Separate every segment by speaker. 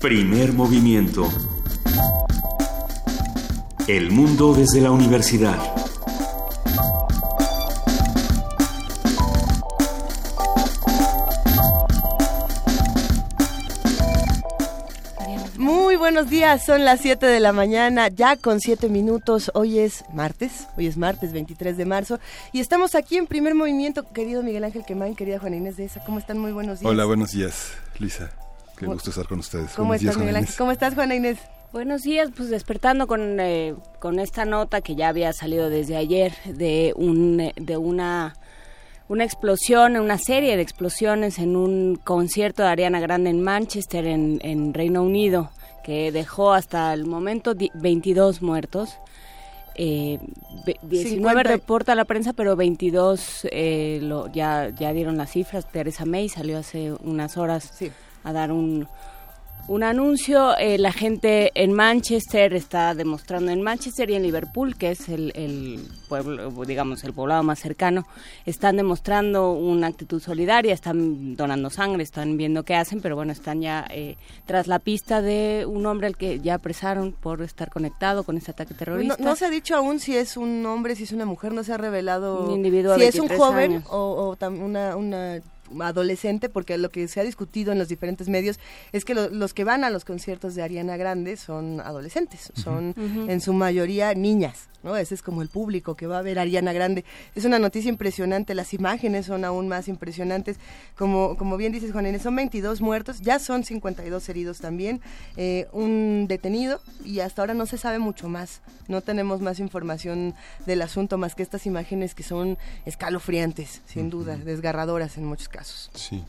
Speaker 1: Primer movimiento. El mundo desde la universidad.
Speaker 2: Muy buenos días, son las 7 de la mañana, ya con 7 minutos. Hoy es martes, hoy es martes 23 de marzo y estamos aquí en primer movimiento, querido Miguel Ángel Quemain, querida Juana Inés de esa. ¿Cómo están? Muy buenos días.
Speaker 3: Hola, buenos días, Luisa. Qué gusto estar con ustedes.
Speaker 2: ¿Cómo estás, Miguel Ángel? ¿Cómo estás, Juana Inés?
Speaker 4: Buenos días, pues despertando con, eh, con esta nota que ya había salido desde ayer de, un, de una, una explosión, una serie de explosiones en un concierto de Ariana Grande en Manchester, en, en Reino Unido, que dejó hasta el momento 22 muertos. Eh, 19 reporta la prensa, pero 22 eh, lo, ya, ya dieron las cifras. Teresa May salió hace unas horas a dar un, un anuncio. Eh, la gente en Manchester está demostrando, en Manchester y en Liverpool, que es el, pueblo, digamos, el poblado más cercano, están demostrando una actitud solidaria, están donando sangre, están viendo qué hacen, pero bueno, están ya eh, tras la pista de un hombre al que ya apresaron por estar conectado con este ataque terrorista.
Speaker 2: No, se ha dicho aún si es un hombre, si es una mujer, no se ha revelado
Speaker 4: un individuo
Speaker 2: si es un joven o, o una, una adolescente, porque lo que se ha discutido en los diferentes medios es que los que van a los conciertos de Ariana Grande son adolescentes, son en su mayoría niñas. ¿no? Ese es como el público que va a ver a Ariana Grande. Es una noticia impresionante, las imágenes son aún más impresionantes. Como, como bien dices, Juan Inés, son 22 muertos, ya son 52 heridos también, eh, un detenido y hasta ahora no se sabe mucho más. No tenemos más información del asunto más que estas imágenes que son escalofriantes, sin duda, desgarradoras en muchos casos.
Speaker 3: Sí.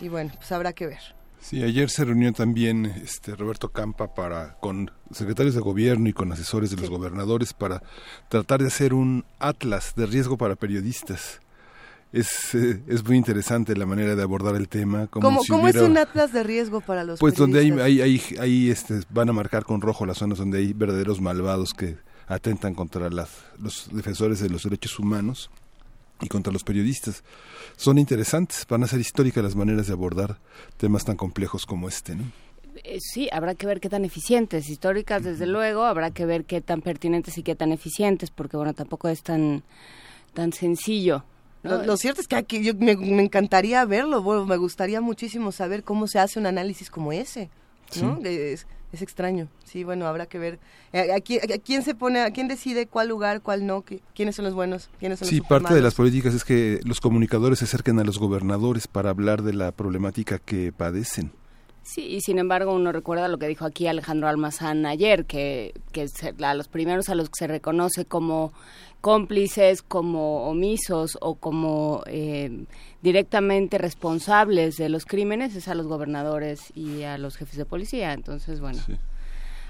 Speaker 2: Y bueno, pues habrá que ver.
Speaker 3: Sí, ayer se reunió también este Roberto Campa para con secretarios de gobierno y con asesores de los gobernadores para tratar de hacer un atlas de riesgo para periodistas. Es, eh, es muy interesante la manera de abordar el tema.
Speaker 2: Como ¿Cómo, es un atlas de riesgo para los
Speaker 3: Pues
Speaker 2: donde
Speaker 3: hay, hay, hay, este, van a marcar con rojo las zonas donde hay verdaderos malvados que atentan contra las, los defensores de los derechos humanos y contra los periodistas. Son interesantes, van a ser históricas las maneras de abordar temas tan complejos como este, ¿no?
Speaker 4: Eh, sí, habrá que ver qué tan eficientes, históricas desde luego, habrá que ver qué tan pertinentes y qué tan eficientes, porque bueno, tampoco es tan, tan sencillo.
Speaker 2: Lo, cierto es que aquí yo, me, encantaría verlo, bueno, me gustaría muchísimo saber cómo se hace un análisis como ese, ¿no? Es extraño, sí, bueno, habrá que ver. Eh, ¿A, quién, se pone, a quién decide cuál lugar, cuál no? ¿Quiénes son los buenos? ¿Quiénes son
Speaker 3: sí, parte de las políticas es que los comunicadores se acerquen a los gobernadores para hablar de la problemática que padecen.
Speaker 4: Sí, y sin embargo uno recuerda lo que dijo aquí Alejandro Almazán ayer, que, que a los primeros a los que se reconoce como cómplices, como omisos o como eh, directamente responsables de los crímenes es a los gobernadores y a los jefes de policía. Entonces, bueno.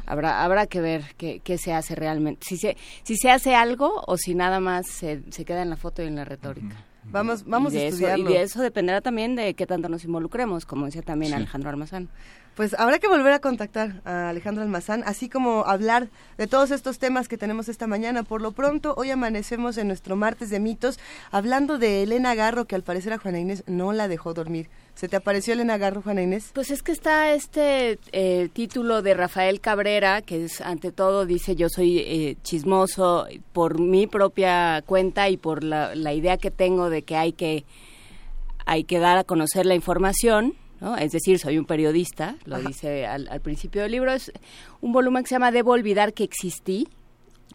Speaker 4: Habrá, habrá que ver qué, qué, se hace realmente, si se, si se hace algo o si nada más se, se queda en la foto y en la retórica.
Speaker 2: Vamos, vamos a estudiarlo.
Speaker 4: Eso, y de eso dependerá también de qué tanto nos involucremos, como decía también Alejandro Armazán.
Speaker 2: Pues habrá que volver a contactar a Alejandro Almazán, así como hablar de todos estos temas que tenemos esta mañana. Por lo pronto, hoy amanecemos en nuestro martes de mitos hablando de Elena Garro, que al parecer a Juana Inés no la dejó dormir. ¿Se te apareció Elena Garro, Juana Inés?
Speaker 4: Pues es que está este eh, título de Rafael Cabrera, que es ante todo dice yo soy eh, chismoso por mi propia cuenta y por la, la idea que tengo de que hay que hay que dar a conocer la información es decir, soy un periodista, lo dice al, al, principio del libro. Es un volumen que se llama Debo olvidar que existí,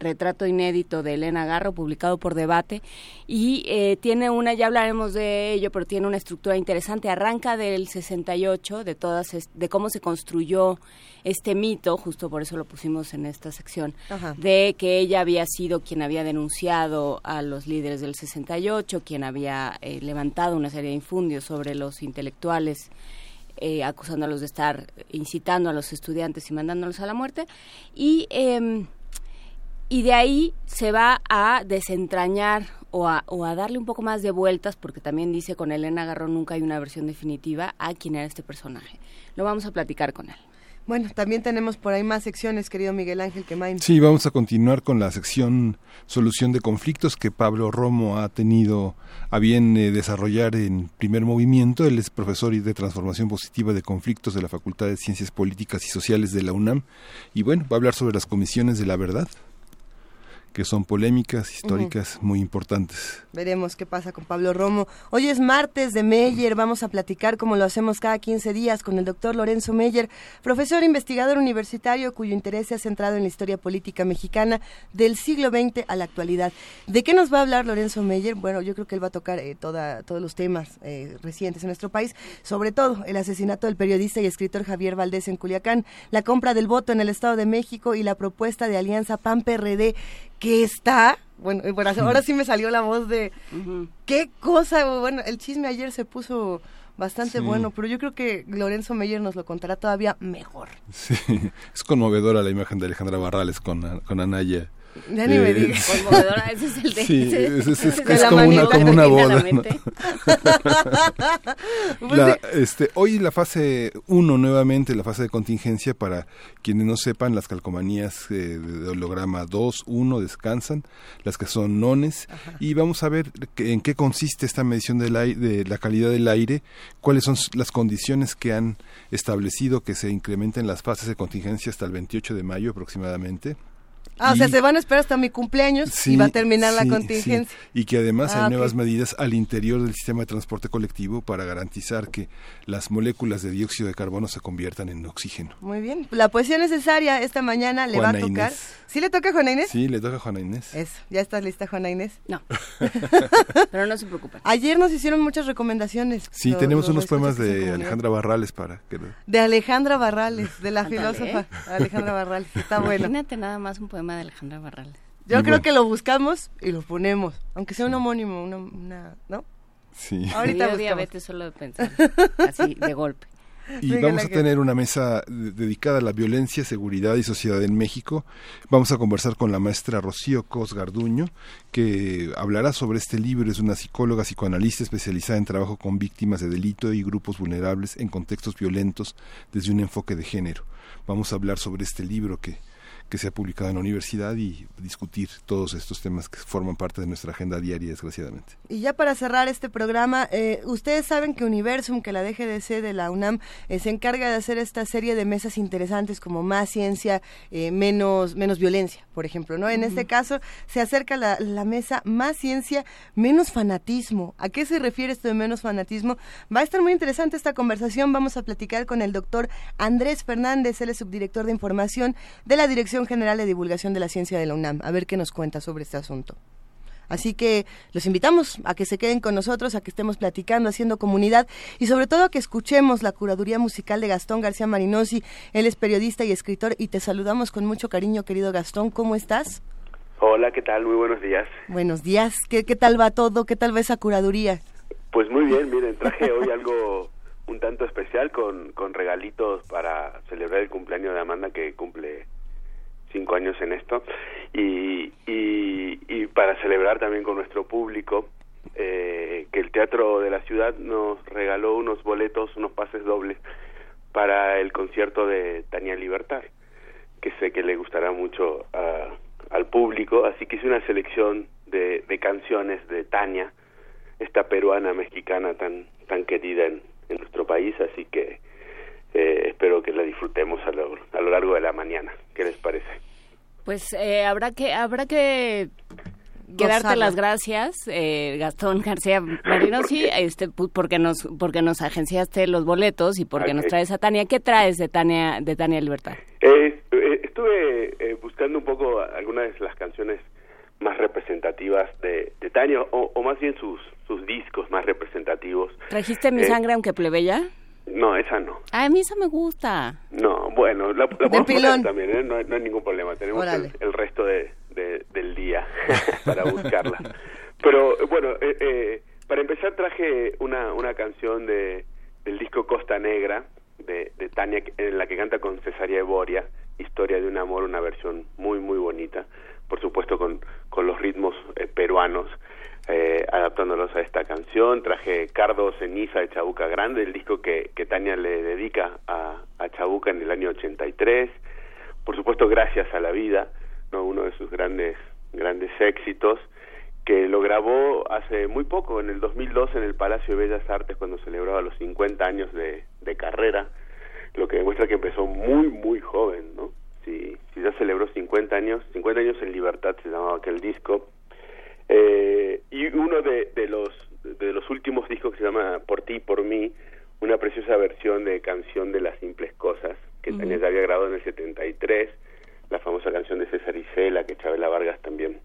Speaker 4: retrato inédito de Elena Garro, publicado por Debate, y eh, tiene una, ya hablaremos de ello, pero tiene una estructura interesante. Arranca del 68, de todas, de cómo se construyó este mito, justo por eso lo pusimos en esta sección, de que ella había sido quien había denunciado a los líderes del 68, quien había eh, levantado una serie de infundios sobre los intelectuales. Eh, acusándolos de estar incitando a los estudiantes y mandándolos a la muerte. Y eh, y de ahí se va a desentrañar o a, o a, darle un poco más de vueltas, porque también dice con Elena Garro nunca hay una versión definitiva a quién era este personaje. Lo vamos a platicar con él.
Speaker 2: Bueno, también tenemos por ahí más secciones, querido Miguel Ángel Quemain.
Speaker 3: Sí, vamos a continuar con la sección Solución de Conflictos que Pablo Romo ha tenido a bien eh, desarrollar en primer movimiento. Él es profesor de Transformación Positiva de Conflictos de la Facultad de Ciencias Políticas y Sociales de la UNAM. Y bueno, va a hablar sobre las comisiones de la verdad que son polémicas, históricas, muy importantes.
Speaker 2: Veremos qué pasa con Pablo Romo. Hoy es martes de Meyer, vamos a platicar como lo hacemos cada 15 días con el doctor Lorenzo Meyer, profesor investigador universitario cuyo interés se ha centrado en la historia política mexicana del siglo XX a la actualidad. ¿De qué nos va a hablar Lorenzo Meyer? Bueno, yo creo que él va a tocar eh, toda, todos los temas eh, recientes en nuestro país, sobre todo el asesinato del periodista y escritor Javier Valdés en Culiacán, la compra del voto en el Estado de México y la propuesta de alianza PAN-PRD que está, bueno, bueno, ahora sí me salió la voz de qué cosa, bueno, el chisme ayer se puso bastante bueno, pero yo creo que Lorenzo Meyer nos lo contará todavía mejor.
Speaker 3: Sí, es conmovedora la imagen de Alejandra Barrales con, con Anaya
Speaker 2: ya ni me digas.
Speaker 4: Conmovedora, ese es el de...
Speaker 3: Sí, es, es, es, es como, una, como una boda. ¿no? la, este, hoy la fase 1 nuevamente, la fase de contingencia, para quienes no sepan, las calcomanías eh, de holograma 2, 1 descansan, las que son nones, Ajá. y vamos a ver que, en qué consiste esta medición del aire, de la calidad del aire, cuáles son las condiciones que han establecido que se incrementen las fases de contingencia hasta el 28 de mayo aproximadamente.
Speaker 2: Ah, y, o sea, se van a esperar hasta mi cumpleaños
Speaker 3: sí,
Speaker 2: y va a terminar
Speaker 3: sí,
Speaker 2: la contingencia.
Speaker 3: Sí. Y que además
Speaker 2: Ah,
Speaker 3: hay
Speaker 2: ok.
Speaker 3: nuevas medidas al interior del sistema de transporte colectivo para garantizar que las moléculas de dióxido de carbono se conviertan en oxígeno.
Speaker 2: Muy bien. La poesía necesaria esta mañana le va a tocar.
Speaker 3: Inés.
Speaker 2: ¿Sí le toca a Juana Inés?
Speaker 3: Sí, le toca a Juana Inés.
Speaker 2: Eso. ¿Ya estás lista, Juana Inés?
Speaker 4: No. Pero no se preocupen.
Speaker 2: Ayer nos hicieron muchas recomendaciones.
Speaker 3: Sí,
Speaker 2: Lo-
Speaker 3: tenemos
Speaker 2: los
Speaker 3: unos poemas de. Alejandra Barrales para que...
Speaker 2: De Alejandra Barrales, de la filósofa Alejandra Barrales. Está bueno.
Speaker 4: Imagínate nada más un poema de Alejandra Barrales.
Speaker 2: Yo
Speaker 3: Y
Speaker 2: creo
Speaker 3: bueno.
Speaker 2: que lo buscamos y lo ponemos, aunque sea un homónimo, una, una- ¿no?
Speaker 3: Sí.
Speaker 2: Ahorita
Speaker 4: Me dio diabetes solo de pensar. Así, de golpe.
Speaker 3: Y vamos a tener una mesa de- dedicada a la violencia, seguridad y sociedad en México. Vamos a conversar con la maestra Rocío Cos Garduño, que hablará sobre este libro. Es una psicóloga psicoanalista especializada en trabajo con víctimas de delito y grupos vulnerables en contextos violentos desde un enfoque de género. Vamos a hablar sobre este libro que, que se ha publicado en la universidad y discutir todos estos temas que forman parte de nuestra agenda diaria, desgraciadamente.
Speaker 2: Y ya para cerrar este programa, eh, ustedes saben que Universum, que la DGDC de la UNAM, eh, se encarga de hacer esta serie de mesas interesantes como más ciencia, eh, menos, menos violencia, por ejemplo, ¿no? En este caso se acerca la, la mesa más ciencia, menos fanatismo. ¿A qué se refiere esto de menos fanatismo? Va a estar muy interesante esta conversación. Vamos a platicar con el doctor Andrés Fernández, él es subdirector de información de la Dirección General de Divulgación de la Ciencia de la UNAM. A ver qué nos cuenta sobre este asunto. Así que los invitamos a que se queden con nosotros, a que estemos platicando, haciendo comunidad y sobre todo a que escuchemos la curaduría musical de Gastón García Marinosi. Él es periodista y escritor y te saludamos con mucho cariño, querido Gastón. ¿Cómo estás?
Speaker 5: Hola, ¿qué tal? Muy buenos días.
Speaker 2: Buenos días. ¿Qué, qué tal va todo? ¿Qué tal va esa curaduría?
Speaker 5: Pues muy bien, miren, traje hoy algo un tanto especial con, con regalitos para celebrar el cumpleaños de Amanda que cumple cinco años en esto y, y, para celebrar también con nuestro público eh, que el Teatro de la Ciudad nos regaló unos boletos, unos pases dobles para el concierto de Tania Libertad, que sé que le gustará mucho a- al público, así que hice una selección de, de canciones de Tania, esta peruana mexicana tan tan querida en, en nuestro país, así que eh, espero que la disfrutemos a lo, a lo largo de la mañana. ¿Qué les parece?
Speaker 4: Pues eh, habrá que habrá que que darte
Speaker 2: Gozarla.
Speaker 4: las gracias, eh, Gastón García Marinosi, este, pu- porque nos porque nos agenciaste los boletos y porque nos traes a Tania. ¿Qué traes de Tania de Tania Libertad?
Speaker 5: Eh, eh, estuve eh, buscando un poco algunas de las canciones más representativas de, de Tania, o, o más bien sus, sus discos más representativos.
Speaker 4: ¿Trajiste mi
Speaker 5: Eh,
Speaker 4: sangre aunque plebeya?
Speaker 5: No, esa no.
Speaker 4: A mí esa me gusta.
Speaker 5: No, bueno, la, la podemos poner también, ¿eh? no, hay- no hay ningún problema. Tenemos el, el resto de, de- del día para buscarla. Pero bueno, eh, eh, para empezar traje una, una canción de, del disco Costa Negra de, de Tania en la que canta con Cesaria Eboria, Historia de un amor, una versión muy muy bonita, por supuesto con, con los ritmos eh, peruanos. Eh, adaptándolos a esta canción, traje Cardo Ceniza de Chabuca Grande, el disco que, que Tania le dedica a, a Chabuca en el año 83, por supuesto gracias a la vida, no uno de sus grandes grandes éxitos que lo grabó hace muy poco, en el 2002 en el Palacio de Bellas Artes cuando celebraba los 50 años de, de carrera, lo que demuestra que empezó muy muy joven, ¿no? Si, si ya celebró 50 años, 50 años en libertad se llamaba aquel disco, eh, y uno de, de los de los últimos discos que se llama Por ti y por mí, una preciosa versión de Canción de las Simples Cosas, que Tania ya había grabado en el 73, la famosa canción de César Isela, que Chabela Vargas también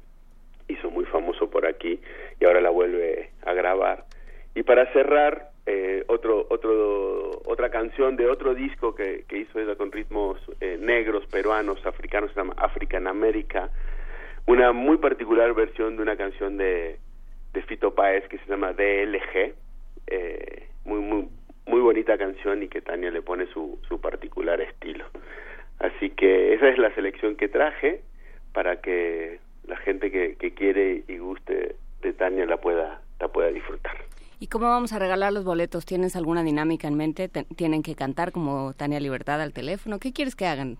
Speaker 5: hizo muy famoso por aquí, y ahora la vuelve a grabar. Y para cerrar, eh, otro, otro, otra canción de otro disco que, que hizo ella con ritmos eh, negros, peruanos, africanos, se llama African America, una muy particular versión de una canción de, de Fito Páez que se llama DLG, eh, muy, muy, muy bonita canción y que Tania le pone su, su particular estilo. Así que esa es la selección que traje para que la gente que, que quiere y guste de Tania la pueda, la pueda disfrutar.
Speaker 4: ¿Y cómo vamos a regalar los boletos? ¿Tienes alguna dinámica en mente? ¿Tienen que cantar como Tania Libertad al teléfono? ¿Qué quieres que hagan?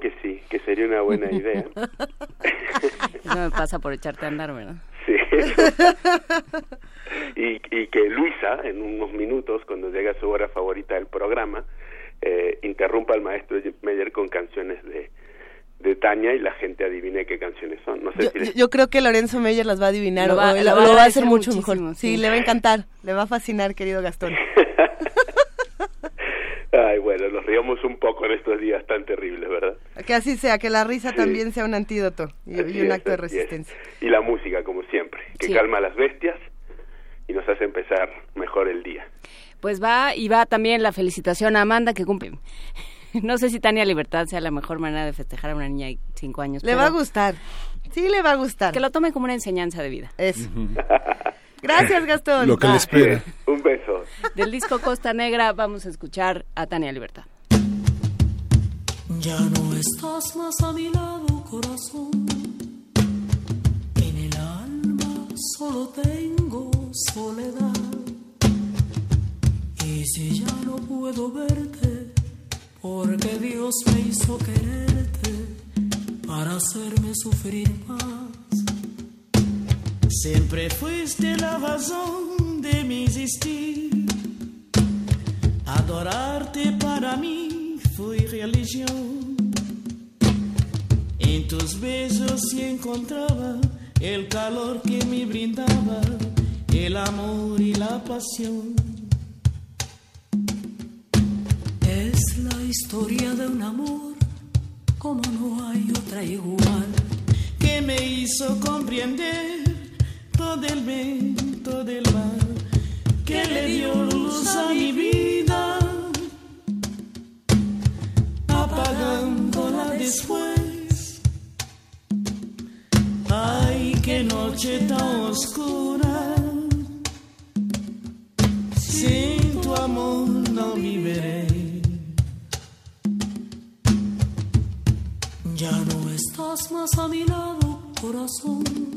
Speaker 5: Que sí, que sería una buena idea.
Speaker 4: Eso me pasa por echarte a andar, ¿verdad?
Speaker 5: Sí. y, y que Luisa, en unos minutos, cuando llega su hora favorita del programa, eh, interrumpa al maestro Meyer con canciones de, de Tania y la gente adivine qué canciones son. No sé
Speaker 2: Yo,
Speaker 5: si les-
Speaker 2: yo creo que Lorenzo Meyer las va a adivinar
Speaker 4: Lo
Speaker 2: o-
Speaker 4: va-
Speaker 2: o
Speaker 4: lo
Speaker 2: lo,
Speaker 4: va a
Speaker 2: lo va a
Speaker 4: agradecer
Speaker 2: hacer mucho mejor. Sí,
Speaker 4: sí.
Speaker 2: le va a encantar, le va a fascinar, querido Gastón.
Speaker 5: Ay, bueno, nos riamos un poco en estos días tan terribles, ¿verdad?
Speaker 2: Que así sea, que la risa
Speaker 5: Sí.
Speaker 2: también sea un antídoto y, un
Speaker 5: es,
Speaker 2: acto de resistencia.
Speaker 5: Y la música, como siempre, que
Speaker 4: Sí.
Speaker 5: calma a las bestias y nos hace empezar mejor el día.
Speaker 4: Pues va y va también la felicitación a Amanda que cumple. No sé si Tania Libertad sea la mejor manera de festejar a una niña de cinco años.
Speaker 2: Le
Speaker 4: pero
Speaker 2: va a gustar. Sí, le va a gustar.
Speaker 4: Que lo tome como una enseñanza de vida.
Speaker 2: Eso. Gracias, Gastón.
Speaker 3: Lo que le espera.
Speaker 5: Un beso.
Speaker 4: Del disco Costa Negra vamos a escuchar a Tania Libertad.
Speaker 6: Ya no estás más a mi lado, corazón. En el alma solo tengo soledad. Y si ya no puedo verte, porque Dios me hizo quererte para hacerme sufrir más. Siempre fuiste la razón de mi existir. Adorarte para mí fue religión. En tus besos sí encontraba el calor que me brindaba, el amor y la pasión. Es la historia de un amor como no hay otra igual, que me hizo comprender todo el bien, todo el mal, que le dio luz a mi vida, apagándola después. Ay, qué noche tan oscura. Sin tu amor no viviré. Ya no estás más a mi lado, corazón.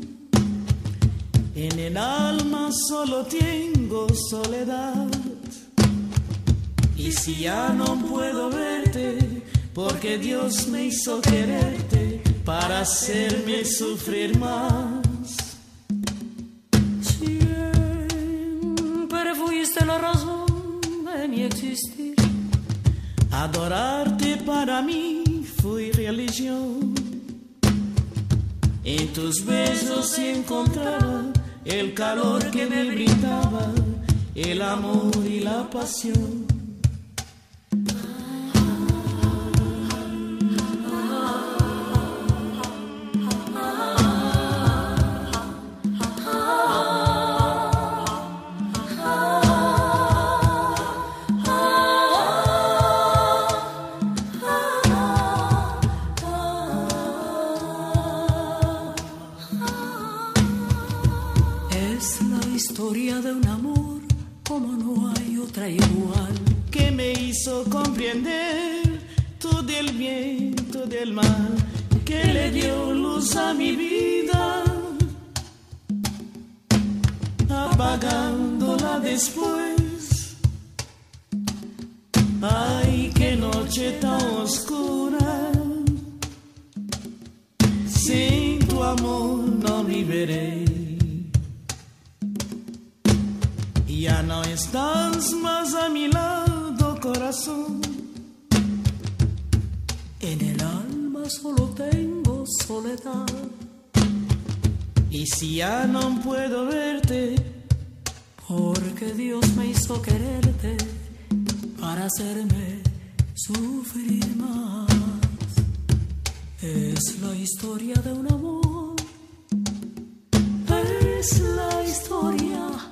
Speaker 6: En el alma solo tengo soledad. Y si ya no puedo verte, porque Dios me hizo quererte para hacerme sufrir más. Siempre fuiste la razón de mi existir. Adorarte para mí fue religión. En tus besos encontraba el calor que me brindaba, el amor y la pasión. igual que me hizo comprender todo el bien, todo el mal que le dio luz a mi vida, apagándola después. Ay, qué noche tan oscura.
Speaker 7: Sin tu amor no viviré Ya no estás más a mi lado, corazón. En el alma solo tengo soledad. Y si ya no puedo verte, porque Dios me hizo quererte para hacerme sufrir más. Es la historia de un amor. Es la historia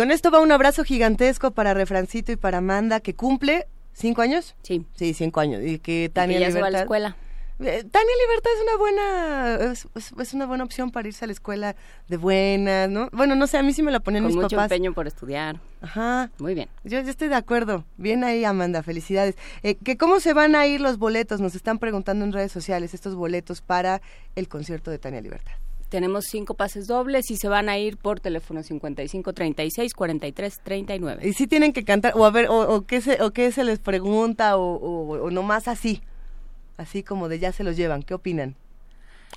Speaker 2: con esto va un abrazo gigantesco para Refrancito y para Amanda, que cumple cinco años.
Speaker 4: Sí.
Speaker 2: Sí, cinco años. Y que
Speaker 4: Y
Speaker 2: Tania
Speaker 4: que ya se va a la escuela.
Speaker 2: Eh, Tania Libertad es una buena es, es- es una buena opción para irse a la escuela de buenas, ¿no? Bueno, no sé, a mí sí me la ponen
Speaker 4: Con
Speaker 2: mis
Speaker 4: mucho
Speaker 2: papás.
Speaker 4: empeño por estudiar.
Speaker 2: Ajá.
Speaker 4: Muy bien.
Speaker 2: Yo, yo estoy de acuerdo. Bien ahí, Amanda. Felicidades. Eh, que ¿Cómo se van a ir los boletos? Nos están preguntando en redes sociales estos boletos para el concierto de Tania Libertad.
Speaker 4: Tenemos cinco pases dobles y se van a ir por teléfono 55 36 43 39.
Speaker 2: Y sí tienen que cantar, o a ver, o, o qué, se, o qué se les pregunta, o, o, o nomás así. Así como de ya se los llevan. ¿Qué opinan?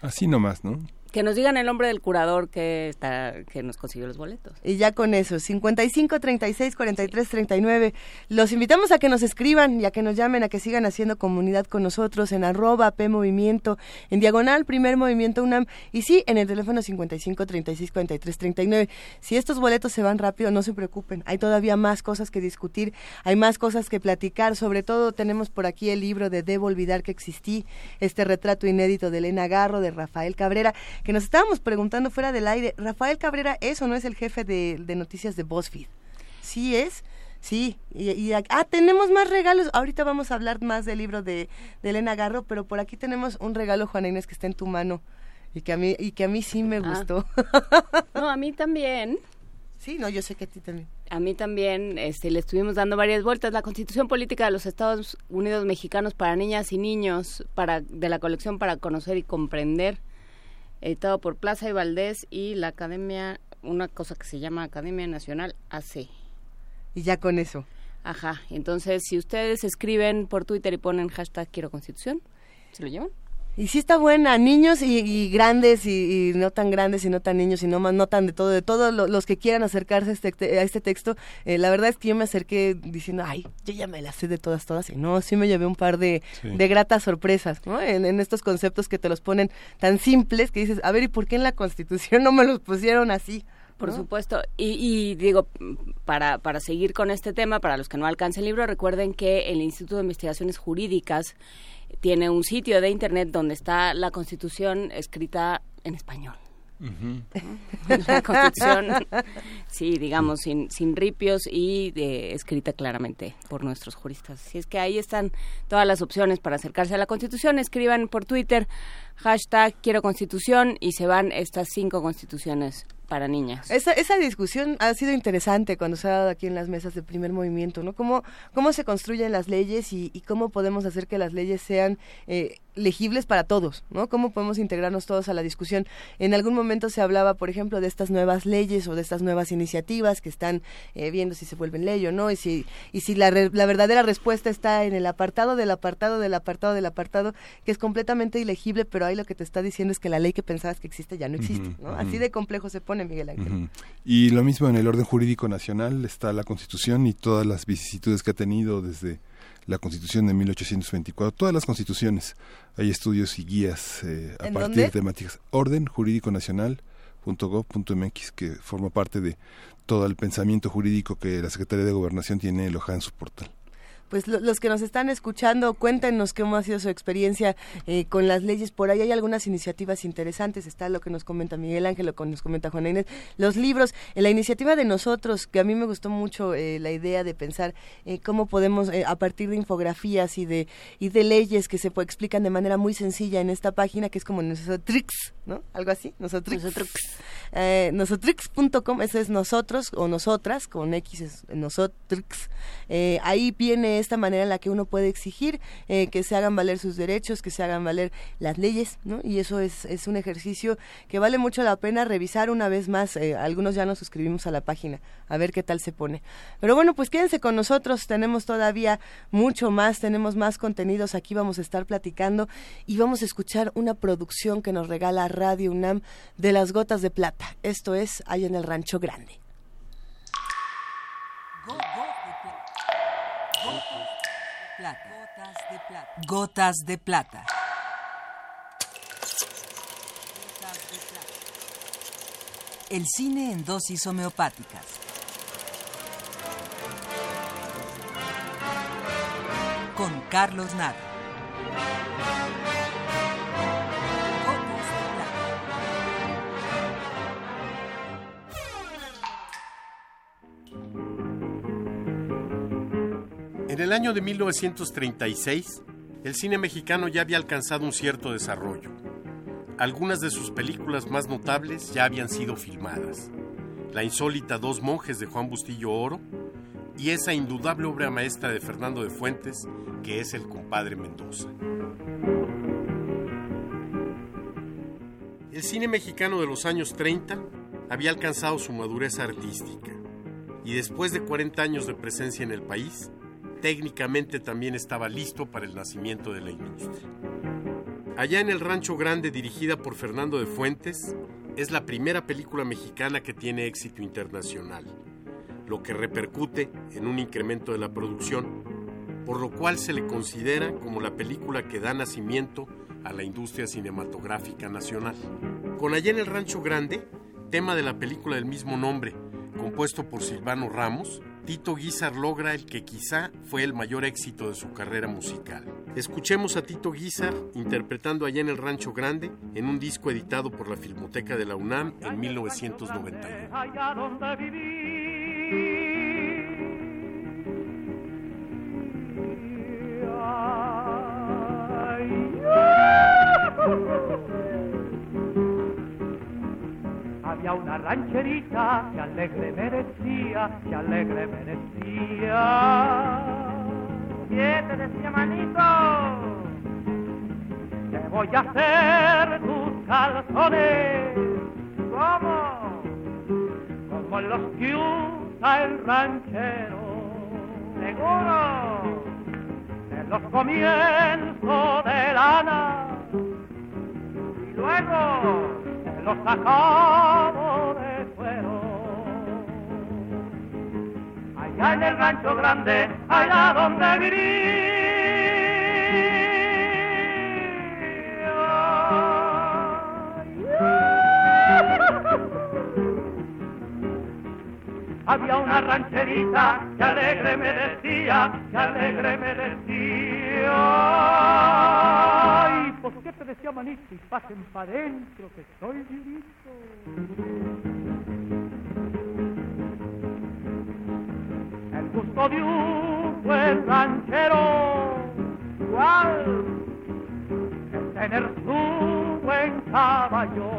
Speaker 3: Así nomás, ¿no?
Speaker 4: Que nos digan el nombre del curador que está que nos consiguió los boletos.
Speaker 2: Y ya con eso, 55 36 43 39. Los invitamos a que nos escriban y a que nos llamen, a que sigan haciendo comunidad con nosotros en arroba P Movimiento, en diagonal Primer Movimiento UNAM y sí, en el teléfono 55 36 43 39. Si estos boletos se van rápido, no se preocupen. Hay todavía más cosas que discutir, hay más cosas que platicar. Sobre todo tenemos por aquí el libro de Debo Olvidar que existí, este retrato inédito de Elena Garro, de Rafael Cabrera, que nos estábamos preguntando fuera del aire, ¿Rafael Cabrera es o no es el jefe de, de noticias de BuzzFeed? Sí es, sí. Y, ah, tenemos más regalos. Ahorita vamos a hablar más del libro de, de Elena Garro, pero por aquí tenemos un regalo, Juana Inés, que está en tu mano y que a mí, y que a mí sí me
Speaker 4: Ah.
Speaker 2: gustó.
Speaker 4: No, a mí también.
Speaker 2: sí, no, yo sé que a ti también.
Speaker 4: A mí también este, le estuvimos dando varias vueltas. La Constitución Política de los Estados Unidos Mexicanos para Niñas y Niños para, de la colección para conocer y comprender, editado por Plaza y Valdés y la Academia, una cosa que se llama Academia Nacional AC.
Speaker 2: Y ya con eso.
Speaker 4: Ajá, entonces si ustedes escriben por Twitter y ponen hashtag quiero constitución, ¿se lo llevan?
Speaker 2: Y sí está buena, niños y, y grandes y, y no tan grandes y no tan niños y no más no tan de todo, de todos lo- los que quieran acercarse a este, te- a este texto. eh, la verdad es que yo me acerqué diciendo, ay, yo ya me las sé de todas, todas. Y no, sí me llevé un par de,
Speaker 3: Sí.
Speaker 2: de gratas sorpresas, ¿no? En, en estos conceptos que te los ponen tan simples que dices, a ver, ¿y por qué en la Constitución no me los pusieron así?
Speaker 4: Por
Speaker 2: ¿no?
Speaker 4: supuesto. Y, y digo, para, para seguir con este tema, para los que no alcancen el libro, recuerden que el Instituto de Investigaciones Jurídicas tiene un sitio de internet donde está la Constitución escrita en español. La Constitución, sí, digamos, sin, sin ripios y eh, escrita claramente por nuestros juristas. Así es que ahí están todas las opciones para acercarse a la Constitución. Escriban por Twitter hashtag quiero Constitución y se van estas cinco constituciones para niñas.
Speaker 2: Esa, esa discusión ha sido interesante cuando se ha dado aquí en las mesas de primer movimiento, ¿no? Cómo, cómo se construyen las leyes y, y cómo podemos hacer que las leyes sean eh, legibles para todos, ¿no? Cómo podemos integrarnos todos a la discusión. En algún momento se hablaba, por ejemplo, de estas nuevas leyes o de estas nuevas iniciativas que están eh, viendo si se vuelven ley o no y si, y si la, re- la verdadera respuesta está en el apartado del apartado del apartado del apartado, que es completamente ilegible, pero ahí lo que te está diciendo es que la ley que pensabas que existe ya no existe, ¿no? Así de complejo se pone Miguel Ángel.
Speaker 3: Ujú. Y lo mismo en el orden jurídico nacional está la Constitución y todas las vicisitudes que ha tenido desde la Constitución de 1824, todas las constituciones. Hay estudios y guías eh, a
Speaker 2: ¿En
Speaker 3: partir
Speaker 2: dónde?
Speaker 3: de temáticas. Orden jurídico nacional.gov.mx que forma parte de todo el pensamiento jurídico que la Secretaría de Gobernación tiene alojada en su portal.
Speaker 2: Pues lo- los que nos están escuchando, cuéntenos cómo ha sido su experiencia eh, con las leyes. Por ahí hay algunas iniciativas interesantes. Está lo que nos comenta Miguel Ángel, lo que nos comenta Juana Inés. Los libros, en la iniciativa de nosotros, que a mí me gustó mucho eh, la idea de pensar eh, cómo podemos, eh, a partir de infografías y de, y de leyes que se pues, explican de manera muy sencilla en esta página, que es como Nosotros, ¿no? Algo así, Nosotros. Eh, nosotrix.com, eso es nosotros o nosotras, con X es nosotrix. Eh, ahí viene esta manera en la que uno puede exigir eh, que se hagan valer sus derechos, que se hagan valer las leyes, ¿no? Y eso es, es un ejercicio que vale mucho la pena revisar una vez más. Eh, algunos ya nos suscribimos a la página, a ver qué tal se pone. Pero bueno, pues quédense con nosotros, tenemos todavía mucho más, tenemos más contenidos, aquí vamos a estar platicando y vamos a escuchar una producción que nos regala Radio UNAM de las gotas de plata. Esto es ahí en el Rancho Grande.
Speaker 8: Gotas de plata. El cine en dosis homeopáticas. Con Carlos Nada.
Speaker 9: En el año de 1936, el cine mexicano ya había alcanzado un cierto desarrollo. Algunas de sus películas más notables ya habían sido filmadas. La insólita Dos monjes de Juan Bustillo Oro y esa indudable obra maestra de Fernando de Fuentes, que es El compadre Mendoza. El cine mexicano de los años 30 había alcanzado su madurez artística y después de 40 años de presencia en el país, técnicamente también estaba listo para el nacimiento de la industria. Allá en el Rancho Grande, dirigida por Fernando de Fuentes, es la primera película mexicana que tiene éxito internacional, lo que repercute en un incremento de la producción, por lo cual se le considera como la película que da nacimiento a la industria cinematográfica nacional. Con Allá en el Rancho Grande, tema de la película del mismo nombre, compuesto por Silvano Ramos, Tito Guizar logra el que quizá fue el mayor éxito de su carrera musical. Escuchemos a Tito Guizar interpretando allá en el Rancho Grande en un disco editado por la Filmoteca de la UNAM en 1991.
Speaker 10: Una rancherita que alegre merecía, que alegre merecía. ¿Quién te decía, manito? Te voy a hacer tus calzones. ¿Cómo? Como los que usa el ranchero. Seguro. En los comienzos de lana. Y luego te los acabo de. Allá en el rancho grande, allá donde Había una rancherita que alegre me decía, que alegre me decía. ¿Por qué te decía manito? Y pasen para adentro que estoy vivito. El gusto de un buen ranchero, igual, es tener su buen caballo.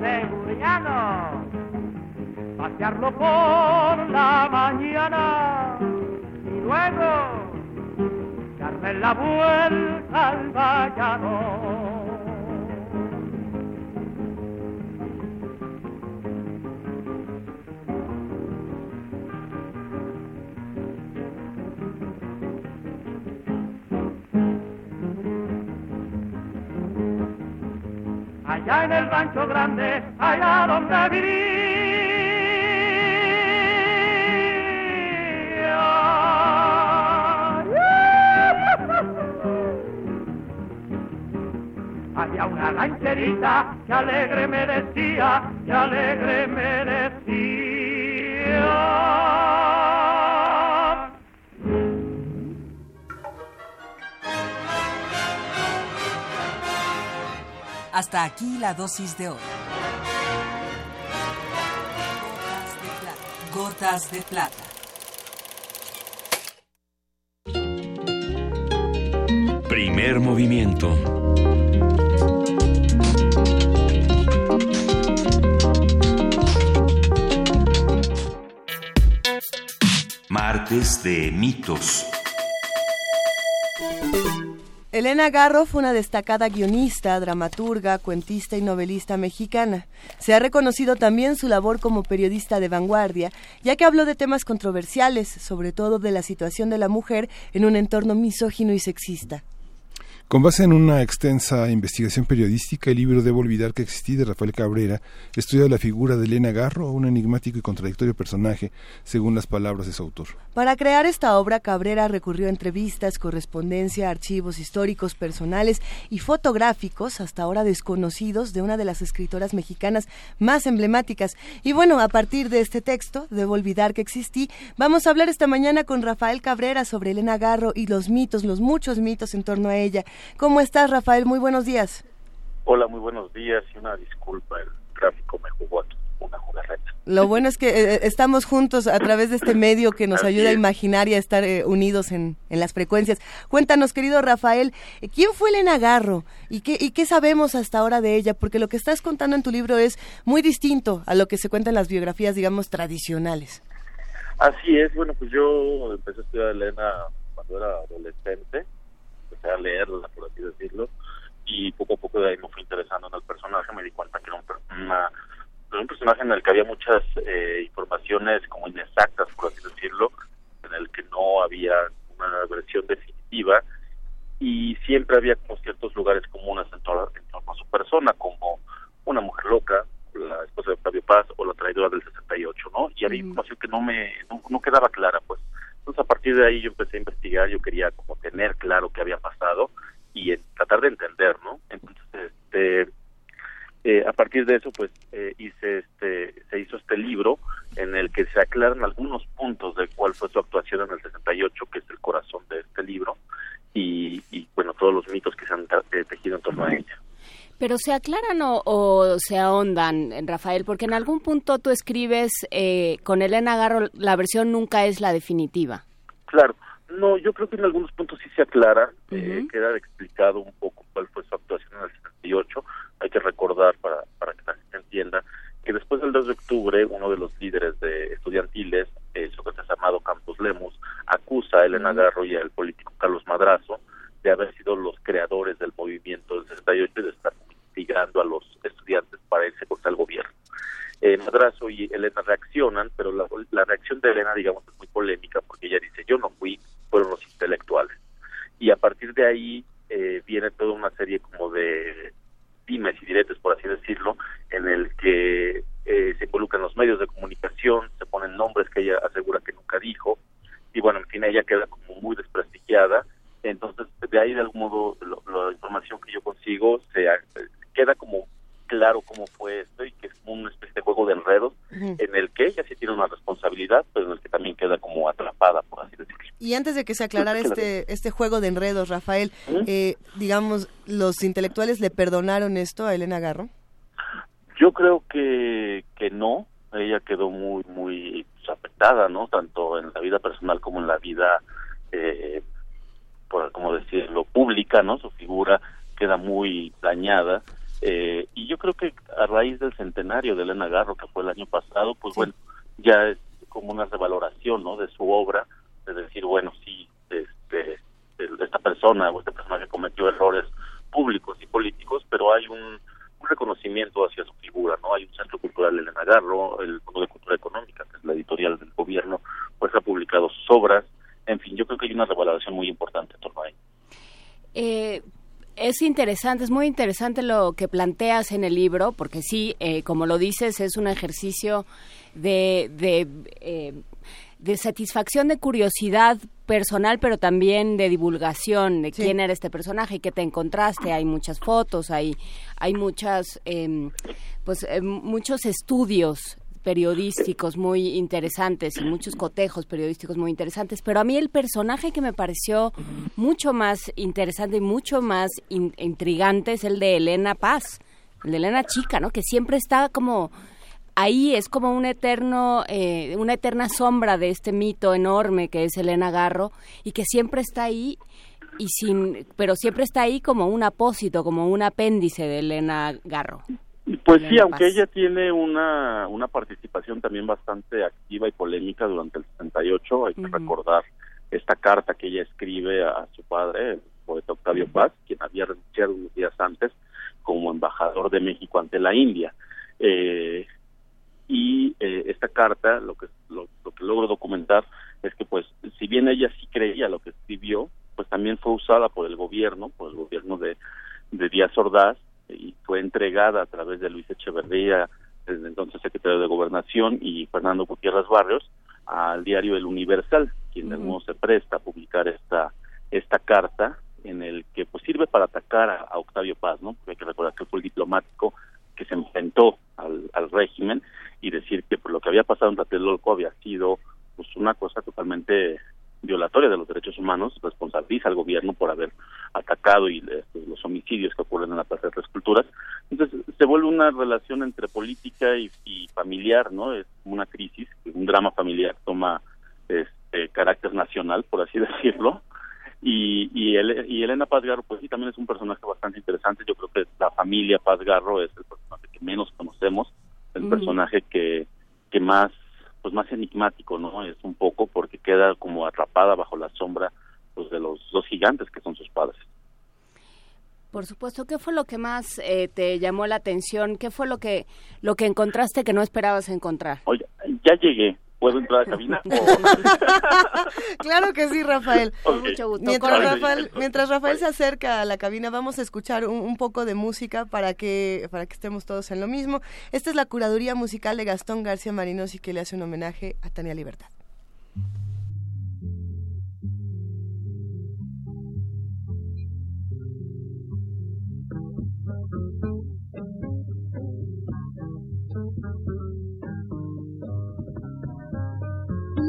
Speaker 10: Seguriano pasearlo por la mañana y luego darle la vuelta al vallado. Allá en el rancho grande, allá donde vivía. Había una rancherita que alegre me decía, que alegre me decía.
Speaker 8: Hasta aquí la dosis de hoy. Gotas de plata.
Speaker 1: Primer movimiento. Martes de mitos.
Speaker 2: Elena Garro fue una destacada guionista, dramaturga, cuentista y novelista mexicana. Se ha reconocido también su labor como periodista de vanguardia, ya que habló de temas controversiales, sobre todo de la situación de la mujer en un entorno misógino y sexista.
Speaker 3: Con base en una extensa investigación periodística, el libro Debo olvidar que existí de Rafael Cabrera estudia la figura de Elena Garro, un enigmático y contradictorio personaje, según las palabras de su autor.
Speaker 2: Para crear esta obra, Cabrera recurrió a entrevistas, correspondencia, archivos históricos, personales y fotográficos, hasta ahora desconocidos, de una de las escritoras mexicanas más emblemáticas. Y bueno, a partir de este texto, Debo olvidar que existí, vamos a hablar esta mañana con Rafael Cabrera sobre Elena Garro y los mitos, los muchos mitos en torno a ella. ¿Cómo estás, Rafael? Muy buenos días.
Speaker 11: Hola, muy buenos días y una disculpa, el tráfico me jugó aquí una jugarreta.
Speaker 2: Lo bueno es que eh, estamos juntos a través de este medio que nos
Speaker 11: Así
Speaker 2: ayuda a imaginar y a estar eh, unidos en, en las frecuencias. Cuéntanos, querido Rafael, eh, ¿quién fue Elena Garro y qué, y qué sabemos hasta ahora de ella? Porque lo que estás contando en tu libro es muy distinto a lo que se cuenta en las biografías, digamos, tradicionales.
Speaker 11: Así es, bueno, pues yo empecé a estudiar a Elena cuando era adolescente, a leerla, por así decirlo, y poco a poco de ahí me fui interesando en el personaje, me di cuenta que era un, una- un personaje en el que había muchas eh, informaciones como inexactas, por así decirlo, en el que no había una versión definitiva y siempre había como ciertos lugares comunes en torno, en torno a su persona, como una mujer loca, la esposa de Octavio Paz o la traidora del 68, ¿no? Y había información que no me no, no quedaba clara, pues. Entonces a partir de ahí yo empecé a investigar, yo quería como tener claro qué había pasado y eh, tratar de entender, ¿no? Entonces, este, eh, a partir de eso, pues eh, hice este, se hizo este libro en el que se aclaran algunos puntos de cuál fue su actuación en el 68, que es el corazón de este libro, y, y bueno, todos los mitos que se han tejido en torno a ella.
Speaker 4: Pero se aclaran o, o se ahondan, Rafael, porque en algún punto tú escribes eh, con Elena Garro, la versión nunca es la definitiva.
Speaker 11: Claro, no, yo creo que en algunos puntos sí se aclara, eh, queda explicado un poco cuál fue su actuación en el 78. Hay que recordar para, para que la gente entienda que después del 2 de octubre, uno de los líderes de estudiantiles, eh, Sócrates Amado Campos Lemus, acusa a Elena Garro y al político Carlos Madrazo de haber sido los creadores del movimiento del 68 y de estar instigando a los estudiantes para irse contra el gobierno. Eh, Madrazo y Elena reaccionan, pero la, reacción de Elena, digamos, es muy polémica porque ella dice, yo no fui, fueron los intelectuales. Y a partir de ahí eh, viene toda una serie como de dimes y diretes, por así decirlo, en el que eh, se involucran los medios de comunicación, se ponen nombres que ella asegura que nunca dijo, y bueno, en fin, ella queda como muy desprestigiada. Entonces, de ahí, de algún modo, lo- la información que yo consigo se ha- queda como claro cómo fue esto y que es como una especie de juego de enredos en el que ella sí tiene una responsabilidad, pero en el que también queda como atrapada, por así decirlo.
Speaker 2: Y antes de que se aclarara este, este juego de enredos, Rafael, eh, digamos, ¿los intelectuales le perdonaron esto a Elena Garro?
Speaker 11: Yo creo que, que no, ella quedó muy, muy pues, afectada, ¿no? Tanto en la vida personal como en la vida, eh, por como decirlo, pública, ¿no? Su figura queda muy dañada. Eh, y yo creo que a raíz del centenario de Elena Garro, que fue el año pasado, pues bueno, ya es como una revaloración, ¿no? De su obra, de decir, bueno, sí, este, esta persona o este personaje cometió errores públicos y políticos, pero hay un, un reconocimiento hacia su figura, ¿no? Hay un centro cultural Elena Garro, el Fondo de Cultura Económica, que es la editorial del gobierno, pues ha publicado sus obras. En fin, yo creo que hay una revaloración muy importante en torno a ello.
Speaker 4: Eh, es interesante, es muy interesante lo que planteas en el libro, porque sí, eh, como lo dices, es un ejercicio de, de, eh, de satisfacción, de curiosidad personal, pero también de divulgación de quién era este personaje y qué te encontraste. Hay muchas fotos, hay, hay muchas, em, pues, em, muchos estudios periodísticos muy interesantes y muchos cotejos periodísticos muy interesantes, pero a mí el personaje que me pareció mucho más interesante y mucho más in- intrigante es el de Elena Paz, el de Elena Chica, ¿no? Que siempre está como ahí, es como un eterno, eh, una eterna sombra de este mito enorme que es Elena Garro y que siempre está ahí y sin, pero siempre está ahí como un apósito, como un apéndice de Elena Garro.
Speaker 11: Pues sí, aunque ella tiene una, una participación también bastante activa y polémica durante el 68, hay que recordar esta carta que ella escribe a su padre, el poeta Octavio Paz, quien había renunciado unos días antes como embajador de México ante la India. Eh, y eh, esta carta, lo que, lo, que logro documentar es que, pues, si bien ella sí creía lo que escribió, pues también fue usada por el gobierno, por el gobierno de, de Díaz Ordaz, y fue entregada a través de Luis Echeverría, desde entonces secretario de Gobernación, y Fernando Gutiérrez Barrios, al diario El Universal, quien uh se presta a publicar esta esta carta en el que pues sirve para atacar a, Octavio Paz, ¿no? Porque hay que recordar que fue el diplomático que se enfrentó al, al régimen y decir que por lo que había pasado en Tlatelolco había sido pues una cosa totalmente violatoria de los derechos humanos, responsabiliza al gobierno por haber atacado y este, los homicidios que ocurren en la Plaza de las Culturas. Entonces se vuelve una relación entre política y, familiar, ¿no? Es una crisis, un drama familiar toma este carácter nacional, por así decirlo. Y, y, y Elena Paz Garro, pues sí, también es un personaje bastante interesante. Yo creo que la familia Paz Garro es el personaje que menos conocemos, el personaje que, que más pues más enigmático, ¿no? Es un poco porque queda como atrapada bajo la sombra pues de los dos gigantes que son sus padres.
Speaker 4: Por supuesto, ¿qué fue lo que más eh, te llamó la atención? ¿Qué fue lo que lo que encontraste que no esperabas encontrar?
Speaker 11: Oye, ya llegué. ¿Puedo entrar a la cabina?
Speaker 2: claro que sí, Rafael. mucho gusto. Mientras Rafael, se acerca a la cabina, vamos a escuchar un, poco de música para que, para que estemos todos en lo mismo. Esta es la curaduría musical de Gastón García Marinos y que le hace un homenaje a Tania Libertad.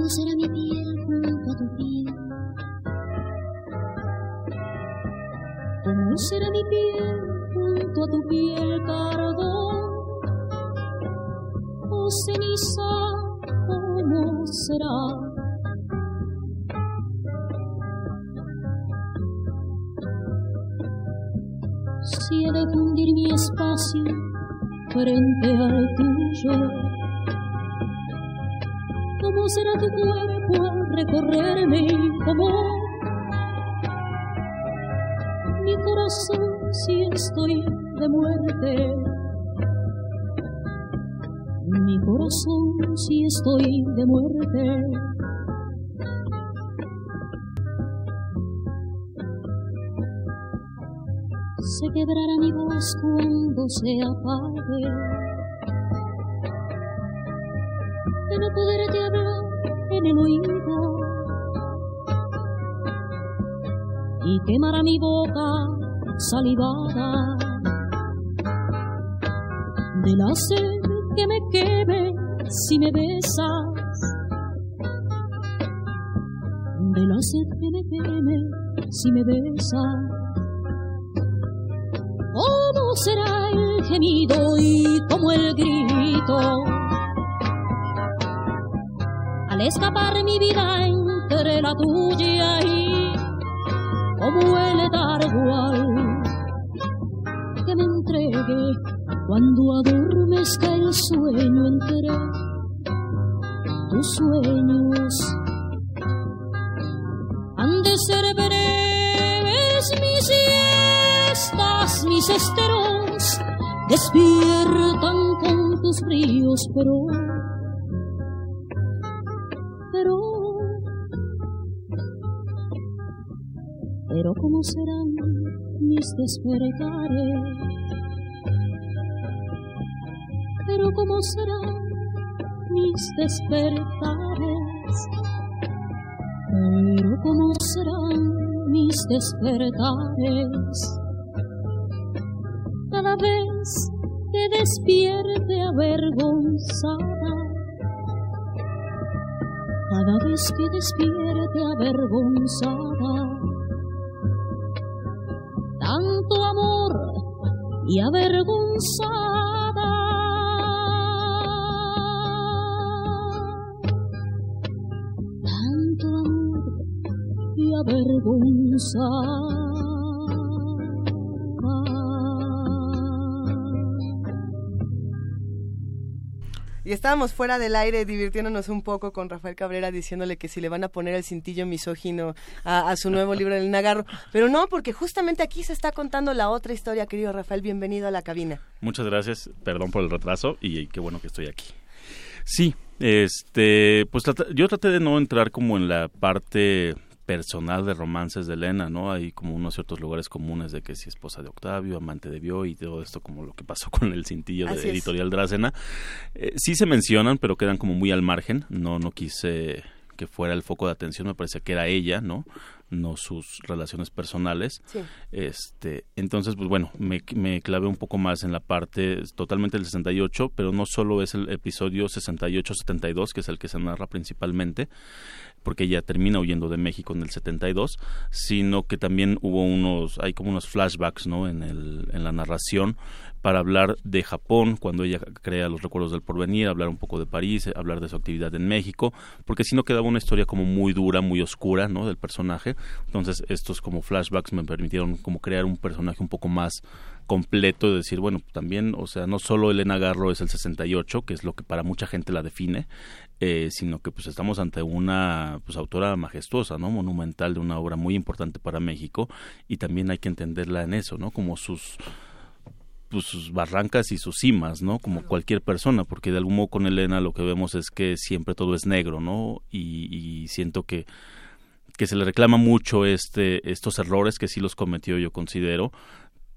Speaker 12: Será mi piel junto a tu piel? ¿Cómo será mi piel junto a tu piel, cardón? ¿O ceniza, cómo será? Si he de fundir mi espacio frente al tuyo ¿Cómo será tu cuerpo al recorrerme como mi corazón si estoy de muerte? Mi corazón si estoy de muerte. Se quebrará mi voz cuando se apague de no poderte hablar en el oído. Y quemará mi boca salivada de la sed que me queme si me besas. De la sed que me queme si me besas. Cómo será el gemido y como el grito al escapar mi vida entre la tuya y como el letargo que me entregue cuando adormezca el sueño entre tus sueños. Han de ser breves mis siestas mis esteros despiertan con tus pero pero mis despertares, pero cómo serán mis despertares, pero cómo serán mis despertares. Cada vez que despierte avergonzada, cada vez que despierte avergonzada, y avergonzada. Tanto amor y avergonzada.
Speaker 13: Y estábamos fuera del aire divirtiéndonos un poco con Rafael Cabrera diciéndole que si le van a poner el cintillo misógino a, su nuevo libro El Nagarro. Pero no, porque justamente aquí se está contando la otra historia, querido Rafael. Bienvenido a la cabina.
Speaker 14: Muchas gracias, perdón por el retraso y qué bueno que estoy aquí. Sí, este, pues yo traté de no entrar como en la parte personal de romances de Elena, ¿no? Hay como unos ciertos lugares comunes de que si esposa de Octavio, amante de Bio y todo esto como lo que pasó con el cintillo
Speaker 15: Así
Speaker 14: de editorial Dracena. Eh, sí se mencionan, pero quedan como muy al margen. No, no quise que fuera el foco de atención, me parece que era ella, ¿no? No sus relaciones personales.
Speaker 13: Sí.
Speaker 14: Este, entonces, pues bueno, me, me clavé un poco más en la parte totalmente del 68, pero no solo es el episodio 68-72, que es el que se narra principalmente, porque ella termina huyendo de México en el 72, sino que también hubo unos, hay como unos flashbacks, ¿no? En, la narración para hablar de Japón, cuando ella crea los recuerdos del porvenir, hablar un poco de París, hablar de su actividad en México, porque si no quedaba una historia como muy dura, muy oscura, ¿no? Del personaje. Entonces, estos como flashbacks me permitieron como crear un personaje un poco más completo, de decir, bueno, también, o sea, no solo Elena Garro es el 68, que es lo que para mucha gente la define, eh, sino que pues estamos ante una pues autora majestuosa, ¿no? Monumental de una obra muy importante para México y también hay que entenderla en eso, ¿no? Como sus pues, sus barrancas y sus cimas, ¿no? Como cualquier persona, porque de algún modo con Elena lo que vemos es que siempre todo es negro, ¿no? Y, y siento que que se le reclama mucho este estos errores que sí los cometió yo considero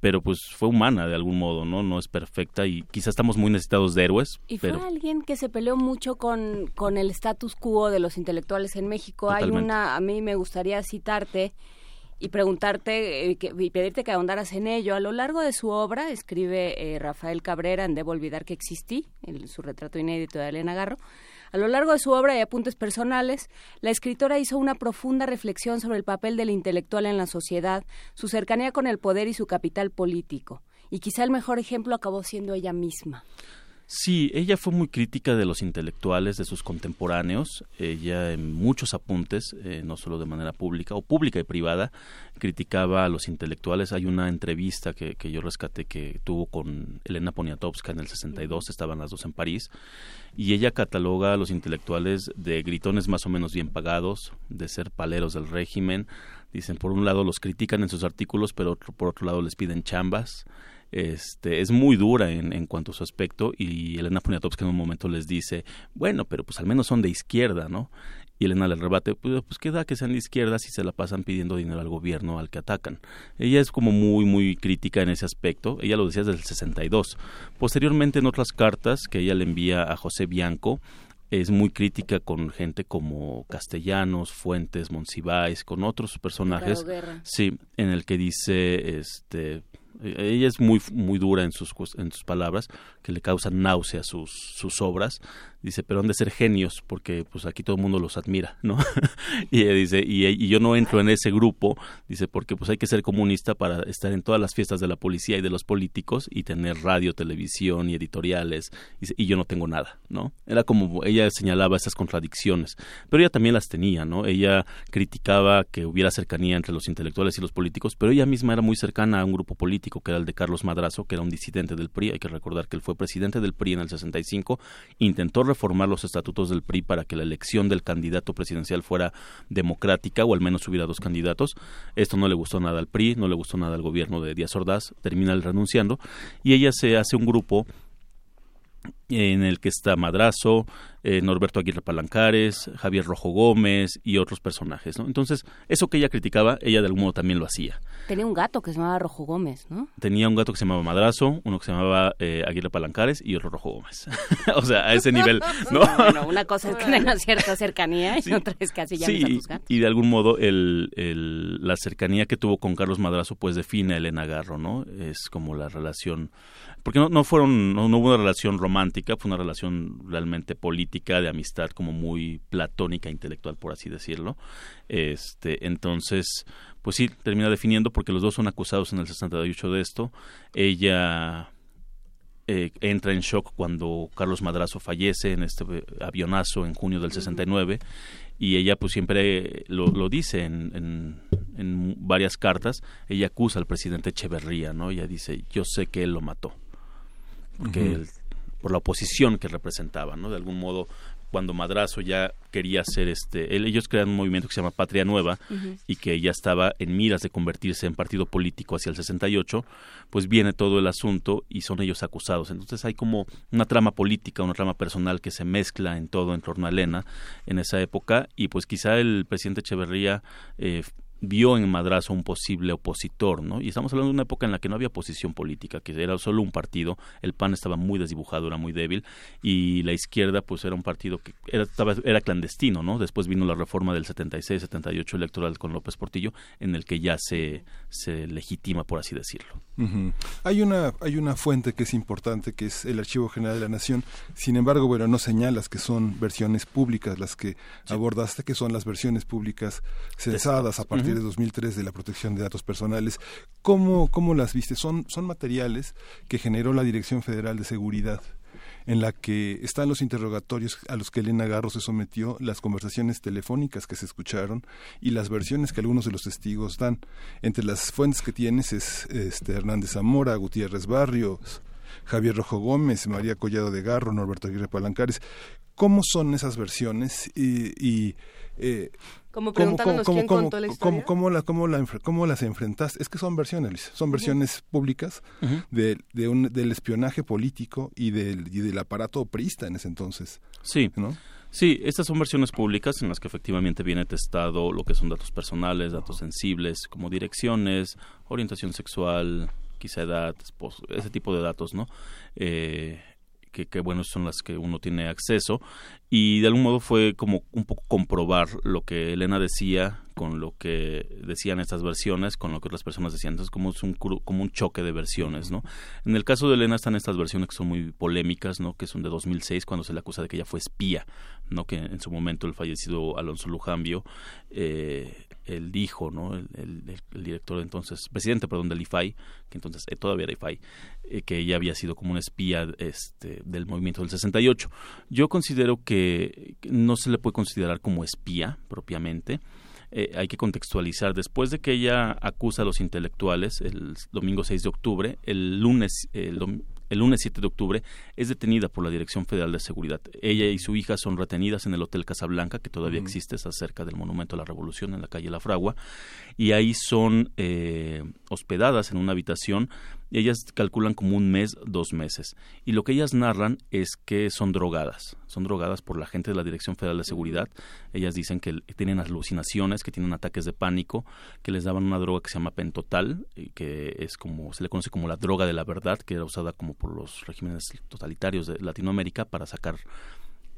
Speaker 14: pero pues fue humana de algún modo no no es perfecta y quizás estamos muy necesitados de héroes
Speaker 7: Y fue alguien que se peleó mucho con, con el status quo de los intelectuales en México. Hay una, a mí me gustaría citarte y preguntarte eh, que- y pedirte que ahondaras en ello. A lo largo de su obra, escribe eh, Rafael Cabrera en Debo olvidar que existí, en su retrato inédito de Elena Garro. A lo largo de su obra y apuntes personales, la escritora hizo una profunda reflexión sobre el papel del intelectual en la sociedad, su cercanía con el poder y su capital político. Y quizá el mejor ejemplo acabó siendo ella misma.
Speaker 14: Sí, ella fue muy crítica de los intelectuales, de sus contemporáneos. Ella en muchos apuntes, eh, no solo de manera pública o pública y privada, criticaba a los intelectuales. Hay una entrevista que, que yo rescaté que tuvo con Elena Poniatowska en el 62, estaban las dos en París, y ella cataloga a los intelectuales de gritones más o menos bien pagados, de ser paleros del régimen. Dicen, por un lado los critican en sus artículos, pero por otro lado les piden chambas este, es muy dura en, en cuanto a su aspecto y Elena Poniatowska en un momento les dice, bueno, pero pues al menos son de izquierda, ¿no? Y Elena le rebate, pues, pues qué da que sean de izquierda si se la pasan pidiendo dinero al gobierno al que atacan. Ella es como muy, muy crítica en ese aspecto. Ella lo decía desde el 62. Posteriormente, en otras cartas que ella le envía a José Bianco, es muy crítica con gente como Castellanos, Fuentes, Monsiváis, con otros personajes. Sí, en el que dice, este, ella es muy muy dura en sus en sus palabras, que le causan náusea sus sus obras. Dice, pero han de ser genios, porque pues aquí todo el mundo los admira, ¿no? y ella dice, y, yo no entro en ese grupo, dice, porque pues hay que ser comunista para estar en todas las fiestas de la policía y de los políticos y tener radio, televisión y editoriales, y yo no tengo nada, ¿no? Era como, ella señalaba esas contradicciones, pero ella también las tenía, ¿no? Ella criticaba que hubiera cercanía entre los intelectuales y los políticos, pero ella misma era muy cercana a un grupo político que era el de Carlos Madrazo, que era un disidente del PRI, hay que recordar que él fue presidente del PRI en el 65, intentó reformar los estatutos del PRI para que la elección del candidato presidencial fuera democrática o al menos hubiera dos candidatos. Esto no le gustó nada al PRI, no le gustó nada al gobierno de Díaz Ordaz, termina él renunciando y ella se hace un grupo en el que está Madrazo, eh, Norberto Aguirre Palancares, Javier Rojo Gómez y otros personajes, ¿no? Entonces, eso que ella criticaba, ella de algún modo también lo hacía.
Speaker 7: Tenía un gato que se llamaba Rojo Gómez, ¿no?
Speaker 14: Tenía un gato que se llamaba Madrazo, uno que se llamaba eh, Aguirre Palancares y otro Rojo Gómez. o sea, a ese nivel, ¿no?
Speaker 7: Bueno, una cosa es que tenga cierta cercanía y otra es que así llames a
Speaker 14: Sí,
Speaker 7: tus gatos.
Speaker 14: y de algún modo el, el- la cercanía que tuvo con Carlos Madrazo pues define a Elena Garro, ¿no? Es como la relación, porque no, no fueron, no, no hubo una relación romántica, fue una relación realmente política, de amistad, como muy platónica, intelectual, por así decirlo. Este, entonces, pues sí, termina definiendo porque los dos son acusados en el 68 de esto. Ella eh, entra en shock cuando Carlos Madrazo fallece en este eh, avionazo en junio del 69 y ella pues siempre lo, lo dice en, en, en varias cartas, ella acusa al presidente Echeverría, ¿no? Ella dice, yo sé que él lo mató, porque él por la oposición que representaban, ¿no? De algún modo cuando Madrazo ya quería hacer este, él- ellos crean un movimiento que se llama Patria Nueva y que ya estaba en miras de convertirse en partido político hacia el 68, pues viene todo el asunto y son ellos acusados. Entonces hay como una trama política, una trama personal que se mezcla en todo en torno a Elena en esa época y pues quizá el presidente Echeverría eh, vio en Madrazo un posible opositor, ¿no? Y estamos hablando de una época en la que no había posición política, que era solo un partido, el PAN estaba muy desdibujado, era muy débil, y la izquierda pues era un partido que era, estaba- era clandestino, ¿no? Después vino la reforma del 76-78 electoral con López Portillo, en el que ya se, se legitima, por así decirlo.
Speaker 3: Hay una hay una fuente que es importante que es el Archivo General de la Nación. Sin embargo, bueno, no señalas que son versiones públicas las que abordaste, que son las versiones públicas censadas a partir
Speaker 14: Ujú.
Speaker 3: 2003 de la protección de datos personales. ¿Cómo cómo las viste? Son son materiales que generó la Dirección Federal de Seguridad en la que están los interrogatorios a los que Elena Garro se sometió, las conversaciones telefónicas que se escucharon y las versiones que algunos de los testigos dan. Entre las fuentes que tienes es este, Hernández Zamora, Gutiérrez Barrios, Javier Rojo Gómez, María Collado de Garro, Norberto Aguirre Palancares. ¿Cómo son esas versiones? Y, eh,
Speaker 2: Como
Speaker 3: ¿cómo-
Speaker 2: preguntándonos
Speaker 3: cómo-
Speaker 2: quién
Speaker 3: cómo-
Speaker 2: contó la
Speaker 3: cómo-
Speaker 2: historia.
Speaker 3: cómo la- cómo la cómo las enfrentaste? Es que son versiones, Luis, son versiones públicas de, de un- del espionaje político y del, y del aparato priista en ese entonces.
Speaker 14: Sí.
Speaker 3: ¿no?
Speaker 14: Sí, estas son versiones públicas en las que efectivamente viene testado lo que son datos personales, datos sensibles, como direcciones, orientación sexual, quizá edad, esposo, ese tipo de datos, ¿no? Eh, que, que, bueno, son las que uno tiene acceso. Y de algún modo fue como un poco comprobar lo que Elena decía con lo que decían estas versiones, con lo que otras personas decían. Entonces, como es un, como un choque de versiones, ¿no? En el caso de Elena están estas versiones que son muy polémicas, ¿no? Que son de 2006, cuando se le acusa de que ella fue espía, ¿no? Que en su momento el fallecido Alonso Lujambio, eh, él dijo, ¿no? El, director entonces, presidente, perdón, del IFAI, que entonces eh, todavía era IFAI, eh, que ella había sido como una espía este, del movimiento del 68. Yo considero que no se le puede considerar como espía propiamente. Eh, hay que contextualizar. Después de que ella acusa a los intelectuales el domingo 6 de octubre, el lunes, el, el lunes 7 de octubre es detenida por la Dirección Federal de Seguridad. Ella y su hija son retenidas en el Hotel Casablanca, que todavía existe, está cerca del Monumento a la Revolución, en la calle La Fragua, y ahí son eh, hospedadas en una habitación. Y Ellas calculan como un mes, dos meses. Y lo que ellas narran es que son drogadas. Son drogadas por la gente de la Dirección Federal de Seguridad. Ellas dicen que tienen alucinaciones, que tienen ataques de pánico, que les daban una droga que se llama pentotal, que es como se le conoce como la droga de la verdad, que era usada como por los regímenes totalitarios de Latinoamérica para sacar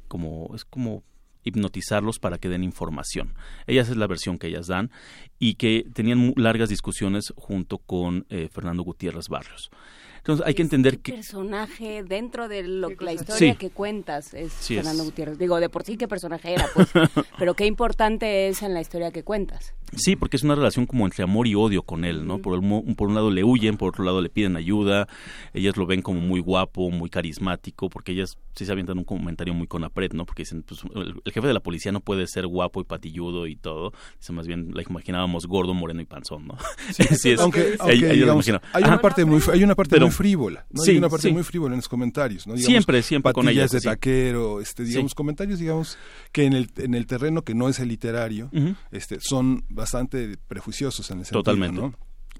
Speaker 14: como es como hipnotizarlos para que den información. Ellas es la versión que ellas dan y que tenían largas discusiones junto con eh, Fernando Gutiérrez Barrios. Entonces hay que entender que
Speaker 4: personaje dentro de lo, la historia
Speaker 14: Sí.
Speaker 4: que cuentas es
Speaker 14: Sí,
Speaker 4: Fernando
Speaker 14: es.
Speaker 4: Gutiérrez. Digo, de por sí qué personaje era, pues, pero qué importante es en la historia que cuentas.
Speaker 14: Sí, porque es una relación como entre amor y odio con él, ¿no? Por, el por un lado le huyen, por otro lado le piden ayuda, ellas lo ven como muy guapo, muy carismático, porque ellas sí se avientan un comentario muy conapred, ¿no? Porque dicen, pues el, el jefe de la policía no puede ser guapo y patilludo y todo, dice más bien, la imaginábamos gordo, moreno y panzón, ¿no? Sí, es-
Speaker 3: aunque, digamos, hay una parte muy hay una parte
Speaker 14: Pero-
Speaker 3: muy frívola ¿no?
Speaker 14: Sí,
Speaker 3: hay una parte
Speaker 14: sí.
Speaker 3: muy frívola en los comentarios ¿no?
Speaker 14: Siempre, siempre con
Speaker 3: patillas
Speaker 14: ella,
Speaker 3: de
Speaker 14: sí.
Speaker 3: taquero este digamos
Speaker 14: Sí.
Speaker 3: comentarios digamos que en el en el terreno que no es el literario
Speaker 14: Ujú.
Speaker 3: este son bastante prejuiciosos en ese sentido,
Speaker 14: Totalmente.
Speaker 3: ¿no?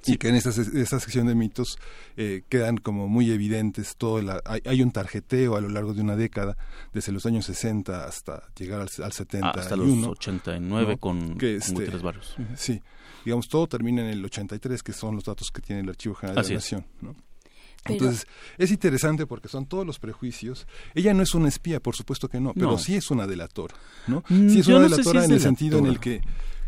Speaker 3: y que en esta, se- esta sección de mitos eh, quedan como muy evidentes todo la- hay, hay un tarjeteo a lo largo de una década desde los años 60 hasta llegar al, al 70
Speaker 14: Hasta los 89 con- con Gutiérrez Barrios.
Speaker 3: Sí digamos todo termina en el 83 que son los datos que tiene el Archivo General
Speaker 14: Así
Speaker 3: de la. Nación ¿no?
Speaker 14: Pero-
Speaker 3: Entonces, es interesante porque son todos los prejuicios. Ella no es una espía, por supuesto que no, pero
Speaker 14: No.
Speaker 3: sí es una delatora, ¿no?
Speaker 14: Mm,
Speaker 3: Sí es
Speaker 14: yo
Speaker 3: una
Speaker 14: no sé si
Speaker 3: delatora
Speaker 14: es
Speaker 3: en el sentido en el que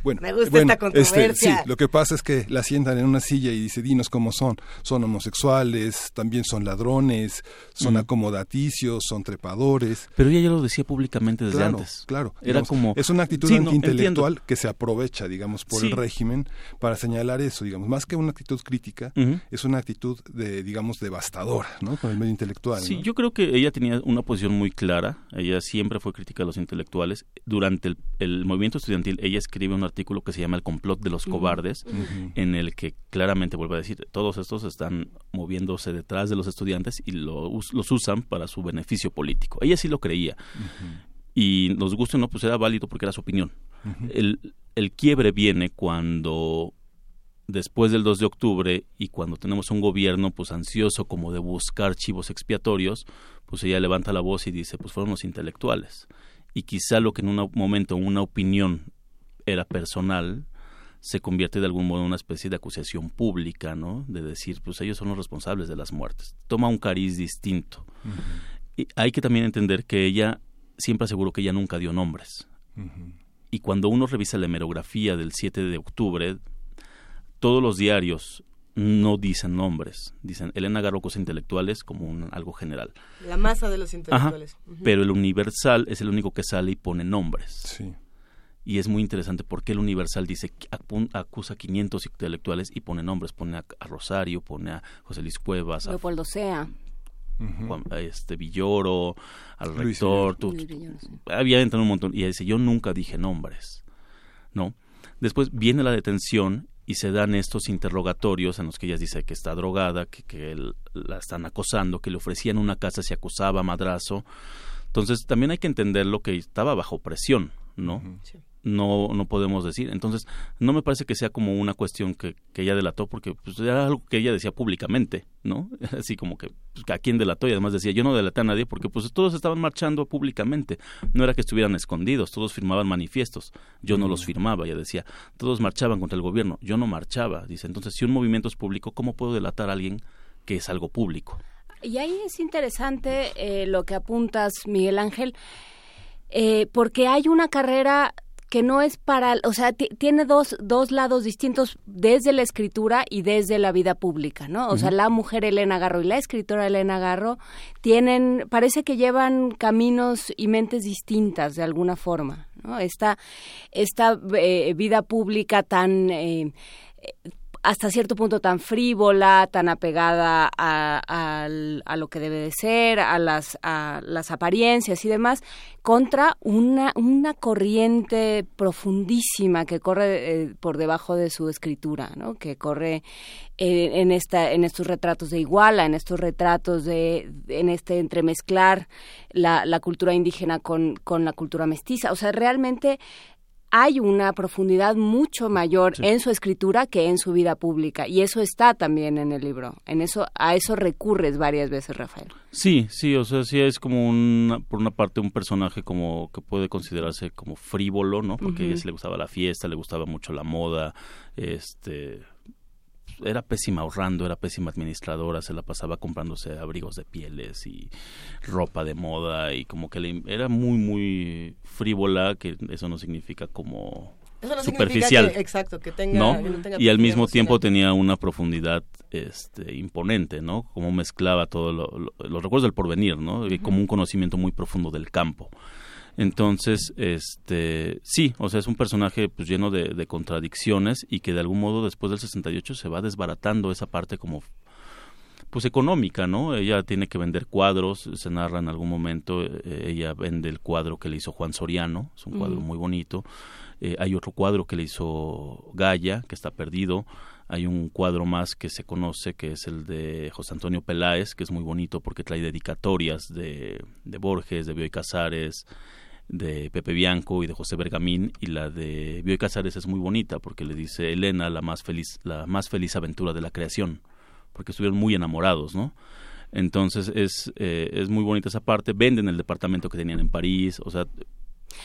Speaker 3: bueno,
Speaker 2: Me gusta
Speaker 3: bueno,
Speaker 2: esta
Speaker 3: este,
Speaker 2: controversia.
Speaker 3: sí, lo que pasa es que la sientan en una silla y dice, dinos cómo son. Son homosexuales, también son ladrones, son
Speaker 14: Mm.
Speaker 3: acomodaticios, son trepadores.
Speaker 14: Pero ella ya lo decía públicamente desde
Speaker 3: Claro,
Speaker 14: antes.
Speaker 3: claro.
Speaker 14: Era
Speaker 3: digamos,
Speaker 14: como...
Speaker 3: Es una actitud
Speaker 14: Sí, no,
Speaker 3: antiintelectual que se aprovecha, digamos, por el
Speaker 14: Sí.
Speaker 3: régimen para señalar eso, digamos. Más que una actitud crítica,
Speaker 14: Ujú.
Speaker 3: es una actitud, de digamos, devastadora, ¿no? Con el medio intelectual,
Speaker 14: Sí,
Speaker 3: ¿no?
Speaker 14: yo creo que ella tenía una posición muy clara. Ella siempre fue crítica de los intelectuales. Durante el, el movimiento estudiantil, ella escribe un artículo artículo que se llama El complot de los cobardes, en el que claramente vuelve a decir, todos estos están moviéndose detrás de los estudiantes y lo us- los usan para su beneficio político. Ella sí lo creía. Y nos guste o no, pues era válido porque era su opinión. El, el quiebre viene cuando después del 2 de octubre y cuando tenemos un gobierno pues ansioso como de buscar chivos expiatorios, pues ella levanta la voz y dice, pues fueron los intelectuales. Y quizá lo que en un momento una opinión era personal, se convierte de algún modo en una especie de acusación pública, ¿no? De decir, pues ellos son los responsables de las muertes. Toma un cariz distinto. Y hay que también entender que ella siempre aseguró que ella nunca dio nombres. Y cuando uno revisa la hemerografía del 7 de octubre, todos los diarios no dicen nombres. Dicen Elena Garro cosas intelectuales como un, algo general.
Speaker 2: La masa de los
Speaker 14: Ajá.
Speaker 2: intelectuales.
Speaker 14: Pero el Universal es el único que sale y pone nombres.
Speaker 3: Sí.
Speaker 14: Y es muy interesante porque el Universal dice acusa a 500 intelectuales y pone nombres. Pone a, a Rosario, pone a José Luis Cuevas, a
Speaker 4: Leopoldo Sea.
Speaker 14: Juan- a este Villoro, al
Speaker 3: Luis
Speaker 14: rector, tú-
Speaker 4: Luis Villoro, sí.
Speaker 14: había entrado un montón y ella dice yo nunca dije nombres, ¿no? Después viene la detención y se dan estos interrogatorios en los que ella dice que está drogada, que, que él- la están acosando, que le ofrecían una casa, se acusaba, madrazo. Entonces también hay que entender lo que estaba bajo presión, ¿no? No, no podemos decir. Entonces, no me parece que sea como una cuestión que, que ella delató, porque pues, era algo que ella decía públicamente, ¿no? Así como que pues, a quién delató y además decía, yo no delaté a nadie porque pues todos estaban marchando públicamente. No era que estuvieran escondidos, todos firmaban manifiestos. Yo no los firmaba, ella decía, todos marchaban contra el gobierno, yo no marchaba. Dice, entonces, si un movimiento es público, ¿cómo puedo delatar a alguien que es algo público?
Speaker 4: Y ahí es interesante eh, lo que apuntas, Miguel Ángel, eh, porque hay una carrera que no es para, o sea, ti- tiene dos, dos lados distintos desde la escritura y desde la vida pública, ¿no? O sea, la mujer Elena Garro y la escritora Elena Garro tienen, parece que llevan caminos y mentes distintas de alguna forma, ¿no? Esta, esta eh, vida pública tan... eh, hasta cierto punto tan frívola, tan apegada a, lo que debe de ser, a las, a las apariencias y demás, contra una, una corriente profundísima que corre eh, por debajo de su escritura, ¿no? que corre eh, en, esta, en estos retratos de Iguala, en estos retratos de, en este entremezclar la, la cultura indígena con, con la cultura mestiza. O sea, realmente hay una profundidad mucho mayor en su escritura que en su vida pública y eso está también en el libro. En eso a eso recurres varias veces, Rafael.
Speaker 14: Sí, sí, o sea, sí es como un, por una parte un personaje como que puede considerarse como frívolo, ¿no? Porque a ella
Speaker 4: Ujú.
Speaker 14: sí le gustaba la fiesta, le gustaba mucho la moda, este era pésima ahorrando, era pésima administradora, se la pasaba comprándose abrigos de pieles y ropa de moda y como que le, era muy muy frívola, que eso no significa como
Speaker 2: Eso no significa
Speaker 14: superficial,
Speaker 2: que- exacto, que tenga-
Speaker 14: ¿no?
Speaker 2: que no tenga
Speaker 14: y al mismo
Speaker 2: emocional.
Speaker 14: tiempo tenía una profundidad este, imponente, ¿no? Como mezclaba todos los recuerdos del porvenir, ¿no? Y como un conocimiento muy profundo del campo. Entonces, este, sí, o sea, es un personaje pues lleno de, de contradicciones y que de algún modo después del 68 se va desbaratando esa parte como pues económica, ¿no? Ella tiene que vender cuadros, se narra en algún momento, eh, ella vende el cuadro que le hizo Juan Soriano, es un cuadro muy bonito. Eh, hay otro cuadro que le hizo Gaya, que está perdido. Hay un cuadro más que se conoce, que es el de José Antonio Peláez, que es muy bonito porque trae dedicatorias de, de Borges, de Bioy Casares, de Pepe Bianco y de José Bergamín. Y la de Bioy Casares es muy bonita porque le dice Elena la más feliz, la más feliz aventura de la creación, porque estuvieron muy enamorados, ¿no? Entonces es, eh, es muy bonita esa parte. Venden el departamento que tenían en París, o sea,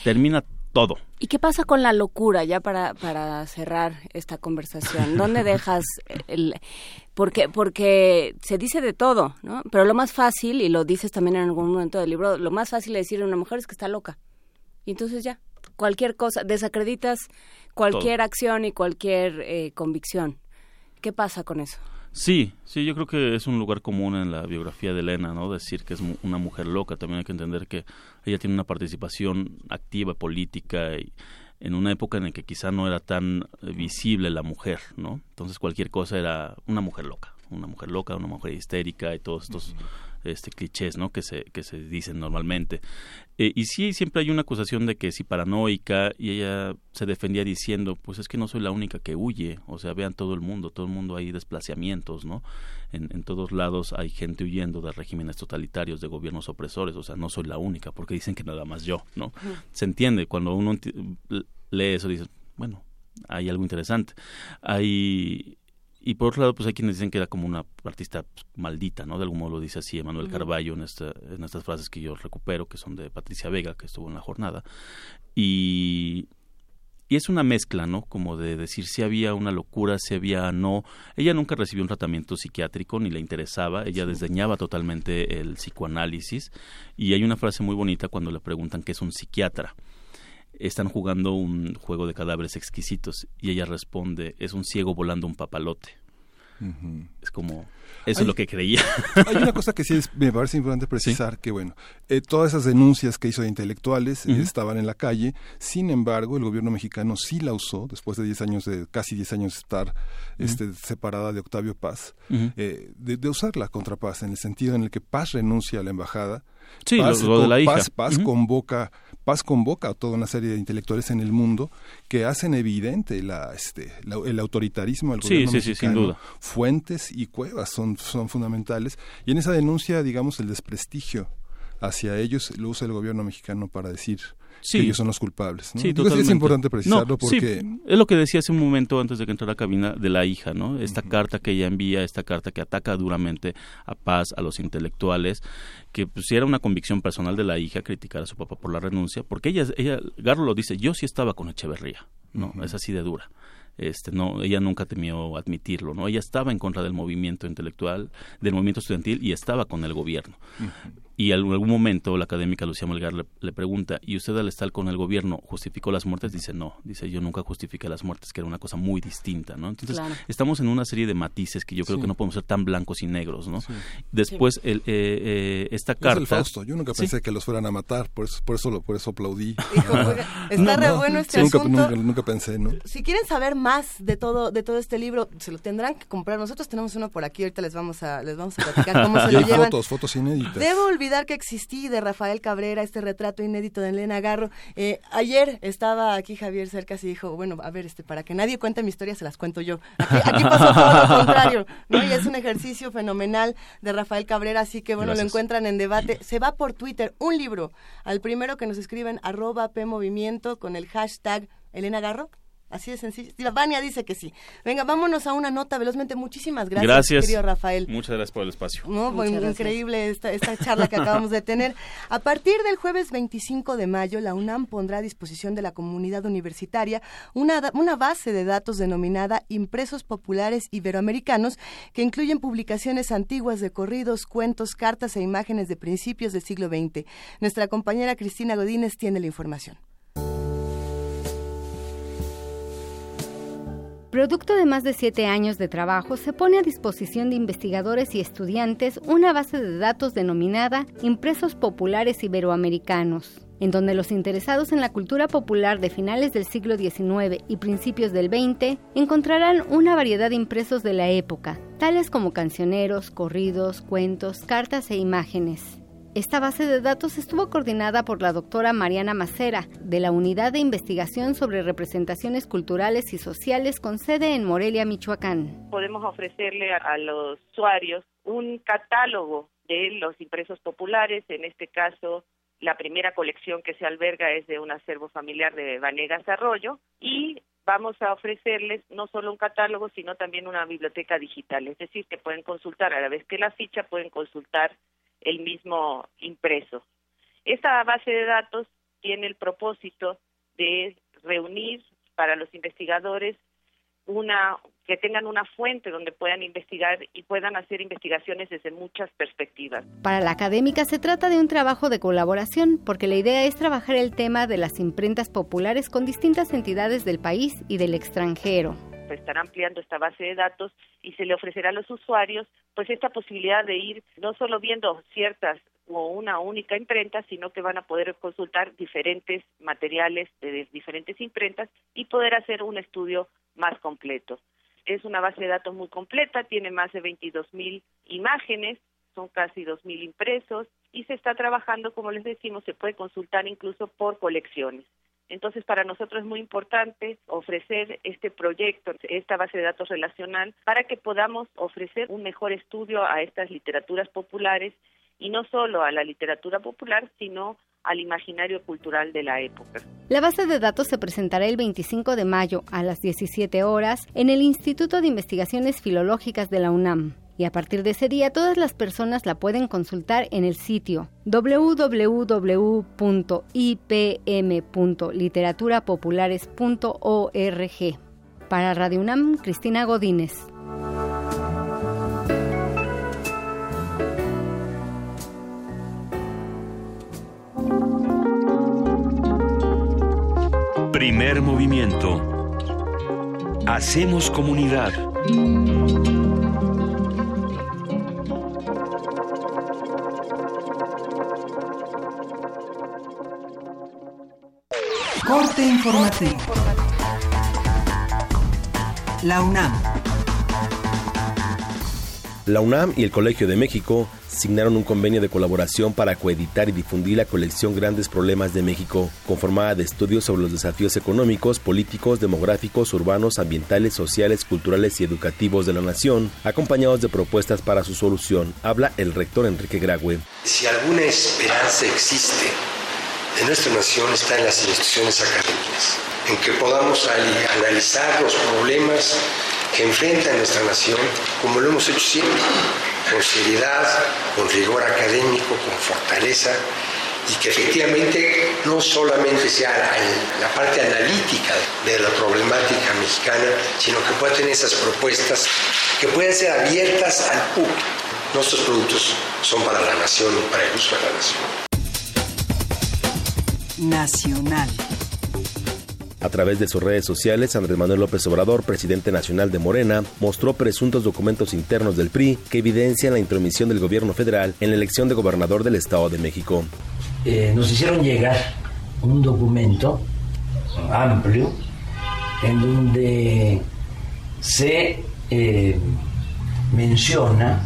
Speaker 14: termina todo.
Speaker 4: ¿Y qué pasa con la locura ya para, para cerrar esta conversación? ¿Dónde dejas el porque porque se dice de todo, ¿no? Pero lo más fácil y lo dices también en algún momento del libro, lo más fácil de decir a una mujer es que está loca. Y entonces ya, cualquier cosa, desacreditas cualquier
Speaker 14: Todo.
Speaker 4: acción y cualquier eh, convicción. ¿Qué pasa con eso?
Speaker 14: Sí, sí, yo creo que es un lugar común en la biografía de Elena, ¿no? Decir que es mu- una mujer loca. También hay que entender que ella tiene una participación activa política y en una época en la que quizá no era tan eh, visible la mujer, ¿no? Entonces cualquier cosa era una mujer loca, una mujer loca, una mujer histérica y todos estos este clichés no que se que se dicen normalmente. Eh, y sí siempre hay una acusación de que si paranoica y ella se defendía diciendo pues es que no soy la única que huye. O sea vean todo el mundo todo el mundo hay desplazamientos no en, en todos lados hay gente huyendo de regímenes totalitarios de gobiernos opresores. O sea no soy la única porque dicen que nada más yo no se entiende cuando uno lee eso dices bueno hay algo interesante. Hay y por otro lado, pues hay quienes dicen que era como una artista pues, maldita, ¿no? De algún modo lo dice así Emanuel Carballo en, esta, en estas frases que yo recupero, que son de Patricia Vega, que estuvo en la jornada. Y, y es una mezcla, ¿no? Como de decir si había una locura, si había no. Ella nunca recibió un tratamiento psiquiátrico, ni le interesaba. Ella desdeñaba totalmente el psicoanálisis. Y hay una frase muy bonita cuando le preguntan qué es un psiquiatra están jugando un juego de cadáveres exquisitos y ella responde, es un ciego volando un papalote. Es como, eso es lo que creía.
Speaker 3: Hay una cosa que sí me parece importante precisar, que bueno, eh, todas esas denuncias que hizo de intelectuales eh, estaban en la calle, sin embargo, el gobierno mexicano sí la usó, después de 10 años, de casi 10 años de estar este, separada de Octavio Paz, eh, de, de, usarla contra Paz, en el sentido en el que Paz renuncia a la embajada,
Speaker 14: Sí, Paz, lo, de la hija.
Speaker 3: Paz, Paz convoca, Paz convoca a toda una serie de intelectuales en el mundo que hacen evidente la, este, el autoritarismo del gobierno
Speaker 14: sí, sí, sin duda.
Speaker 3: Fuentes y cuevas son, son fundamentales. Y en esa denuncia, digamos, el desprestigio hacia ellos lo usa el gobierno mexicano para decir sí. que ellos son los culpables. ¿no?
Speaker 14: Sí,
Speaker 3: es importante precisarlo porque...
Speaker 14: es lo que decía hace un momento antes de que entrara a la cabina de la hija, ¿no? Esta carta que ella envía, esta carta que ataca duramente a Paz, a los intelectuales, que pues, si era una convicción personal de la hija criticar a su papá por la renuncia, porque ella, ella Garro lo dice, yo sí estaba con Echeverría, ¿no? Es así de dura. Este, no, ella nunca temió admitirlo, ¿no? Ella estaba en contra del movimiento intelectual, del movimiento estudiantil y estaba con el gobierno. Y en algún momento la académica Lucía Melgar le, pregunta, ¿y usted al estar con el gobierno justificó las muertes? Dice, no, dice, yo nunca justifiqué las muertes, que era una cosa muy distinta, ¿no? Entonces, estamos en una serie de matices que yo creo que no podemos ser tan blancos y negros, ¿no? Después, el, eh, eh, esta carta...
Speaker 3: el Fausto, yo nunca pensé que los fueran a matar, por eso, por eso, por eso aplaudí.
Speaker 2: está re bueno este
Speaker 3: nunca,
Speaker 2: asunto.
Speaker 3: Nunca, nunca, pensé, ¿no?
Speaker 2: Si quieren saber más de todo, de todo este libro, se lo tendrán que comprar. Nosotros tenemos uno por aquí, ahorita les vamos a, les vamos a platicar cómo se lo llevan.
Speaker 3: fotos, fotos inéditas.
Speaker 2: Debo olvidar que existí de Rafael Cabrera, este retrato inédito de Elena Garro. Eh, ayer estaba aquí Javier Cercas y dijo, bueno, a ver, este, para que nadie cuente mi historia, se las cuento yo. Aquí, aquí pasó todo lo contrario, ¿no? Y es un ejercicio fenomenal de Rafael Cabrera, así que bueno,
Speaker 14: Gracias.
Speaker 2: lo encuentran en debate. Se va por Twitter, un libro, al primero que nos escriben, arroba PMovimiento, con el hashtag Elena Garro. Así de sencillo. Vania dice que sí. Venga, vámonos a una nota velozmente. Muchísimas gracias,
Speaker 14: gracias.
Speaker 2: querido Rafael.
Speaker 14: Muchas gracias por el espacio.
Speaker 2: No, muy increíble esta, esta charla que acabamos de tener. A partir del jueves 25 de mayo, la UNAM pondrá a disposición de la comunidad universitaria una, una base de datos denominada Impresos Populares Iberoamericanos, que incluyen publicaciones antiguas de corridos, cuentos, cartas e imágenes de principios del siglo XX. Nuestra compañera Cristina Godínez tiene la información.
Speaker 15: Producto de más de siete años de trabajo, se pone a disposición de investigadores y estudiantes una base de datos denominada Impresos Populares Iberoamericanos, en donde los interesados en la cultura popular de finales del siglo XIX y principios del XX encontrarán una variedad de impresos de la época, tales como cancioneros, corridos, cuentos, cartas e imágenes. Esta base de datos estuvo coordinada por la doctora Mariana Macera, de la Unidad de Investigación sobre Representaciones Culturales y Sociales con sede en Morelia, Michoacán.
Speaker 16: Podemos ofrecerle a los usuarios un catálogo de los impresos populares, en este caso la primera colección que se alberga es de un acervo familiar de Vanegas Arroyo y vamos a ofrecerles no solo un catálogo, sino también una biblioteca digital, es decir, que pueden consultar a la vez que la ficha, pueden consultar el mismo impreso. Esta base de datos tiene el propósito de reunir para los investigadores una que tengan una fuente donde puedan investigar y puedan hacer investigaciones desde muchas perspectivas.
Speaker 15: Para la académica se trata de un trabajo de colaboración porque la idea es trabajar el tema de las imprentas populares con distintas entidades del país y del extranjero
Speaker 16: estará ampliando esta base de datos y se le ofrecerá a los usuarios pues esta posibilidad de ir no solo viendo ciertas o una única imprenta, sino que van a poder consultar diferentes materiales de diferentes imprentas y poder hacer un estudio más completo. Es una base de datos muy completa, tiene más de 22 mil imágenes, son casi 2.000 impresos y se está trabajando, como les decimos, se puede consultar incluso por colecciones. Entonces, para nosotros es muy importante ofrecer este proyecto, esta base de datos relacional, para que podamos ofrecer un mejor estudio a estas literaturas populares y no solo a la literatura popular, sino al imaginario cultural de la época.
Speaker 15: La base de datos se presentará el 25 de mayo a las 17 horas en el Instituto de Investigaciones Filológicas de la UNAM y a partir de ese día todas las personas la pueden consultar en el sitio www.ipm.literaturapopulares.org. Para Radio UNAM, Cristina Godínez.
Speaker 1: Primer movimiento. Hacemos comunidad.
Speaker 8: Corte informativo. La UNAM.
Speaker 17: La UNAM y el Colegio de México signaron un convenio de colaboración para coeditar y difundir la colección Grandes Problemas de México, conformada de estudios sobre los desafíos económicos, políticos, demográficos, urbanos, ambientales, sociales, culturales y educativos de la nación, acompañados de propuestas para su solución. Habla el rector Enrique Graue.
Speaker 18: Si alguna esperanza existe en nuestra nación está en las instituciones académicas, en que podamos analizar los problemas que enfrenta nuestra nación como lo hemos hecho siempre, con seriedad, con rigor académico, con fortaleza, y que efectivamente no solamente sea la, la, parte analítica de la problemática mexicana, sino que pueda tener esas propuestas que puedan ser abiertas al público. Nuestros productos son para la nación y para el uso de la nación.
Speaker 8: Nacional.
Speaker 17: A través de sus redes sociales, Andrés Manuel López Obrador, presidente nacional de Morena, mostró presuntos documentos internos del PRI que evidencian la intromisión del gobierno federal en la elección de gobernador del Estado de México.
Speaker 19: Eh, nos hicieron llegar un documento amplio en donde se eh, menciona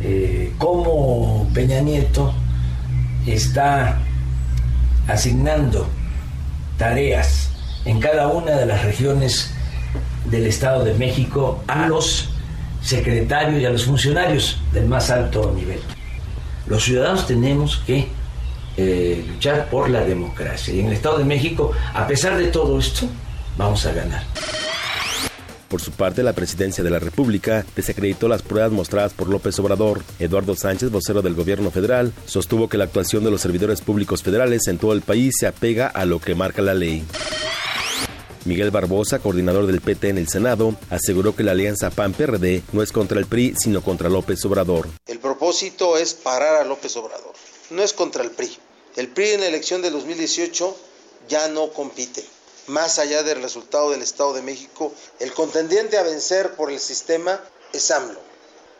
Speaker 19: eh, cómo Peña Nieto está asignando tareas en cada una de las regiones del Estado de México a los secretarios y a los funcionarios del más alto nivel. Los ciudadanos tenemos que eh, luchar por la democracia y en el Estado de México, a pesar de todo esto, vamos a ganar.
Speaker 17: Por su parte, la presidencia de la República desacreditó las pruebas mostradas por López Obrador. Eduardo Sánchez, vocero del gobierno federal, sostuvo que la actuación de los servidores públicos federales en todo el país se apega a lo que marca la ley. Miguel Barbosa, coordinador del PT en el Senado, aseguró que la alianza PAN-PRD no es contra el PRI, sino contra López Obrador.
Speaker 20: El propósito es parar a López Obrador, no es contra el PRI. El PRI en la elección de 2018 ya no compite más allá del resultado del Estado de México, el contendiente a vencer por el sistema es AMLO.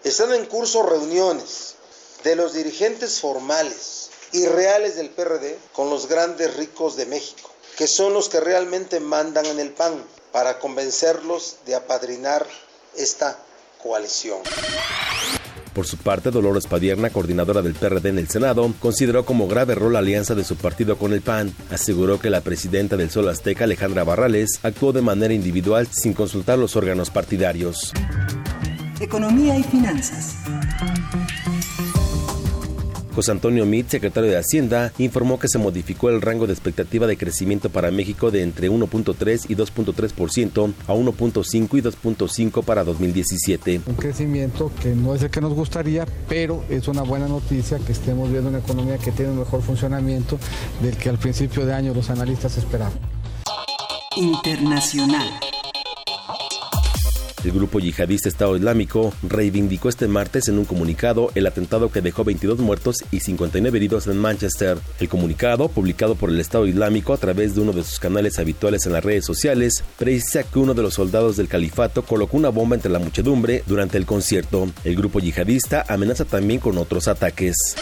Speaker 20: Están en curso reuniones de los dirigentes formales y reales del PRD con los grandes ricos de México, que son los que realmente mandan en el PAN, para convencerlos de apadrinar esta coalición.
Speaker 17: Por su parte, Dolores Padierna, coordinadora del PRD en el Senado, consideró como grave error la alianza de su partido con el PAN. Aseguró que la presidenta del Sol Azteca, Alejandra Barrales, actuó de manera individual sin consultar los órganos partidarios.
Speaker 8: Economía y finanzas.
Speaker 17: José Antonio Mit, secretario de Hacienda, informó que se modificó el rango de expectativa de crecimiento para México de entre 1.3 y 2.3% a 1.5 y 2.5 para 2017.
Speaker 21: Un crecimiento que no es el que nos gustaría, pero es una buena noticia que estemos viendo una economía que tiene un mejor funcionamiento del que al principio de año los analistas esperaban.
Speaker 8: Internacional.
Speaker 17: El grupo yihadista Estado Islámico reivindicó este martes en un comunicado el atentado que dejó 22 muertos y 59 heridos en Manchester. El comunicado, publicado por el Estado Islámico a través de uno de sus canales habituales en las redes sociales, precisa que uno de los soldados del califato colocó una bomba entre la muchedumbre durante el concierto. El grupo yihadista amenaza también con otros ataques.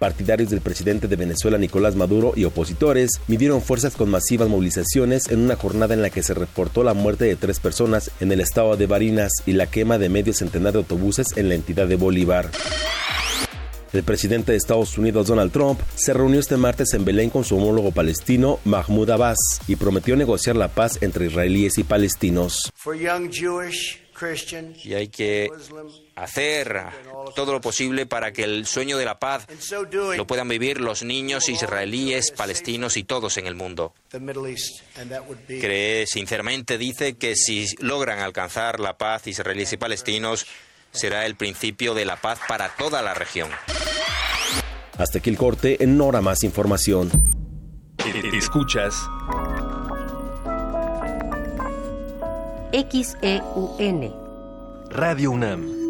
Speaker 17: Partidarios del presidente de Venezuela Nicolás Maduro y opositores midieron fuerzas con masivas movilizaciones en una jornada en la que se reportó la muerte de tres personas en el estado de Barinas y la quema de medio centenar de autobuses en la entidad de Bolívar. El presidente de Estados Unidos, Donald Trump, se reunió este martes en Belén con su homólogo palestino, Mahmoud Abbas, y prometió negociar la paz entre israelíes y palestinos.
Speaker 22: Y hay que hacer todo lo posible para que el sueño de la paz lo puedan vivir los niños israelíes, palestinos y todos en el mundo. Cree, sinceramente, dice que si logran alcanzar la paz israelíes y palestinos, será el principio de la paz para toda la región.
Speaker 17: Hasta aquí el corte, en Hora Más Información.
Speaker 1: Escuchas
Speaker 23: XEUN
Speaker 1: Radio UNAM.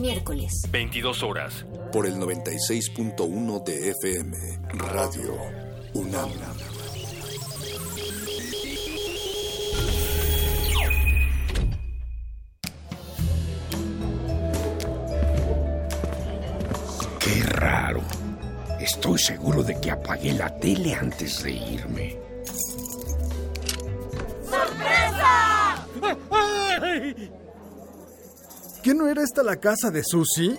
Speaker 24: Miércoles.
Speaker 1: 22 horas.
Speaker 25: Por el 96.1 de FM. Radio UNAM.
Speaker 26: Qué raro. Estoy seguro de que apagué la tele antes de irme.
Speaker 27: ¡Sorpresa!
Speaker 28: ¿Qué no era esta la casa de Susie?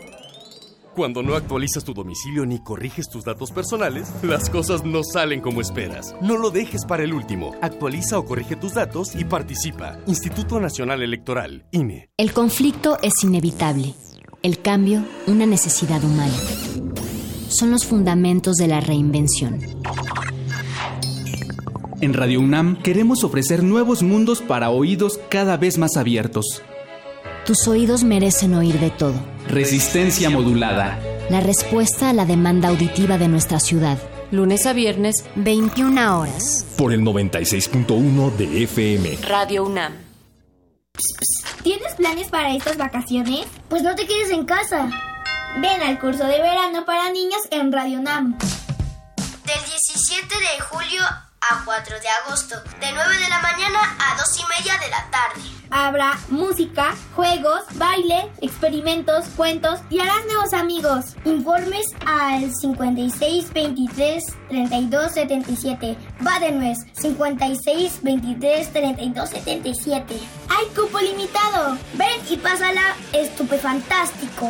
Speaker 29: Cuando no actualizas tu domicilio ni corriges tus datos personales, las cosas no salen como esperas. No lo dejes para el último. Actualiza o corrige tus datos y participa. Instituto Nacional Electoral, INE.
Speaker 24: El conflicto es inevitable. El cambio, una necesidad humana. Son los fundamentos de la reinvención.
Speaker 30: En Radio UNAM queremos ofrecer nuevos mundos para oídos cada vez más abiertos.
Speaker 24: Tus oídos merecen oír de todo.
Speaker 30: Resistencia modulada.
Speaker 24: La respuesta a la demanda auditiva de nuestra ciudad. Lunes a viernes, 21 horas.
Speaker 26: Por el 96.1 de FM.
Speaker 24: Radio UNAM.
Speaker 31: ¿Tienes planes para estas vacaciones? Pues no te quedes en casa. Ven al curso de verano para niños en Radio UNAM.
Speaker 32: Del 17 de julio a 4 de agosto, de 9 de la mañana a 2 y media de la tarde.
Speaker 31: Habrá música, juegos, baile, experimentos, cuentos y harás nuevos amigos. Informes al 56 23 32 77. Va de nuez 56 23 32 77. ¡Hay cupo limitado! Ven y pásala estupefantástico.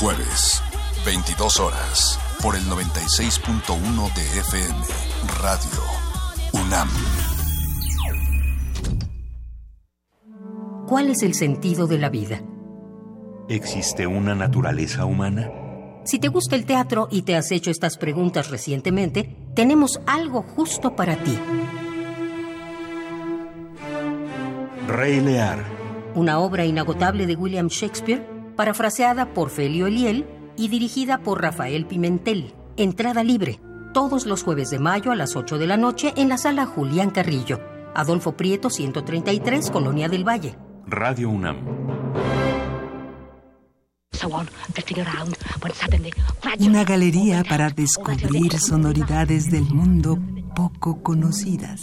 Speaker 25: Jueves, 22 horas, por el 96.1 de FM, Radio UNAM.
Speaker 23: ¿Cuál es el sentido de la vida?
Speaker 1: ¿Existe una naturaleza humana?
Speaker 23: Si te gusta el teatro y te has hecho estas preguntas recientemente, tenemos algo justo para ti.
Speaker 1: Rey Lear.
Speaker 23: Una obra inagotable de William Shakespeare, parafraseada por Felio Eliel y dirigida por Rafael Pimentel. Entrada libre. todos los jueves de mayo a las 8 de la noche en la sala Julián Carrillo. Adolfo Prieto 133, Colonia del Valle.
Speaker 21: Radio UNAM.
Speaker 8: Una galería para descubrir sonoridades del mundo poco conocidas.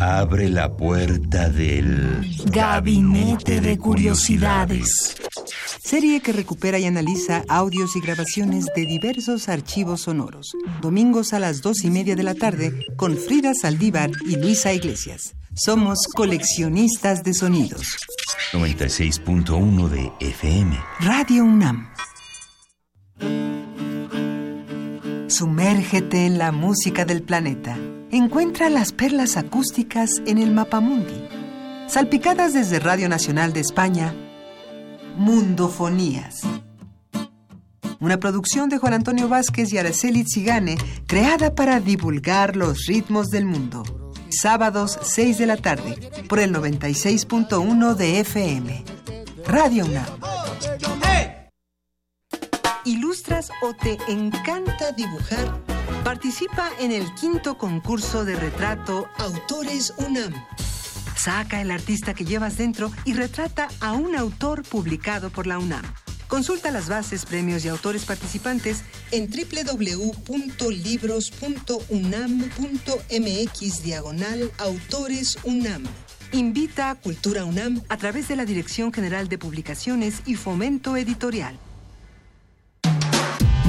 Speaker 1: Abre la puerta del
Speaker 8: Gabinete de Curiosidades. Serie que recupera y analiza audios y grabaciones de diversos archivos sonoros. Domingos a las dos y media de la tarde con Frida Saldívar y Luisa Iglesias. Somos coleccionistas de sonidos.
Speaker 1: 96.1 de FM.
Speaker 8: Radio UNAM. Sumérgete en la música del planeta. Encuentra las perlas acústicas en el Mapamundi. Salpicadas desde Radio Nacional de España, Mundofonías. Una producción de Juan Antonio Vázquez y Araceli Zigane, creada para divulgar los ritmos del mundo. Sábados 6 de la tarde, por el 96.1 de FM. Radio UNAM. ¿Ilustras o te encanta dibujar? Participa en el quinto concurso de retrato Autores UNAM. Saca el artista que llevas dentro y retrata a un autor publicado por la UNAM. Consulta las bases, premios y autores participantes en www.libros.unam.mx diagonal Autores UNAM. Invita a Cultura UNAM a través de la Dirección General de Publicaciones y Fomento Editorial.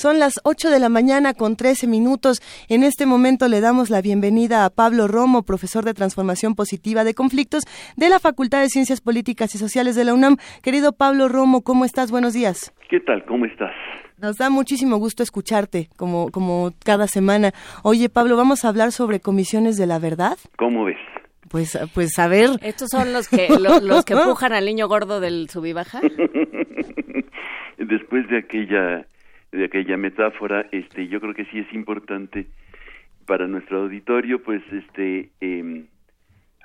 Speaker 2: Son las 8 de la mañana con 13 minutos. En este momento le damos la bienvenida a Pablo Romo, profesor de Transformación Positiva de Conflictos de la Facultad de Ciencias Políticas y Sociales de la UNAM. Querido Pablo Romo, ¿cómo estás? Buenos días.
Speaker 14: ¿Qué tal? ¿Cómo estás?
Speaker 2: Nos da muchísimo gusto escucharte, como, como cada semana. Oye, Pablo, vamos a hablar sobre comisiones de la verdad.
Speaker 14: ¿Cómo ves?
Speaker 2: Pues, pues a ver.
Speaker 4: ¿Estos son los que, los, los que empujan al niño gordo del subibaja?
Speaker 14: Después de aquella de aquella metáfora, este, yo creo que sí es importante para nuestro auditorio, pues, este, eh,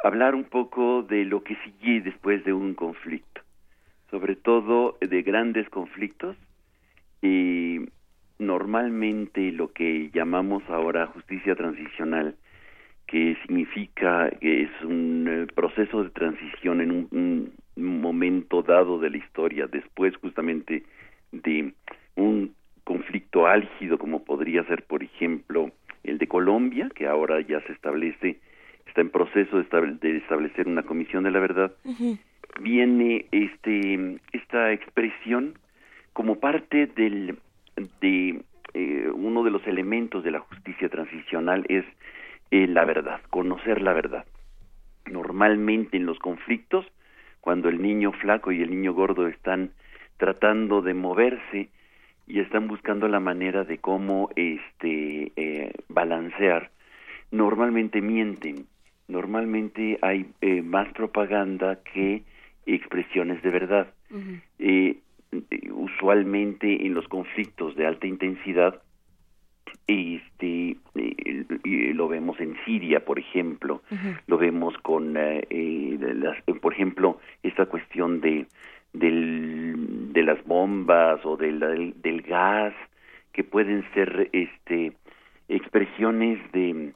Speaker 14: hablar un poco de lo que sigue después de un conflicto, sobre todo de grandes conflictos y normalmente lo que llamamos ahora justicia transicional, que significa que es un eh, proceso de transición en un, un momento dado de la historia, después justamente de un conflicto álgido como podría ser, por ejemplo, el de Colombia, que ahora ya se establece, está en proceso de, establecer una comisión de la verdad, viene este esta expresión como parte del de eh, uno de los elementos de la justicia transicional es eh, la verdad, conocer la verdad. Normalmente en los conflictos, cuando el niño flaco y el niño gordo están tratando de moverse y están buscando la manera de cómo este eh, balancear. Normalmente mienten. Normalmente hay eh, más propaganda que expresiones de verdad. Eh, usualmente en los conflictos de alta intensidad este lo vemos en Siria por ejemplo. Lo vemos con las, por ejemplo esta cuestión de del, de las bombas o del, del, gas que pueden ser este expresiones de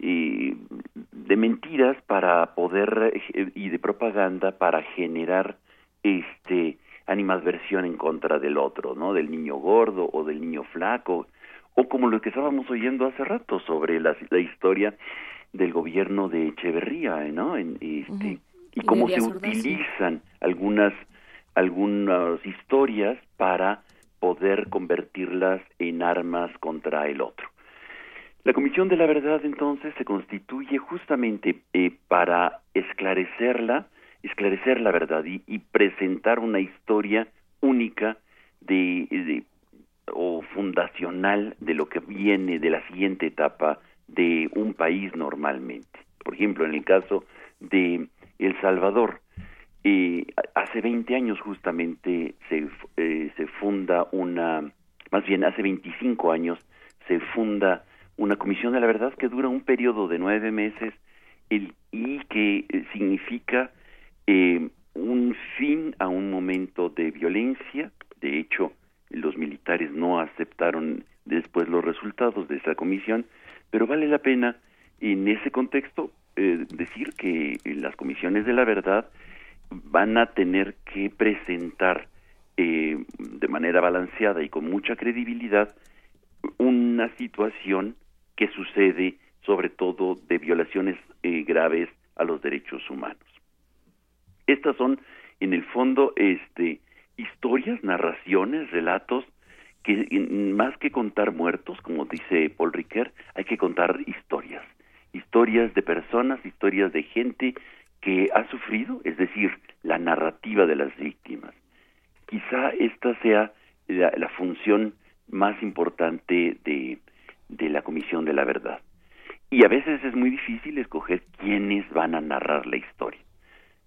Speaker 14: de mentiras para poder y de propaganda para generar este animadversión en contra del otro, ¿no? Del niño gordo o del niño flaco o como lo que estábamos oyendo hace rato sobre la, la historia del gobierno de Echeverría, ¿no? En, este, y cómo se utilizan algunas algunas historias para poder convertirlas en armas contra el otro. La Comisión de la Verdad entonces se constituye justamente eh, para esclarecerla, esclarecer la verdad y, presentar una historia única de, o fundacional de lo que viene de la siguiente etapa de un país normalmente. Por ejemplo, en el caso de El Salvador. Eh, hace 20 años justamente se, eh, se funda una, más bien hace 25 años se funda una comisión de la verdad que dura un periodo de nueve meses el, y que eh, significa eh, un fin a un momento de violencia. De hecho, los militares no aceptaron después los resultados de esa comisión, pero vale la pena en ese contexto eh, decir que las comisiones de la verdad van a tener que presentar eh, de manera balanceada y con mucha credibilidad una situación que sucede sobre todo de violaciones eh, graves a los derechos humanos. Estas son, en el fondo, este, historias, narraciones, relatos que más que contar muertos, como dice Paul Ricoeur, hay que contar historias, historias de personas, historias de gente que ha sufrido, es decir, la narrativa de las víctimas. Quizá esta sea la, función más importante de, de la Comisión de la Verdad. Y a veces es muy difícil escoger quiénes van a narrar la historia,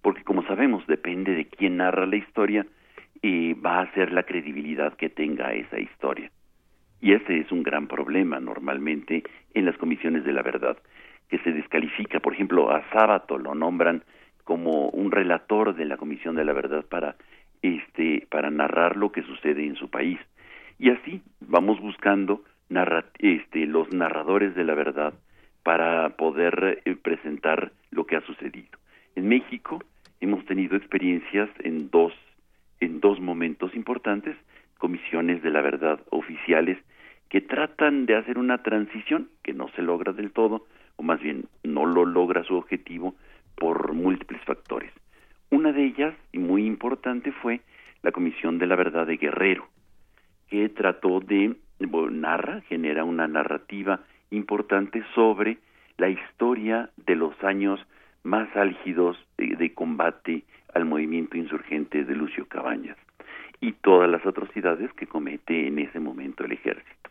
Speaker 14: porque como sabemos, depende de quién narra la historia, y va a ser la credibilidad que tenga esa historia. Y ese es un gran problema normalmente en las comisiones de la verdad, que se descalifica. Por ejemplo, a Sábato lo nombran como un relator de la Comisión de la Verdad para este para narrar lo que sucede en su país. Y así vamos buscando este, los narradores de la verdad para poder eh, presentar lo que ha sucedido. En México hemos tenido experiencias en dos en dos momentos importantes, comisiones de la verdad oficiales que tratan de hacer una transición que no se logra del todo, o más bien no lo logra su objetivo por múltiples factores. Una de ellas, y muy importante, fue la Comisión de la Verdad de Guerrero, que trató de, narra, genera una narrativa importante sobre la historia de los años más álgidos de combate al movimiento insurgente de Lucio Cabañas y todas las atrocidades que comete en ese momento el ejército.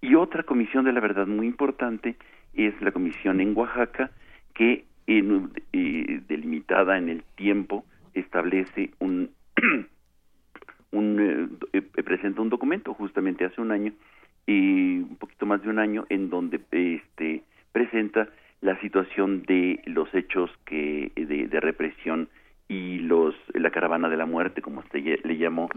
Speaker 14: Y otra comisión de la verdad muy importante es la comisión en Oaxaca que en, eh, delimitada en el tiempo establece un, un eh, presenta un documento justamente hace un año y un poquito más de un año en donde este presenta la situación de los hechos que de, de represión y los la caravana de la muerte como se le llamó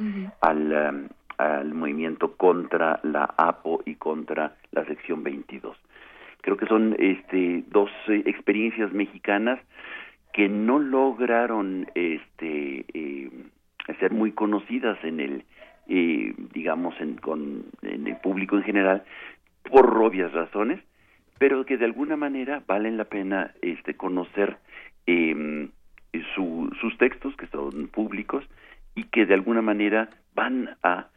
Speaker 14: al, um, al movimiento contra la APO y contra la sección 22 creo que son este dos eh, experiencias mexicanas que no lograron este eh, ser muy conocidas en el eh, digamos en, con, en el público en general por obvias razones pero que de alguna manera valen la pena este conocer eh, su, sus textos, que son públicos, y que de alguna manera van a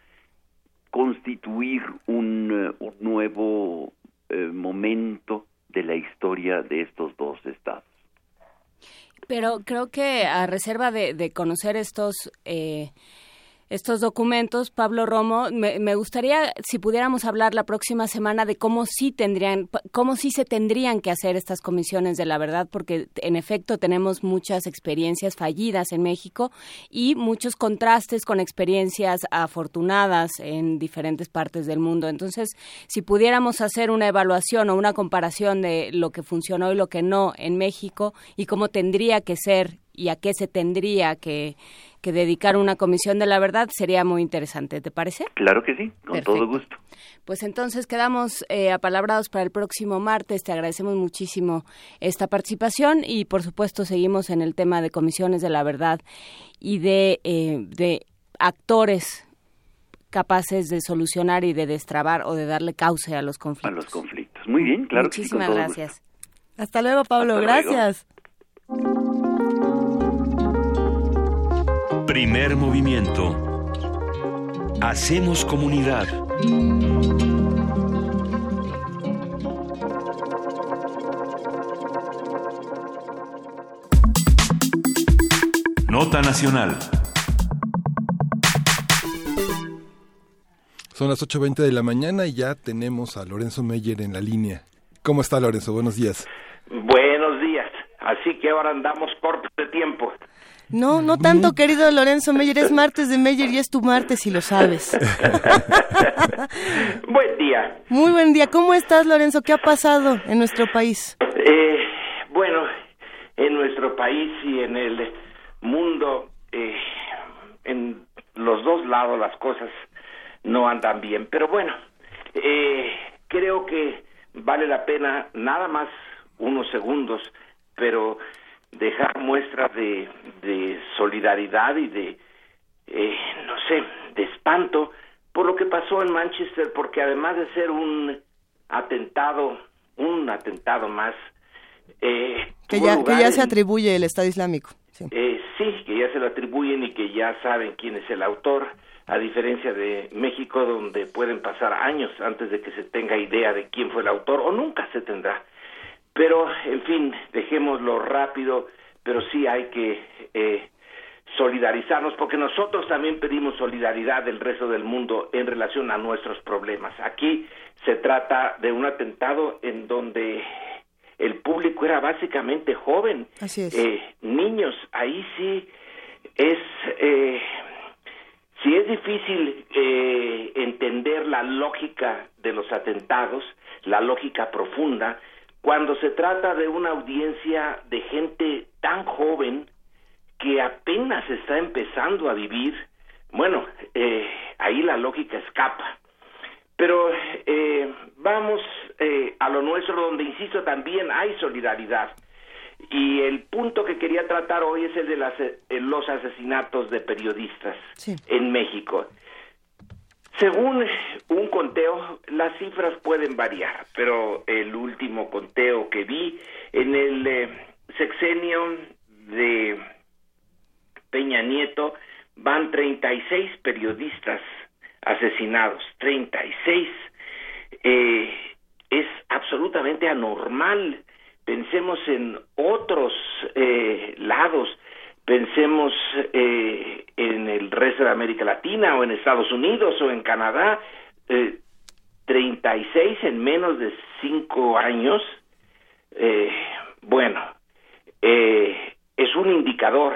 Speaker 14: constituir un, eh, un nuevo momento de la historia de estos dos estados.
Speaker 4: Pero creo que a reserva de, de conocer estos eh, estos documentos, Pablo Romo, me, gustaría si pudiéramos hablar la próxima semana de cómo sí tendrían, cómo sí se tendrían que hacer estas comisiones de la verdad, porque en efecto tenemos muchas experiencias fallidas en México y muchos contrastes con experiencias afortunadas en diferentes partes del mundo. Entonces, si pudiéramos hacer una evaluación o una comparación de lo que funcionó y lo que no en México y cómo tendría que ser y a qué se tendría que que dedicar una comisión de la verdad sería muy interesante, ¿te parece?
Speaker 14: Claro que sí, con todo gusto.
Speaker 4: Pues entonces quedamos eh, apalabrados para el próximo martes. Te agradecemos muchísimo esta participación y por supuesto seguimos en el tema de comisiones de la verdad y de, eh, de actores capaces de solucionar y de destrabar o de darle cauce a los conflictos.
Speaker 14: A los conflictos. Muy bien, claro.
Speaker 4: Muchísimas gracias.
Speaker 2: Hasta luego, Pablo. gracias.
Speaker 1: Primer movimiento. Hacemos comunidad. Nota Nacional.
Speaker 3: Son las 8.20 de la mañana y ya tenemos a Lorenzo Meyer en la línea. ¿Cómo está Lorenzo? Buenos días.
Speaker 33: Buenos días. así que ahora andamos cortos de tiempo.
Speaker 2: No, no tanto, querido Lorenzo Meyer, es martes de Meyer y es tu martes y lo sabes.
Speaker 33: buen día.
Speaker 2: Muy buen día. ¿Cómo estás, Lorenzo? ¿Qué ha pasado en nuestro país?
Speaker 33: Eh, bueno, en nuestro país y en el mundo, eh, en los dos lados las cosas no andan bien. Pero bueno, eh, creo que vale la pena nada más unos segundos, pero dejar muestra de, de solidaridad y de, eh, no sé, de espanto por lo que pasó en Manchester, porque además de ser un atentado, un atentado más, eh,
Speaker 2: que, ya, que ya se atribuye el Estado Islámico.
Speaker 33: Sí. Eh, sí, que ya se lo atribuyen y que ya saben quién es el autor, a diferencia de México, donde pueden pasar años antes de que se tenga idea de quién fue el autor, o nunca se tendrá. Pero, en fin, dejémoslo rápido, pero sí hay que eh, solidarizarnos, porque nosotros también pedimos solidaridad del resto del mundo en relación a nuestros problemas. Aquí se trata de un atentado en donde el público era básicamente joven,
Speaker 2: eh,
Speaker 33: niños. Ahí sí es, eh, sí es difícil eh, entender la lógica de los atentados, la lógica profunda, cuando se trata de una audiencia de gente tan joven que apenas está empezando a vivir, bueno, eh, ahí la lógica escapa. Pero eh, vamos eh, a lo nuestro, donde, insisto, también hay solidaridad. Y el punto que quería tratar hoy es el de las, los asesinatos de periodistas en México. Según un conteo, las cifras pueden variar, pero el último conteo que vi en el eh, sexenio de Peña Nieto van 36 periodistas asesinados, 36. Eh, es absolutamente anormal. Pensemos en otros eh, lados pensemos eh, en el resto de América Latina o en Estados Unidos o en Canadá, eh, 36 en menos de 5 años, eh, bueno, eh, es un indicador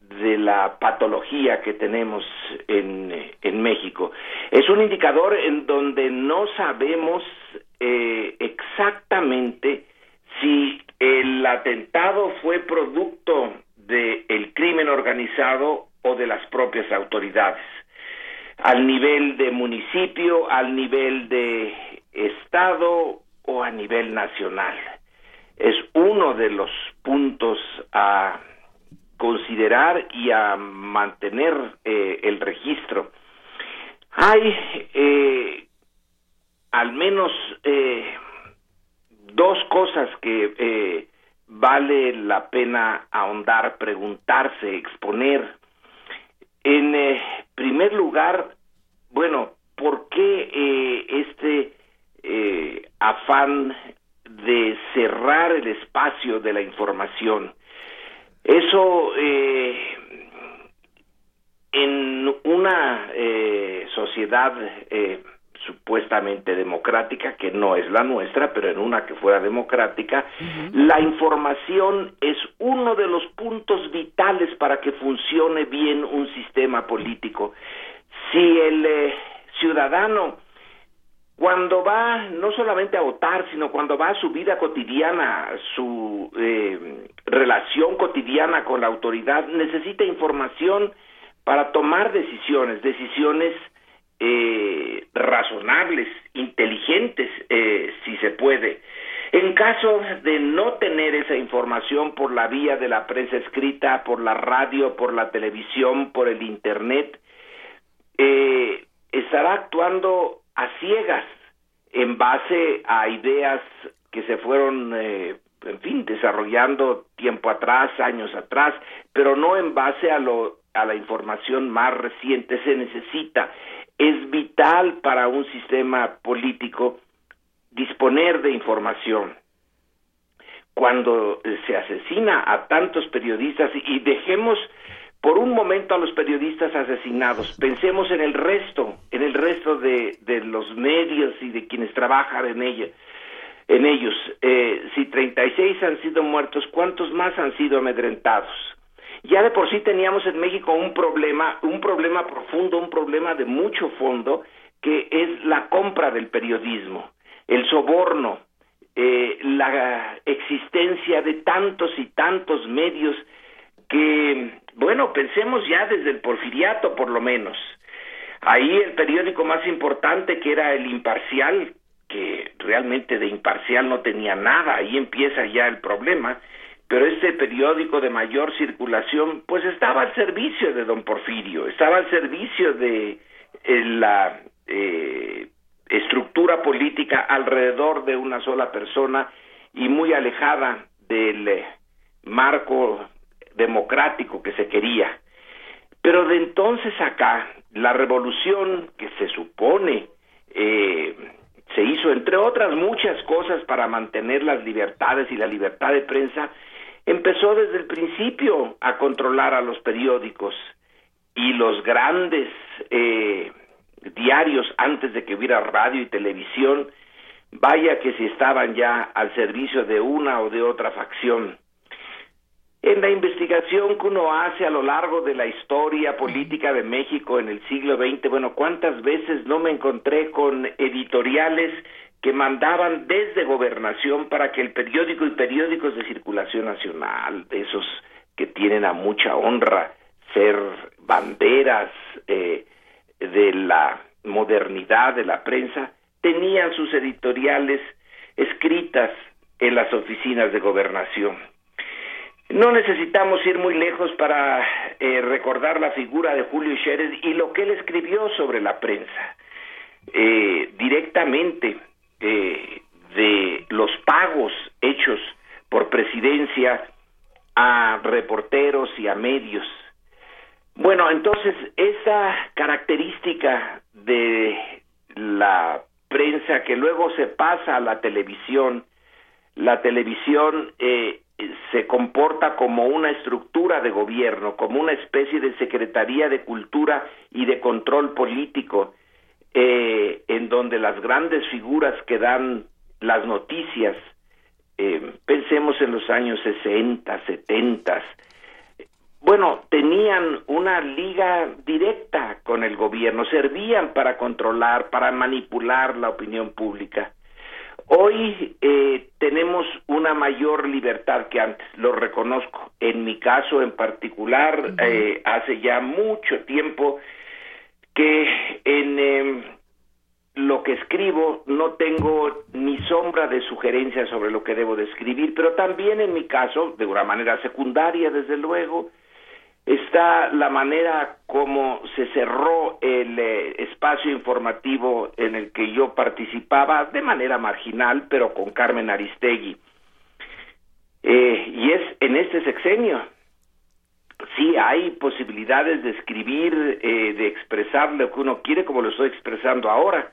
Speaker 33: de la patología que tenemos en, en México. Es un indicador en donde no sabemos eh, exactamente si el atentado fue producto del crimen organizado o de las propias autoridades, al nivel de municipio, al nivel de estado o a nivel nacional. Es uno de los puntos a considerar y a mantener eh, el registro. Hay eh, al menos eh, dos cosas que eh, vale la pena ahondar, preguntarse, exponer. En eh, primer lugar, bueno, ¿por qué eh, este eh, afán de cerrar el espacio de la información? Eso en una sociedad supuestamente democrática, que no es la nuestra, pero en una que fuera democrática, la información es uno de los puntos vitales para que funcione bien un sistema político. Si el eh, ciudadano cuando va no solamente a votar, sino cuando va a su vida cotidiana, su eh, relación cotidiana con la autoridad, necesita información para tomar decisiones, decisiones eh, razonables, inteligentes, eh, si se puede. En caso de no tener esa información por la vía de la prensa escrita, por la radio, por la televisión, por el Internet, eh, estará actuando a ciegas en base a ideas que se fueron, eh, en fin, desarrollando tiempo atrás, años atrás, pero no en base a, lo, a la información más reciente. Se necesita es vital para un sistema político disponer de información. Cuando se asesina a tantos periodistas y dejemos por un momento a los periodistas asesinados, pensemos en el resto, en el resto de, de los medios y de quienes trabajan en ella. en ellos. Eh, si 36 han sido muertos, ¿cuántos más han sido amedrentados? Ya de por sí teníamos en México un problema, un problema profundo, un problema de mucho fondo, que es la compra del periodismo, el soborno, eh, la existencia de tantos y tantos medios que, bueno, pensemos ya desde el porfiriato por lo menos. Ahí el periódico más importante que era el imparcial, que realmente de imparcial no tenía nada, ahí empieza ya el problema, pero este periódico de mayor circulación pues estaba al servicio de don Porfirio, estaba al servicio de eh, la eh, estructura política alrededor de una sola persona y muy alejada del eh, marco democrático que se quería. Pero de entonces acá, la revolución que se supone eh, se hizo, entre otras muchas cosas, para mantener las libertades y la libertad de prensa, empezó desde el principio a controlar a los periódicos y los grandes eh, diarios antes de que hubiera radio y televisión, vaya que si estaban ya al servicio de una o de otra facción. En la investigación que uno hace a lo largo de la historia política de México en el siglo XX, bueno, ¿cuántas veces no me encontré con editoriales que mandaban desde gobernación para que el periódico y periódicos de circulación nacional, esos que tienen a mucha honra ser banderas eh, de la modernidad de la prensa, tenían sus editoriales escritas en las oficinas de gobernación. No necesitamos ir muy lejos para eh, recordar la figura de Julio Scherer y lo que él escribió sobre la prensa. Eh, directamente eh, de los pagos hechos por presidencia a reporteros y a medios. Bueno, entonces esa característica de la prensa que luego se pasa a la televisión, la televisión eh, se comporta como una estructura de gobierno, como una especie de Secretaría de Cultura y de Control Político, eh, en donde las grandes figuras que dan las noticias, eh, pensemos en los años 60, 70, bueno, tenían una liga directa con el gobierno, servían para controlar, para manipular la opinión pública. Hoy eh, tenemos una mayor libertad que antes, lo reconozco. En mi caso en particular, eh, hace ya mucho tiempo que en em, lo que escribo no tengo ni sombra de sugerencia sobre lo que debo de escribir, pero también en mi caso, de una manera secundaria, desde luego, está la manera como se cerró el eh, espacio informativo en el que yo participaba de manera marginal, pero con Carmen Aristegui. Eh, y es en este sexenio. Sí, hay posibilidades de escribir, eh, de expresar lo que uno quiere, como lo estoy expresando ahora.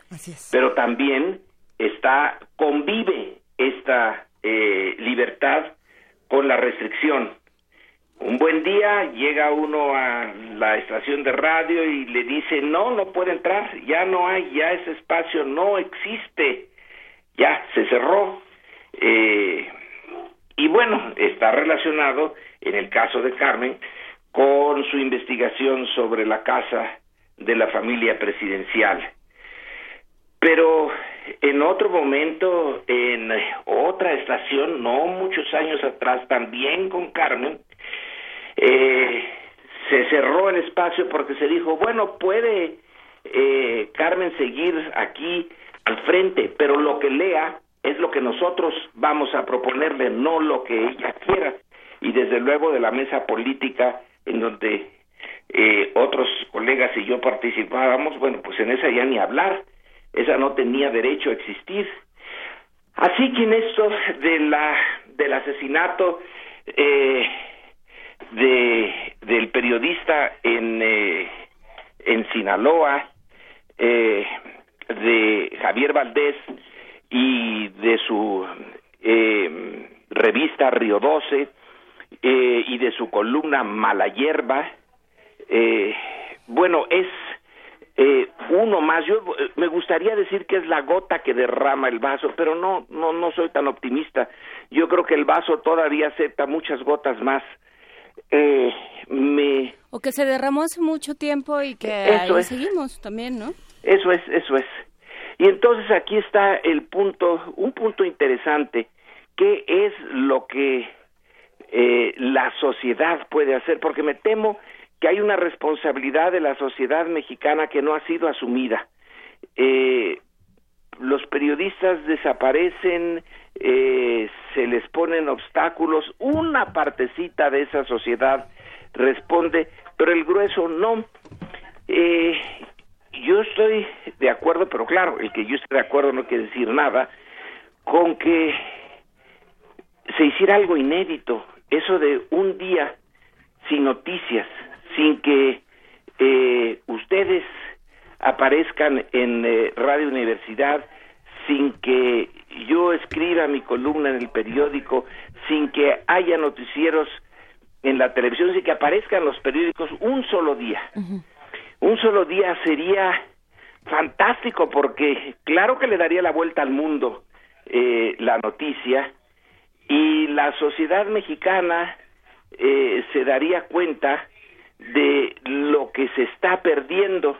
Speaker 33: Pero también está, convive esta libertad con la restricción un buen día llega uno a la estación de radio y le dice, no, no puede entrar, ya no hay, ya ese espacio no existe, ya se cerró. Eh, y bueno, está relacionado, en el caso de Carmen, con su investigación sobre la casa de la familia presidencial. Pero en otro momento, en otra estación, no muchos años atrás, también con Carmen, eh, se cerró el espacio porque se dijo, bueno, puede eh, Carmen seguir aquí al frente, pero lo que lea es lo que nosotros vamos a proponerle, no lo que ella quiera. Y desde luego de la mesa política en donde eh, otros colegas y yo participábamos, bueno, pues en esa ya ni hablar, esa no tenía derecho a existir. Así que en esto de la, del asesinato, eh, de del periodista en eh, en Sinaloa eh, de Javier Valdés y de su eh, revista Río 12 y de su columna Mala Hierba bueno es eh, uno más. Yo eh, me gustaría decir que es la gota que derrama el vaso, pero no, no, no soy tan optimista. Yo creo que el vaso todavía acepta muchas gotas más. Eh, me...
Speaker 4: O que se derramó hace mucho tiempo y que
Speaker 33: Eso
Speaker 4: ahí
Speaker 33: es.
Speaker 4: seguimos también, ¿no?
Speaker 33: Eso es, eso es. Y entonces aquí está el punto, un punto interesante, ¿qué es lo que eh, la sociedad puede hacer? Porque me temo que hay una responsabilidad de la sociedad mexicana que no ha sido asumida. Eh, los periodistas desaparecen, eh, se les ponen obstáculos, una partecita de esa sociedad responde, pero el grueso no. Eh, yo estoy de acuerdo, pero claro, el que yo esté de acuerdo no quiere decir nada, con que se hiciera algo inédito, eso de un día sin noticias, sin que eh, ustedes aparezcan en eh, Radio Universidad, sin que yo escriba mi columna en el periódico, sin que haya noticieros en la televisión, sin que aparezcan los periódicos un solo día. Un solo día sería fantástico porque claro que le daría la vuelta al mundo eh, la noticia y la sociedad mexicana eh, se daría cuenta de lo que se está perdiendo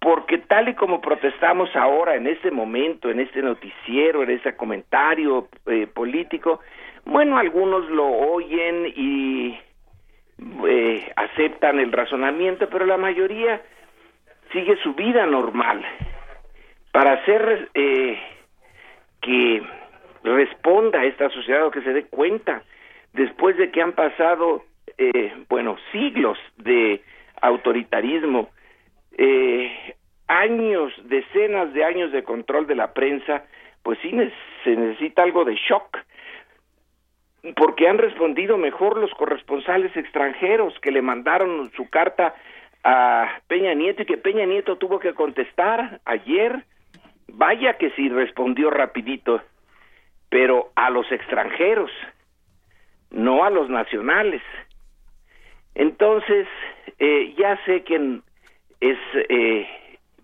Speaker 33: porque tal y como protestamos ahora en este momento, en este noticiero, en este comentario eh, político, bueno, algunos lo oyen y eh, aceptan el razonamiento, pero la mayoría sigue su vida normal. Para hacer eh, que responda a esta sociedad o que se dé cuenta, después de que han pasado, eh, bueno, siglos de autoritarismo, eh, años, decenas de años de control de la prensa, pues sí se necesita algo de shock, porque han respondido mejor los corresponsales extranjeros que le mandaron su carta a Peña Nieto y que Peña Nieto tuvo que contestar ayer. Vaya que sí respondió rapidito, pero a los extranjeros, no a los nacionales. Entonces, eh, ya sé que es eh,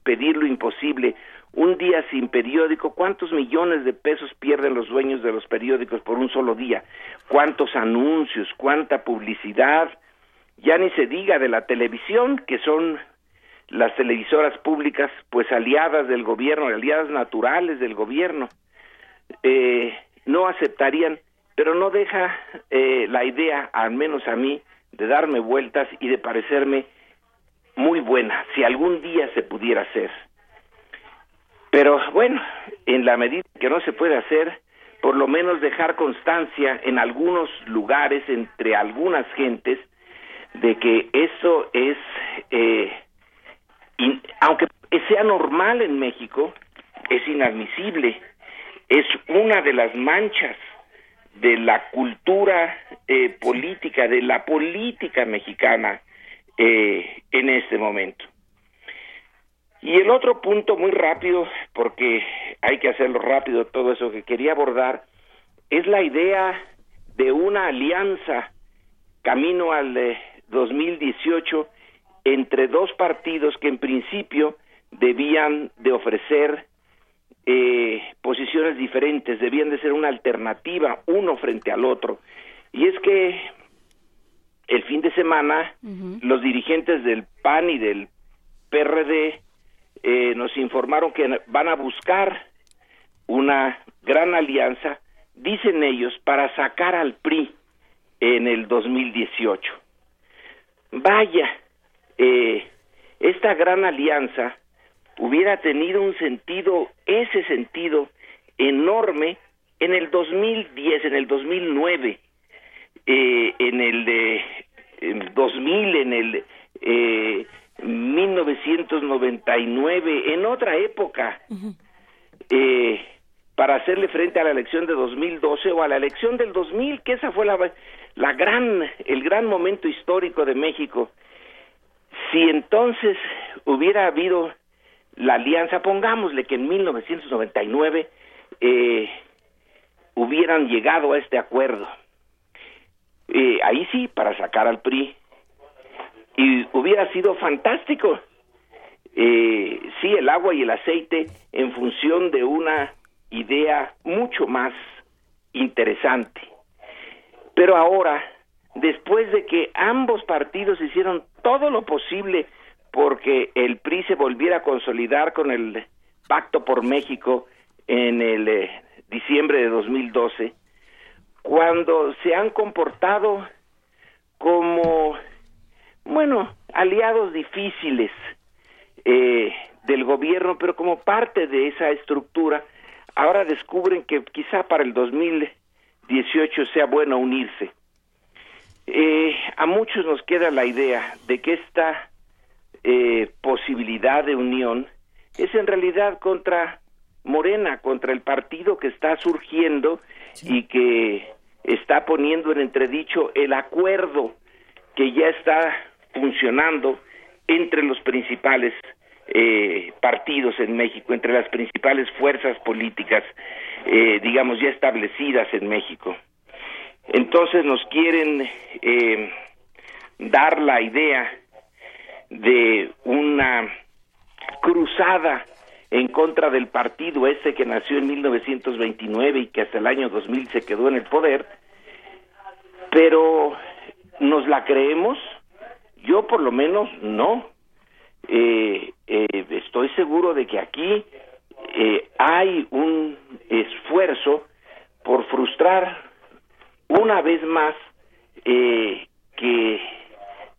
Speaker 33: pedir lo imposible. Un día sin periódico, ¿cuántos millones de pesos pierden los dueños de los periódicos por un solo día? ¿Cuántos anuncios? ¿Cuánta publicidad? Ya ni se diga de la televisión, que son las televisoras públicas, pues aliadas del gobierno, aliadas naturales del gobierno. Eh, no aceptarían, pero no deja eh, la idea, al menos a mí, de darme vueltas y de parecerme muy buena, si algún día se pudiera hacer. Pero bueno, en la medida que no se puede hacer, por lo menos dejar constancia en algunos lugares, entre algunas gentes, de que eso es, eh, aunque sea normal en México, es inadmisible, es una de las manchas de la cultura eh, política, de la política mexicana eh, en este momento. Y el otro punto muy rápido, porque hay que hacerlo rápido todo eso que quería abordar, es la idea de una alianza camino al eh, 2018 entre dos partidos que en principio debían de ofrecer eh, posiciones diferentes, debían de ser una alternativa uno frente al otro. Y es que el fin de semana los dirigentes del PAN y del PRD eh, nos informaron que van a buscar una gran alianza, dicen ellos, para sacar al PRI en el 2018. Vaya, eh, esta gran alianza hubiera tenido un sentido, ese sentido enorme en el 2010, en el 2009, eh, en el de en 2000, en el eh, 1999, en otra época, eh, para hacerle frente a la elección de 2012 o a la elección del 2000, que esa fue la, la gran, el gran momento histórico de México. Si entonces hubiera habido la alianza, pongámosle que en 1999 eh, hubieran llegado a este acuerdo. Eh, ahí sí, para sacar al PRI. Y hubiera sido fantástico. eh, sí, el agua y el aceite en función de una idea mucho más interesante. Pero ahora, después de que ambos partidos hicieron todo lo posible porque el PRI se volviera a consolidar con el Pacto por México en el eh, diciembre de 2012, cuando se han comportado como, bueno, aliados difíciles eh, del gobierno, pero como parte de esa estructura, ahora descubren que quizá para el 2018 sea bueno unirse. Eh, a muchos nos queda la idea de que esta eh, posibilidad de unión es en realidad contra Morena, contra el partido que está surgiendo y que está poniendo en entredicho el acuerdo que ya está funcionando entre los principales eh, partidos en México, entre las principales fuerzas políticas, eh, digamos, ya establecidas en México. Entonces nos quieren eh, dar la idea de una cruzada en contra del partido ese que nació en 1929 y que hasta el año 2000 se quedó en el poder, pero ¿nos la creemos? Yo por lo menos no. Eh, eh, estoy seguro de que aquí eh, hay un esfuerzo por frustrar una vez más que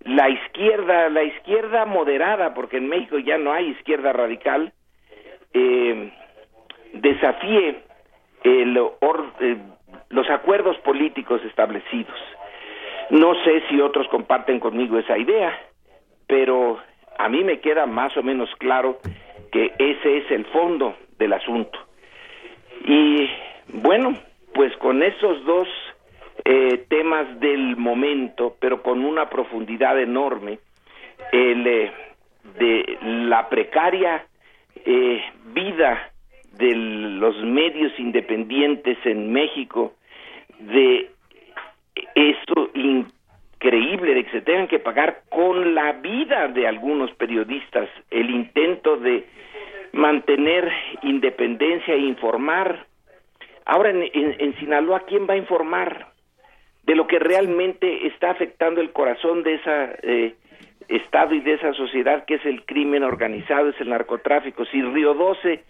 Speaker 33: la izquierda, la izquierda moderada, porque en México ya no hay izquierda radical, desafíe los acuerdos políticos establecidos. No sé si otros comparten conmigo esa idea, pero a mí me queda más o menos claro que ese es el fondo del asunto. Y bueno, pues con esos dos eh, temas del momento, pero con una profundidad enorme, el eh, de la precaria eh, vida de los medios independientes en México, de eso increíble de que se tengan que pagar con la vida de algunos periodistas el intento de mantener independencia e informar. Ahora en, en, Sinaloa, ¿quién va a informar de lo que realmente está afectando el corazón de ese Estado y de esa sociedad que es el crimen organizado, es el narcotráfico? Si Río 12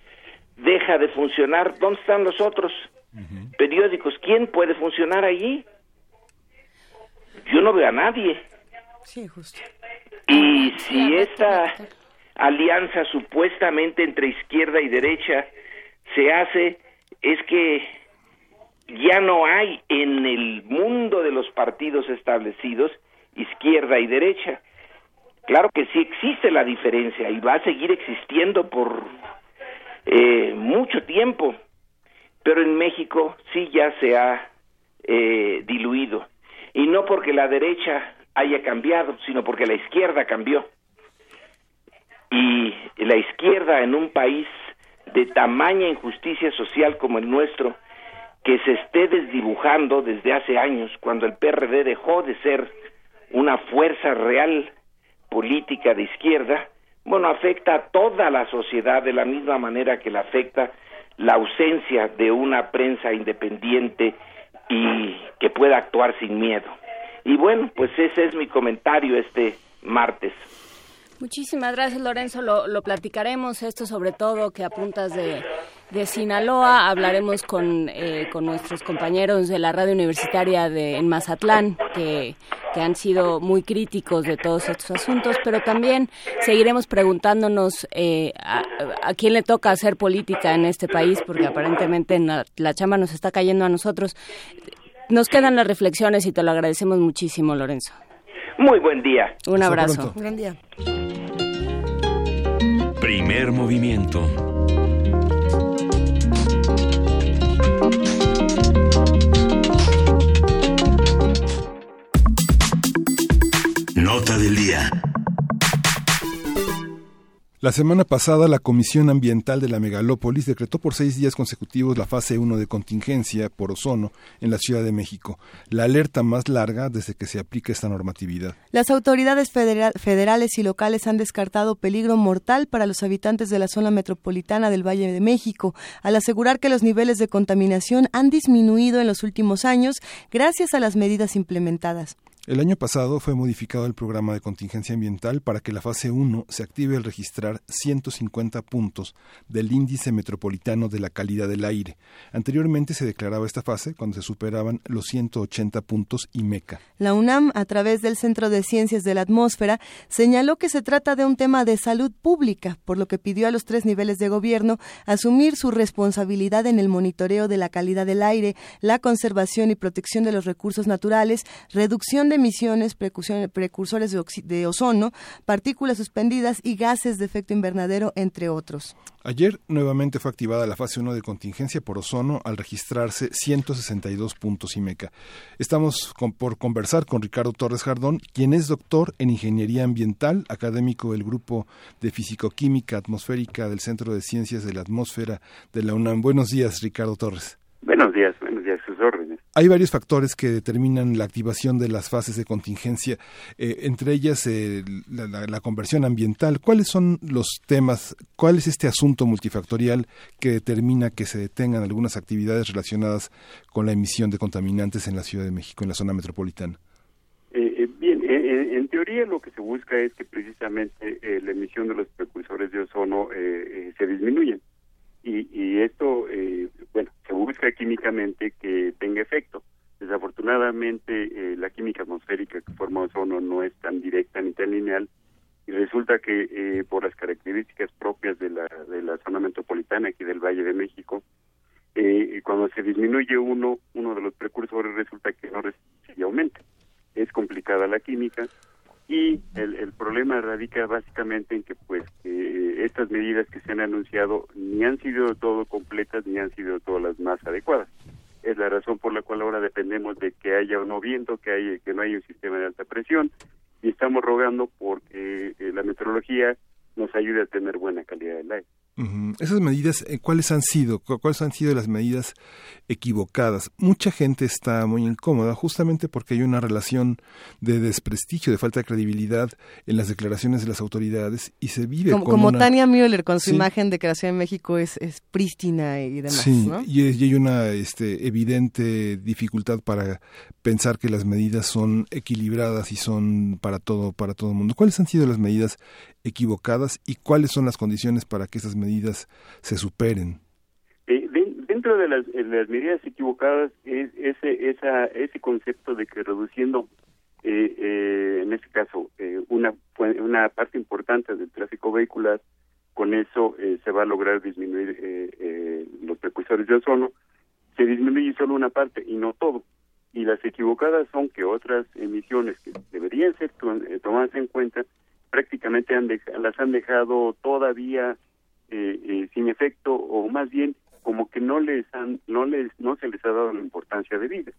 Speaker 33: deja de funcionar, ¿dónde están los otros periódicos? ¿Quién puede funcionar allí? yo no veo a nadie.
Speaker 2: Sí, justo.
Speaker 33: Y si esta alianza supuestamente entre izquierda y derecha se hace, es que ya no hay en el mundo de los partidos establecidos izquierda y derecha. Claro que sí existe la diferencia y va a seguir existiendo por eh, mucho tiempo, pero en México sí ya se ha eh, diluido y no porque la derecha haya cambiado, sino porque la izquierda cambió. Y la izquierda en un país de tamaña injusticia social como el nuestro, que se esté desdibujando desde hace años, cuando el PRD dejó de ser una fuerza real política de izquierda, bueno, afecta a toda la sociedad de la misma manera que la afecta la ausencia de una prensa independiente y que pueda actuar sin miedo. Y bueno, pues ese es mi comentario este martes.
Speaker 4: Muchísimas gracias, Lorenzo. Lo, lo platicaremos esto sobre todo que apuntas de, de Sinaloa. Hablaremos con, eh, con nuestros compañeros de la radio universitaria de, en Mazatlán, que, que han sido muy críticos de todos estos asuntos, pero también seguiremos preguntándonos eh, a, a, quién le toca hacer política en este país, porque aparentemente la, la chamba nos está cayendo a nosotros. Nos quedan las reflexiones y te lo agradecemos muchísimo, Lorenzo.
Speaker 33: Muy buen día.
Speaker 4: Un abrazo.
Speaker 2: Buen día.
Speaker 1: Primer movimiento. Nota del día.
Speaker 3: La semana pasada, la Comisión Ambiental de la Megalópolis decretó por seis días consecutivos la fase 1 de contingencia por ozono en la Ciudad de México, la alerta más larga desde que se aplica esta normatividad.
Speaker 2: Las autoridades federales y locales han descartado peligro mortal para los habitantes de la zona metropolitana del Valle de México, al asegurar que los niveles de contaminación han disminuido en los últimos años gracias a las medidas implementadas.
Speaker 3: El año pasado fue modificado el programa de contingencia ambiental para que la fase 1 se active al registrar 150 puntos del índice metropolitano de la calidad del aire. Anteriormente se declaraba esta fase cuando se superaban los 180 puntos IMECA.
Speaker 2: La UNAM, a través del Centro de Ciencias de la Atmósfera, señaló que se trata de un tema de salud pública, por lo que pidió a los tres niveles de gobierno asumir su responsabilidad en el monitoreo de la calidad del aire, la conservación y protección de los recursos naturales, reducción de emisiones, precursores de, ozono, partículas suspendidas y gases de efecto invernadero, entre otros.
Speaker 3: Ayer nuevamente fue activada la fase 1 de contingencia por ozono al registrarse 162 puntos IMECA. Estamos por conversar con Ricardo Torres Jardón, quien es doctor en Ingeniería Ambiental, académico del Grupo de Físico-Química Atmosférica del Centro de Ciencias de la Atmósfera de la UNAM. Buenos días, Ricardo Torres.
Speaker 34: Buenos días, buenos días, sus órdenes.
Speaker 3: Hay varios factores que determinan la activación de las fases de contingencia, eh, entre ellas eh, la, conversión ambiental. ¿Cuáles son los temas, cuál es este asunto multifactorial que determina que se detengan algunas actividades relacionadas con la emisión de contaminantes en la Ciudad de México, en la zona metropolitana?
Speaker 34: Eh, bien, en teoría lo que se busca es que precisamente la emisión de los precursores de ozono se disminuya y, esto, eh, bueno, se busca químicamente que tenga efecto. Desafortunadamente, eh, la química atmosférica que forma ozono no es tan directa ni tan lineal y resulta que eh, por las características propias de la, de la zona metropolitana aquí del Valle de México, cuando se disminuye uno, uno de los precursores resulta que no se aumenta. Es complicada la química y el, el problema radica básicamente en que pues que estas medidas que se han anunciado ni han sido todo completas ni han sido todas las más adecuadas. Es la razón por la cual ahora dependemos de que haya un no viento que haya que no haya un sistema de alta presión. Y estamos rogando porque eh, la meteorología nos ayude a tener buena calidad del aire
Speaker 3: esas medidas, eh, ¿cuáles han sido? ¿Cuáles han sido las medidas equivocadas? Mucha gente está muy incómoda justamente porque hay una relación de desprestigio, de falta de credibilidad en las declaraciones de las autoridades y se vive
Speaker 2: como, como Tania Müller con su imagen de creación en México es, es prístina y demás.
Speaker 3: Sí, y, hay una este, evidente dificultad para pensar que las medidas son equilibradas y son para todo para todo el mundo. ¿Cuáles han sido las medidas equivocadas y cuáles son las condiciones para que esas medidas se superen?
Speaker 34: Eh, dentro de las, medidas equivocadas es ese, esa, ese concepto de que reduciendo, eh, eh, en este caso, una, una parte importante del tráfico vehicular, con eso se va a lograr disminuir los precursores de ozono, se disminuye solo una parte y no todo. Y las equivocadas son que otras emisiones que deberían ser tomadas en cuenta prácticamente han las han dejado todavía eh, eh, sin efecto o más bien como que no les han no les no se les ha dado la importancia de vida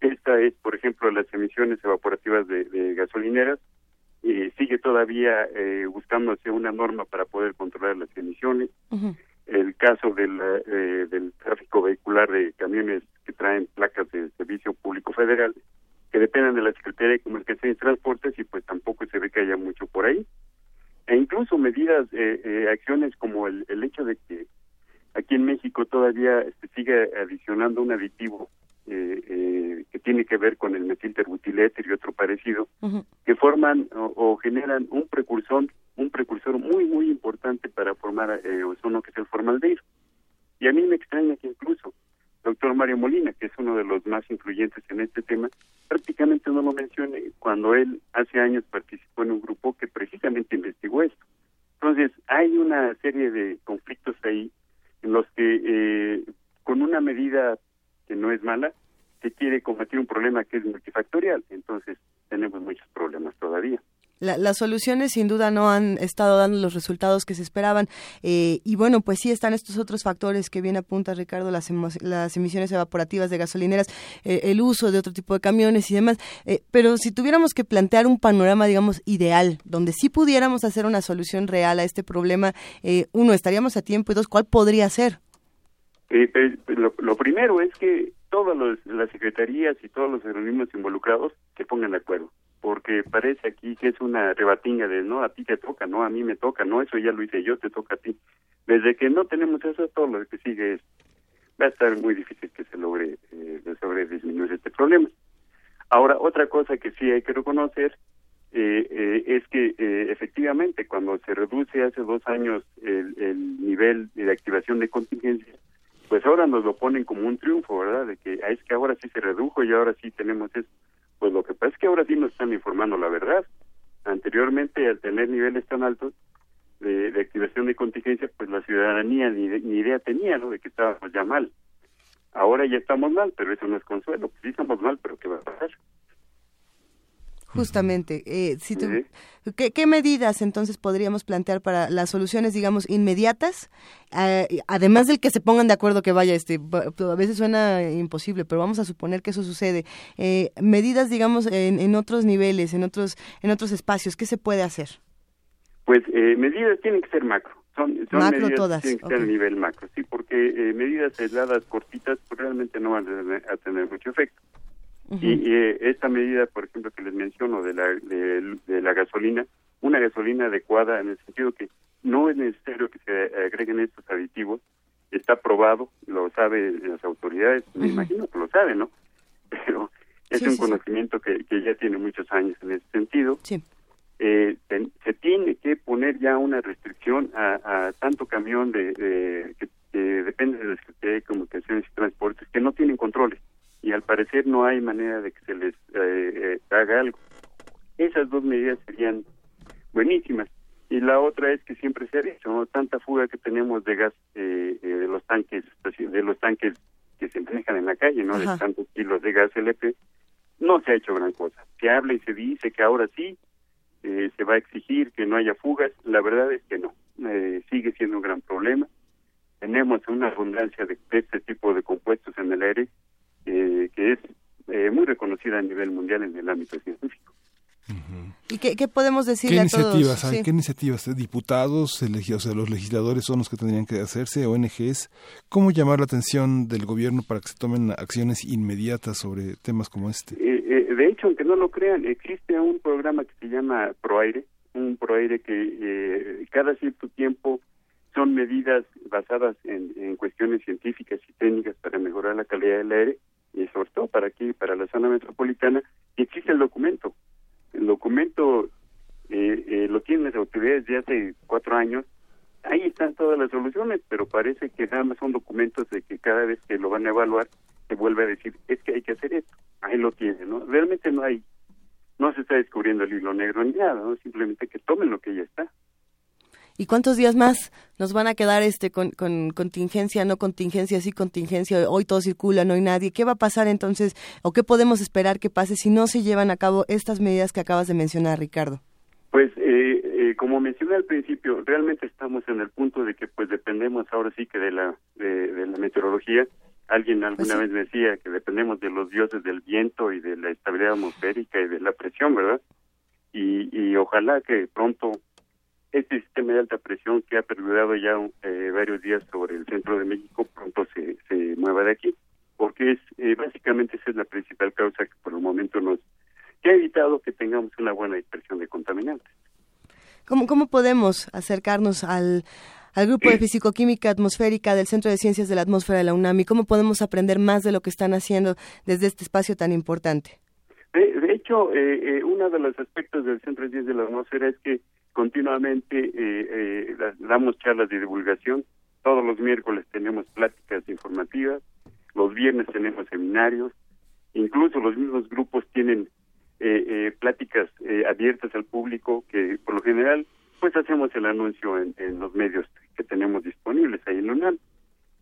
Speaker 34: esta es por ejemplo las emisiones evaporativas de, gasolineras. Eh, sigue todavía eh, buscándose una norma para poder controlar las emisiones. El caso del del tráfico vehicular de camiones que traen placas de servicio público federal que dependen de la Secretaría de Comunicaciones y Transportes y pues tampoco se ve que haya mucho por ahí. E incluso medidas, eh, eh, acciones como el, el hecho de que aquí en México todavía se este, sigue adicionando un aditivo eh, eh, que tiene que ver con el metilterbutiléter y otro parecido, que forman o, generan un precursor, un precursor muy muy importante para formar eh, ozono que es el formaldehído. Y a mí me extraña que incluso doctor Mario Molina, que es uno de los más influyentes en este tema, prácticamente no lo mencione cuando él hace años participó en un grupo que precisamente investigó esto. Entonces, hay una serie de conflictos ahí en los que eh, con una medida que no es mala, se quiere combatir un problema que es multifactorial. Entonces, tenemos muchos problemas todavía.
Speaker 2: Las soluciones sin duda no han estado dando los resultados que se esperaban. Eh, y bueno, pues sí están estos otros factores que bien apunta Ricardo, las, las emisiones evaporativas de gasolineras, eh, el uso de otro tipo de camiones y demás, eh, pero si tuviéramos que plantear un panorama, digamos, ideal, donde sí pudiéramos hacer una solución real a este problema, uno, estaríamos a tiempo y dos, ¿cuál podría ser?
Speaker 34: Lo, lo, primero es que todas las secretarías y todos los organismos involucrados se pongan de acuerdo porque parece aquí que es una rebatinga de no, a ti te toca, no, a mí me toca, no, eso ya lo hice yo, te toca a ti. Desde que no tenemos eso, todo lo que sigue es, va a estar muy difícil que se logre, eh, sobre disminuir este problema. Ahora, otra cosa que sí hay que reconocer eh, eh, es que eh, efectivamente cuando se reduce hace dos años el, el nivel de activación de contingencia, pues ahora nos lo ponen como un triunfo, ¿verdad? De que ah, es que ahora sí se redujo y ahora sí tenemos eso. Pues lo que pasa es que ahora sí nos están informando la verdad. Anteriormente, al tener niveles tan altos de, activación de contingencia, pues la ciudadanía ni, ni idea tenía, ¿no? De que estábamos ya mal. Ahora ya estamos mal, pero eso no es consuelo. Sí estamos mal, pero ¿qué va a pasar?
Speaker 2: Justamente, eh, si ¿qué, medidas entonces podríamos plantear para las soluciones, digamos, inmediatas? Eh, además del que se pongan de acuerdo que vaya, este, a veces suena imposible, pero vamos a suponer que eso sucede. Eh, medidas, digamos, en, otros niveles, en otros, en otros espacios, ¿qué se puede hacer?
Speaker 34: Pues medidas tienen que ser macro. Son,
Speaker 2: macro
Speaker 34: medidas
Speaker 2: todas.
Speaker 34: tienen que ser a nivel macro, sí, porque medidas aisladas cortitas pues, realmente no van a tener mucho efecto. Y eh, esta medida, por ejemplo, que les menciono de la, de, la gasolina, una gasolina adecuada en el sentido que no es necesario que se agreguen estos aditivos, está probado, lo saben las autoridades, me imagino que lo saben, ¿no? Pero es un conocimiento Que, que, ya tiene muchos años en ese sentido. Eh, se tiene que poner ya una restricción a, tanto camión de, que, depende de la Secretaría de Comunicaciones y Transportes que no tienen controles y al parecer no hay manera de que se les eh, eh, haga algo. Esas dos medidas serían buenísimas. Y la otra es que siempre se ha dicho, tanta fuga que tenemos de gas eh, de los tanques de los tanques que se manejan en la calle, no de tantos kilos de gas LP, no se ha hecho gran cosa. Se habla y se dice que ahora sí se va a exigir que no haya fugas. La verdad es que no. sigue siendo un gran problema. Tenemos una abundancia de este tipo de compuestos en el aire eh, que es eh, muy reconocida a nivel mundial en el ámbito científico.
Speaker 2: ¿Y qué, podemos decir
Speaker 3: ¿Qué
Speaker 2: a
Speaker 3: iniciativas
Speaker 2: todos?
Speaker 3: Hay? ¿Qué iniciativas? ¿Diputados, los legisladores son los que tendrían que hacerse? ¿ONGs? ¿Cómo llamar la atención del gobierno para que se tomen acciones inmediatas sobre temas como este?
Speaker 34: Eh, de hecho, aunque no lo crean, existe un programa que se llama ProAire, un ProAire que cada cierto tiempo son medidas basadas en, en, cuestiones científicas y técnicas para mejorar la calidad del aire y sobre todo para aquí, para la zona metropolitana, y existe el documento. El documento eh, eh, lo tienen las autoridades de hace cuatro años. Ahí están todas las soluciones, pero parece que nada más son documentos de que cada vez que lo van a evaluar se vuelve a decir, es que hay que hacer esto. Ahí lo tienen, ¿no? Realmente no hay, no se está descubriendo el hilo negro ni nada, ¿no? Simplemente que tomen lo que ya está.
Speaker 2: ¿Y cuántos días más nos van a quedar este con, contingencia, no contingencia, sí contingencia? Hoy todo circula, no hay nadie. ¿Qué va a pasar entonces o qué podemos esperar que pase si no se llevan a cabo estas medidas que acabas de mencionar, Ricardo?
Speaker 34: Pues eh, eh, como mencioné al principio, realmente estamos en el punto de que pues dependemos ahora sí que de la de, la meteorología. Alguien alguna pues vez decía que dependemos de los dioses del viento y de la estabilidad atmosférica y de la presión, ¿verdad? Y, y ojalá que pronto este sistema de alta presión que ha perdurado ya eh, varios días sobre el centro de México pronto se, se mueva de aquí, porque es eh, básicamente esa es la principal causa que por el momento nos que ha evitado que tengamos una buena dispersión de contaminantes.
Speaker 2: ¿Cómo, cómo podemos acercarnos al, al grupo de fisicoquímica atmosférica del Centro de Ciencias de la Atmósfera de la UNAM y cómo podemos aprender más de lo que están haciendo desde este espacio tan importante?
Speaker 34: De, hecho, eh, eh, uno de los aspectos del Centro de Ciencias de la Atmósfera es que continuamente eh, eh, damos charlas de divulgación. Todos los miércoles tenemos pláticas informativas, los viernes tenemos seminarios, incluso los mismos grupos tienen eh, eh pláticas eh, abiertas al público que por lo general pues hacemos el anuncio en, en los medios que tenemos disponibles ahí en UNAM.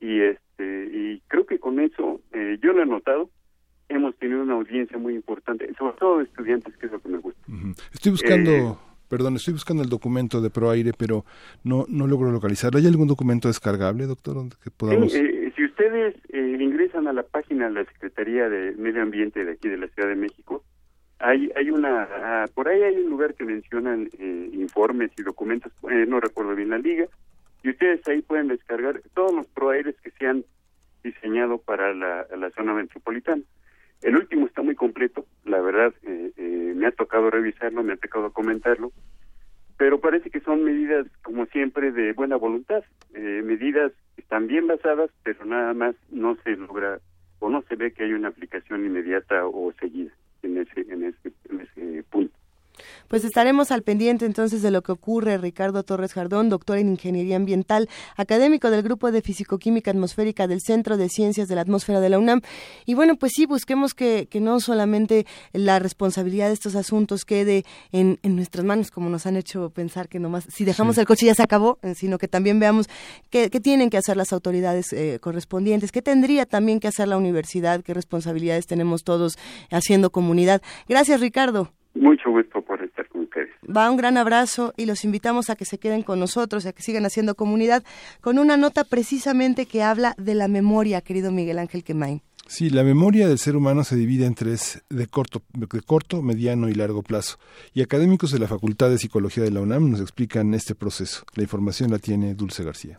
Speaker 34: Y este y creo que con eso eh, yo lo he notado hemos tenido una audiencia muy importante sobre todo de estudiantes que es lo que me gusta.
Speaker 3: Estoy buscando Perdón, estoy buscando el documento de ProAire, pero no, no logro localizarlo. ¿Hay algún documento descargable, doctor, donde que podamos...?
Speaker 34: Eh, si ustedes eh, ingresan a la página de la Secretaría de Medio Ambiente de aquí de la Ciudad de México, hay, hay una... Ah, por ahí hay un lugar que mencionan eh, informes y documentos, no recuerdo bien la liga, y ustedes ahí pueden descargar todos los ProAires que se han diseñado para la, la zona metropolitana. El último está muy completo, la verdad, eh, eh, me ha tocado revisarlo, me ha tocado comentarlo, pero parece que son medidas, como siempre, de buena voluntad, eh, medidas que están bien basadas, pero nada más no se logra o no se ve que hay una aplicación inmediata o seguida en ese, en ese, en ese punto.
Speaker 2: Pues estaremos al pendiente entonces de lo que ocurre. Ricardo Torres Jardón, doctor en Ingeniería Ambiental, académico del Grupo de Fisicoquímica Atmosférica del Centro de Ciencias de la Atmósfera de la UNAM. Y bueno, pues sí, busquemos que, que no solamente la responsabilidad de estos asuntos quede en, en, nuestras manos, como nos han hecho pensar que nomás, si dejamos el coche ya se acabó, eh, sino que también veamos qué, qué tienen que hacer las autoridades eh, correspondientes, qué tendría también que hacer la universidad, qué responsabilidades tenemos todos haciendo comunidad. Gracias, Ricardo.
Speaker 34: Mucho gusto por estar con ustedes.
Speaker 2: Va un gran abrazo y los invitamos a que se queden con nosotros, a que sigan haciendo comunidad, con una nota precisamente que habla de la memoria, querido Miguel Ángel Quemain.
Speaker 3: Sí, la memoria del ser humano se divide en tres de corto, de corto, mediano y largo plazo. Y académicos de la Facultad de Psicología de la UNAM nos explican este proceso. La información la tiene Dulce García.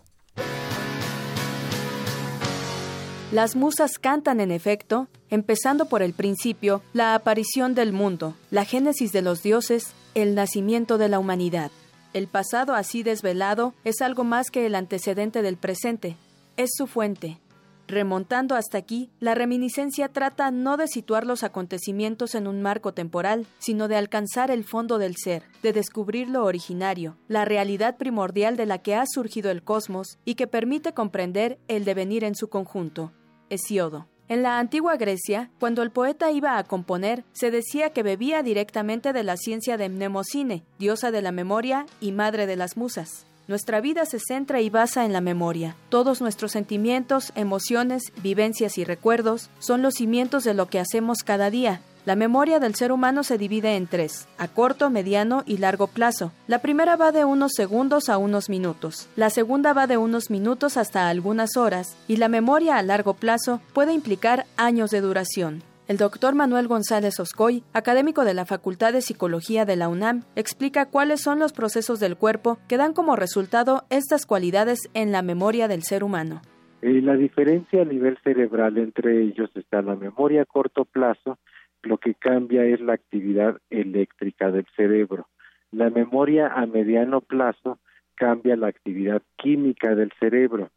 Speaker 35: Las musas cantan en efecto, empezando por el principio, la aparición del mundo, la génesis de los dioses, el nacimiento de la humanidad. El pasado así desvelado es algo más que el antecedente del presente, es su fuente. Remontando hasta aquí, la reminiscencia trata no de situar los acontecimientos en un marco temporal, sino de alcanzar el fondo del ser, de descubrir lo originario, la realidad primordial de la que ha surgido el cosmos y que permite comprender el devenir en su conjunto. Hesiodo. En la antigua Grecia, cuando el poeta iba a componer, se decía que bebía directamente de la ciencia de Mnemosine, diosa de la memoria y madre de las musas. Nuestra vida se centra y basa en la memoria. Todos nuestros sentimientos, emociones, vivencias y recuerdos son los cimientos de lo que hacemos cada día, la memoria del ser humano se divide en tres, a corto, mediano y largo plazo. La primera va de unos segundos a unos minutos, la segunda va de unos minutos hasta algunas horas, y la memoria a largo plazo puede implicar años de duración. El doctor Manuel González Oscoy, académico de la Facultad de Psicología de la UNAM, explica cuáles son los procesos del cuerpo que dan como resultado estas cualidades en la memoria del ser humano.
Speaker 36: Eh, la diferencia a nivel cerebral entre ellos está la memoria a corto plazo, lo que cambia es la actividad eléctrica del cerebro. La memoria a mediano plazo cambia la actividad química del cerebro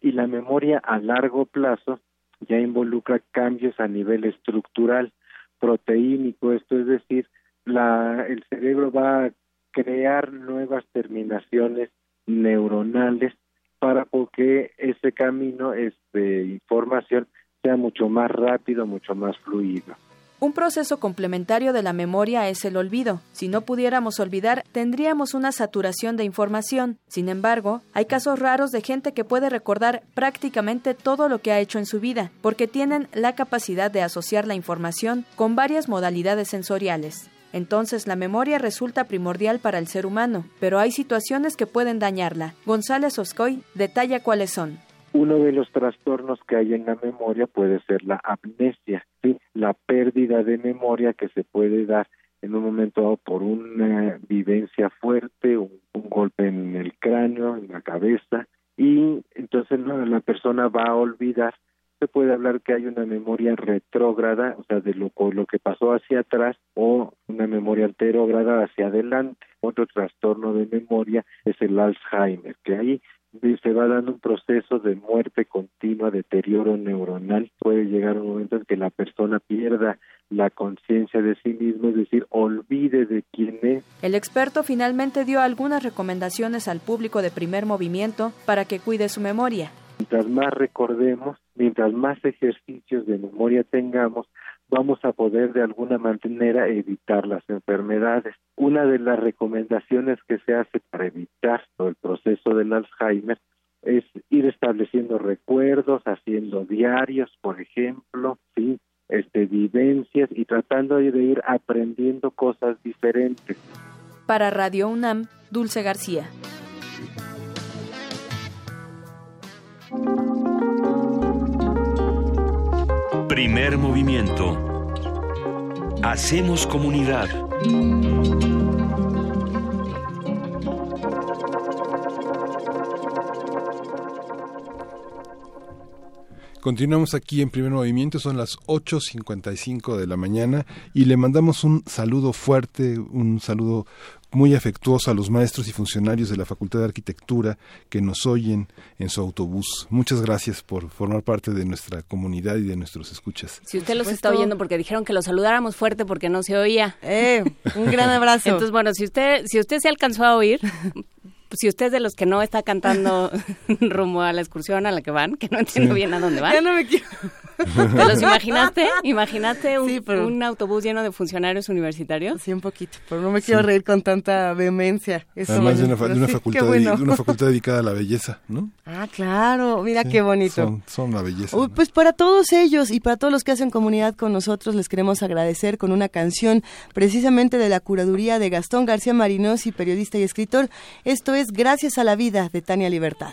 Speaker 36: y la memoria a largo plazo ya involucra cambios a nivel estructural, proteínico, esto es decir, la, el cerebro va a crear nuevas terminaciones neuronales para que ese camino de este, información sea mucho más rápido, mucho más fluido.
Speaker 35: Un proceso complementario de la memoria es el olvido. Si no pudiéramos olvidar, tendríamos una saturación de información. Sin embargo, hay casos raros de gente que puede recordar prácticamente todo lo que ha hecho en su vida, porque tienen la capacidad de asociar la información con varias modalidades sensoriales. Entonces la memoria resulta primordial para el ser humano, pero hay situaciones que pueden dañarla. González Oscoy detalla cuáles son.
Speaker 36: Uno de los trastornos que hay en la memoria puede ser la amnesia, ¿sí? la pérdida de memoria que se puede dar en un momento dado por una vivencia fuerte, un, golpe en el cráneo, en la cabeza, y entonces la, persona va a olvidar se puede hablar que hay una memoria retrógrada, o sea, de lo, lo que pasó hacia atrás, o una memoria anterógrada hacia adelante. Otro trastorno de memoria es el Alzheimer, que ahí se va dando un proceso de muerte continua, deterioro neuronal. Puede llegar un momento en que la persona pierda la conciencia de sí mismo, es decir, olvide de quién es.
Speaker 35: El experto finalmente dio algunas recomendaciones al público de primer movimiento para que cuide su memoria.
Speaker 36: Mientras más recordemos, mientras más ejercicios de memoria tengamos, vamos a poder de alguna manera evitar las enfermedades. Una de las recomendaciones que se hace para evitar el proceso del Alzheimer es ir estableciendo recuerdos, haciendo diarios, por ejemplo, sí, este vivencias y tratando de ir aprendiendo cosas diferentes.
Speaker 35: Para Radio UNAM, Dulce García.
Speaker 1: Primer movimiento. Hacemos comunidad.
Speaker 3: Continuamos aquí en primer movimiento, son las 8.55 de la mañana y le mandamos un saludo fuerte, un saludo muy afectuoso a los maestros y funcionarios de la Facultad de Arquitectura que nos oyen en su autobús. Muchas gracias por formar parte de nuestra comunidad y de nuestros escuchas.
Speaker 4: Si usted los está oyendo porque dijeron que los saludáramos fuerte porque no se oía.
Speaker 2: Eh, un gran abrazo.
Speaker 4: Entonces, bueno, si usted si usted se alcanzó a oír, si usted es de los que no está cantando rumbo a la excursión a la que van, que no entiendo
Speaker 2: Sí.
Speaker 4: bien a dónde van.
Speaker 2: Ya no me quiero.
Speaker 4: ¿Te los imaginaste? ¿Imaginaste un, un autobús lleno de funcionarios universitarios?
Speaker 2: Sí, un poquito, pero no me quiero reír con tanta vehemencia. Eso
Speaker 3: Además de una, de una
Speaker 2: sí,
Speaker 3: facultad,
Speaker 2: bueno.
Speaker 3: de una facultad dedicada a la belleza, ¿no?
Speaker 2: Ah, claro, mira
Speaker 3: Sí,
Speaker 2: qué bonito.
Speaker 3: Son, son la belleza.
Speaker 2: Uy, pues para todos ellos y para todos los que hacen comunidad con nosotros les queremos agradecer con una canción precisamente de la curaduría de Gastón García Marinosi, periodista y escritor. Esto es Gracias a la vida de Tania Libertad.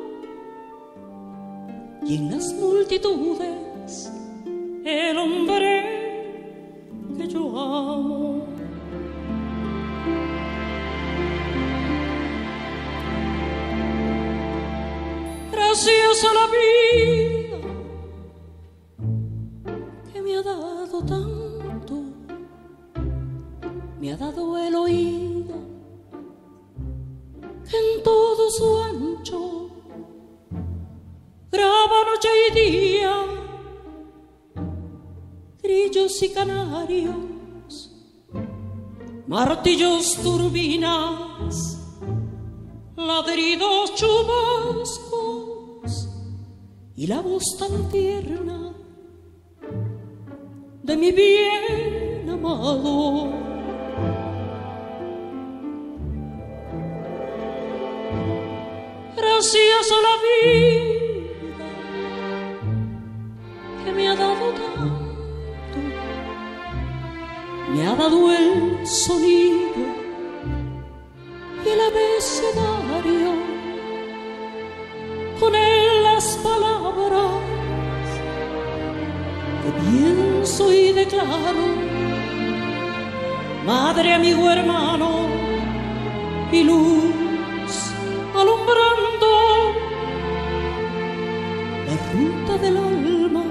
Speaker 12: y en las multitudes el hombre que yo amo. Gracias a la vida que me ha dado tanto, me ha dado el oído en todo su ancho graba noche y día, grillos y canarios, martillos, turbinas, ladridos, chubascos. Y la voz tan tierna de mi bien amado. Gracias a la vida me ha dado tanto, me ha dado el sonido y el abecedario, con él las palabras que pienso y declaro, madre, amigo, hermano y luz alumbrando la ruta del alma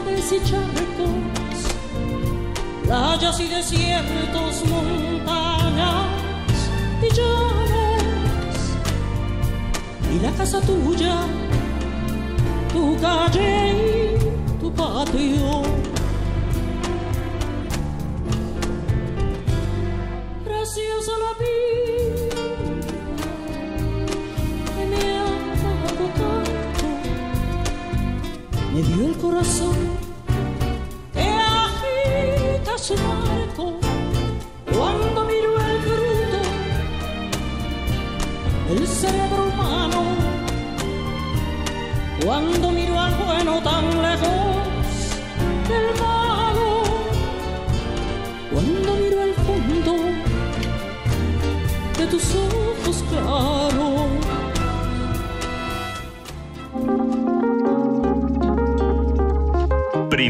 Speaker 12: ciudades y charcos, playas y desiertos, montañas y llanos, y la casa tuya, tu calle y tu patio. Gracias a la vida me dio el corazón que agita su marco cuando miro el fruto, el cerebro humano, cuando miro al bueno tan lejos del malo, cuando miro al fondo de tus ojos claros.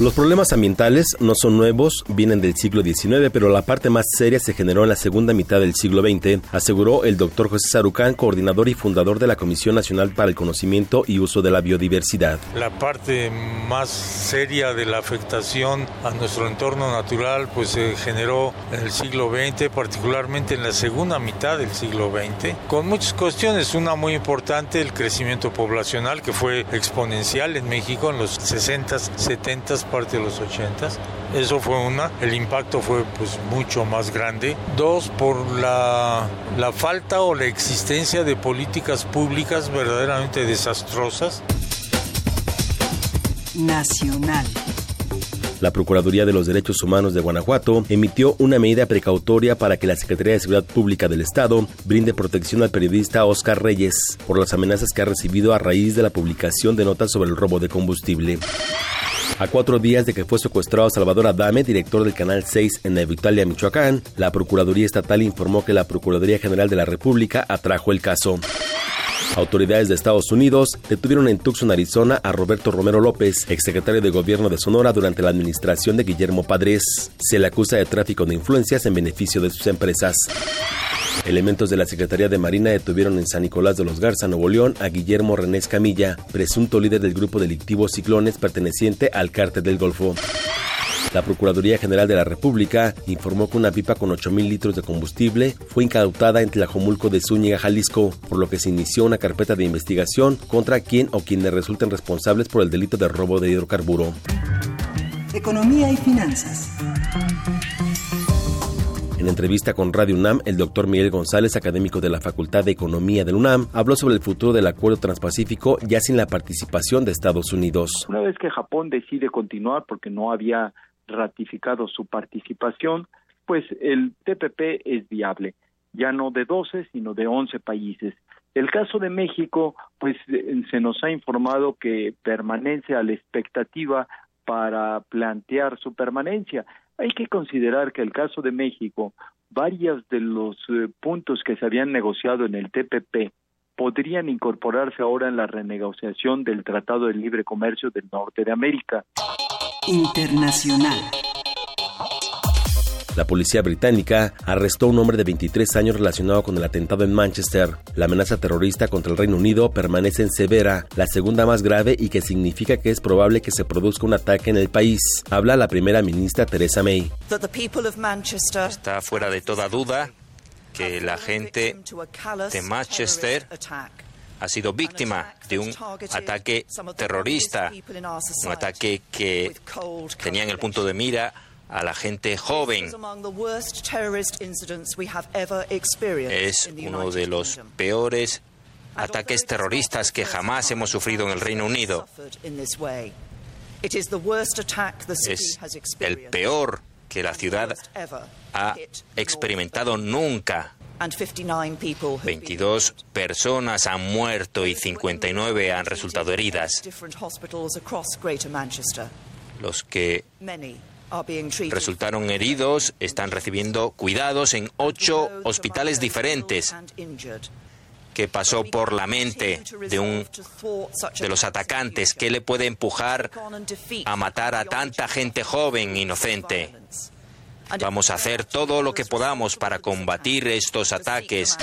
Speaker 17: los problemas ambientales no son nuevos, vienen del siglo XIX, pero la parte más seria se generó en la segunda mitad del siglo XX, aseguró el doctor José Sarucán, coordinador y fundador de la Comisión Nacional para el Conocimiento y Uso de la Biodiversidad.
Speaker 37: La parte más seria de la afectación a nuestro entorno natural pues se generó en el siglo XX, particularmente en la segunda mitad del siglo XX, con muchas cuestiones. Una muy importante, el crecimiento poblacional que fue exponencial en México en los 60, 70 parte de los 80. Eso fue una. El impacto fue pues mucho más grande. Dos, por la, la falta o la existencia de políticas públicas verdaderamente desastrosas.
Speaker 8: Nacional.
Speaker 17: La Procuraduría de los Derechos Humanos de Guanajuato emitió una medida precautoria para que la Secretaría de Seguridad Pública del Estado brinde protección al periodista Oscar Reyes por las amenazas que ha recibido a raíz de la publicación de notas sobre el robo de combustible. A cuatro días de que fue secuestrado Salvador Adame, director del Canal 6 en Italia, Michoacán, la Procuraduría Estatal informó que la Procuraduría General de la República atrajo el caso. Autoridades de Estados Unidos detuvieron en Tucson, Arizona, a Roberto Romero López, exsecretario de Gobierno de Sonora durante la administración de Guillermo Padres. Se le acusa de tráfico de influencias en beneficio de sus empresas. Elementos de la Secretaría de Marina detuvieron en San Nicolás de los Garza, Nuevo León, a Guillermo René Camilla, presunto líder del grupo delictivo Ciclones perteneciente al Cártel del Golfo. La Procuraduría General de la República informó que una pipa con 8.000 litros de combustible fue incautada en Tlajomulco de Zúñiga, Jalisco, por lo que se inició una carpeta de investigación contra quien o quienes resulten responsables por el delito de robo de hidrocarburo.
Speaker 8: Economía y finanzas.
Speaker 17: En entrevista con Radio UNAM, el doctor Miguel González, académico de la Facultad de Economía del UNAM, habló sobre el futuro del acuerdo transpacífico ya sin la participación de Estados Unidos.
Speaker 38: Una vez que Japón decide continuar porque no había ratificado su participación, pues el TPP es viable, ya no de 12, sino de 11 países. El caso de México, pues se nos ha informado que permanece a la expectativa para plantear su permanencia. Hay que considerar que el caso de México, varios de los eh, puntos que se habían negociado en el TPP podrían incorporarse ahora en la renegociación del Tratado de Libre Comercio del Norte de América.
Speaker 8: Internacional.
Speaker 17: La policía británica arrestó a un hombre de 23 años relacionado con el atentado en Manchester. La amenaza terrorista contra el Reino Unido permanece en severa, la segunda más grave y que significa que es probable que se produzca un ataque en el país. Habla la primera ministra Theresa May.
Speaker 39: Está fuera de toda duda que la gente de Manchester ha sido víctima de un ataque terrorista, un ataque que tenía en el punto de mira a la gente joven. Es uno de los peores ataques terroristas que jamás hemos sufrido en el Reino Unido. Es el peor que la ciudad ha experimentado nunca. 22 personas han muerto y 59 han resultado heridas. Los que resultaron heridos están recibiendo cuidados en ocho hospitales diferentes. ¿Qué pasó por la mente de un de los atacantes? ¿Qué le puede empujar a matar a tanta gente joven inocente? Vamos a hacer todo lo que podamos para combatir estos ataques.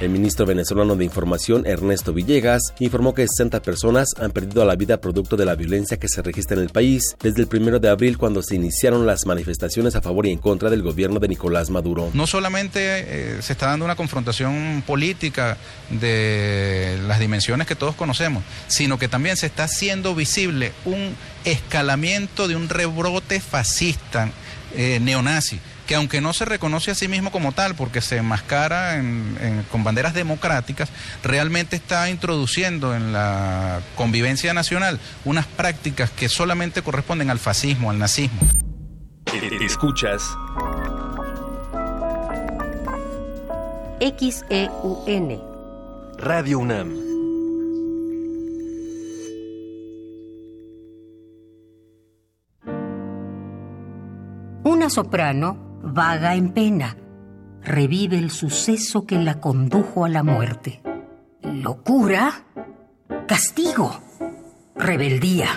Speaker 17: El ministro venezolano de Información, Ernesto Villegas, informó que 60 personas han perdido la vida producto de la violencia que se registra en el país desde el primero de abril cuando se iniciaron las manifestaciones a favor y en contra del gobierno de Nicolás Maduro.
Speaker 40: No solamente eh, se está dando una confrontación política de las dimensiones que todos conocemos, sino que también se está haciendo visible un escalamiento de un rebrote fascista eh, neonazi, que aunque no se reconoce a sí mismo como tal, porque se enmascara con banderas democráticas, realmente está introduciendo en la convivencia nacional unas prácticas que solamente corresponden al fascismo, al nazismo.
Speaker 1: Escuchas.
Speaker 23: XEUN
Speaker 1: Radio UNAM
Speaker 23: Soprano vaga en pena. Revive el suceso que la condujo a la muerte. Locura, castigo, rebeldía.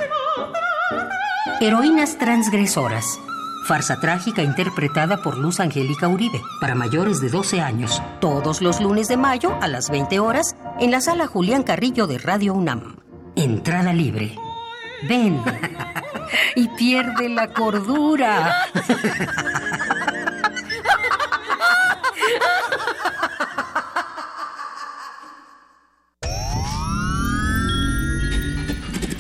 Speaker 23: Heroínas transgresoras. Farsa trágica interpretada por Luz Angélica Uribe para mayores de 12 años. Todos los lunes de mayo a las 20 horas en la sala Julián Carrillo de Radio UNAM. Entrada libre. Ven y pierde la cordura.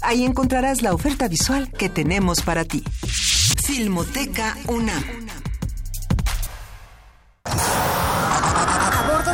Speaker 8: Ahí encontrarás la oferta visual que tenemos para ti. Filmoteca UNAM.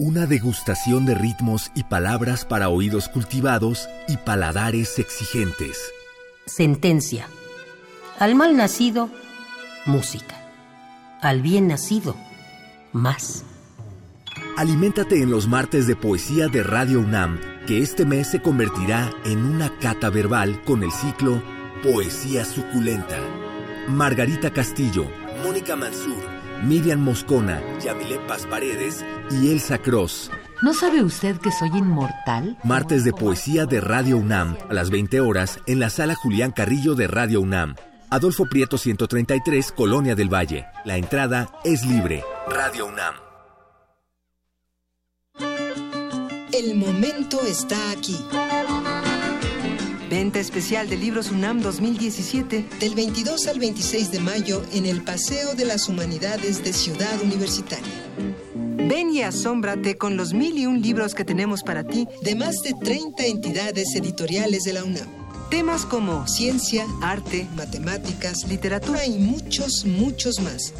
Speaker 41: Una degustación de ritmos y palabras para oídos cultivados y paladares exigentes.
Speaker 23: Sentencia. Al mal nacido, música. Al bien nacido, más.
Speaker 41: Aliméntate en los martes de poesía de Radio UNAM, que este mes se convertirá en una cata verbal con el ciclo Poesía Suculenta. Margarita Castillo, Mónica Mansur, Miriam Moscona, Yamile Paz Paredes y Elsa Cross.
Speaker 42: ¿No sabe usted que soy inmortal?
Speaker 41: Martes de poesía de Radio UNAM, a las 20 horas, en la sala Julián Carrillo de Radio UNAM. Adolfo Prieto 133, Colonia del Valle. La entrada es libre. Radio UNAM.
Speaker 8: El momento está aquí. Venta especial de libros UNAM 2017 del 22 al 26 de mayo en el Paseo de las Humanidades de Ciudad Universitaria. Ven y asómbrate con los mil y un libros que tenemos para ti de más de 30 entidades editoriales de la UNAM. Temas como ciencia, arte, matemáticas, literatura y muchos, muchos más.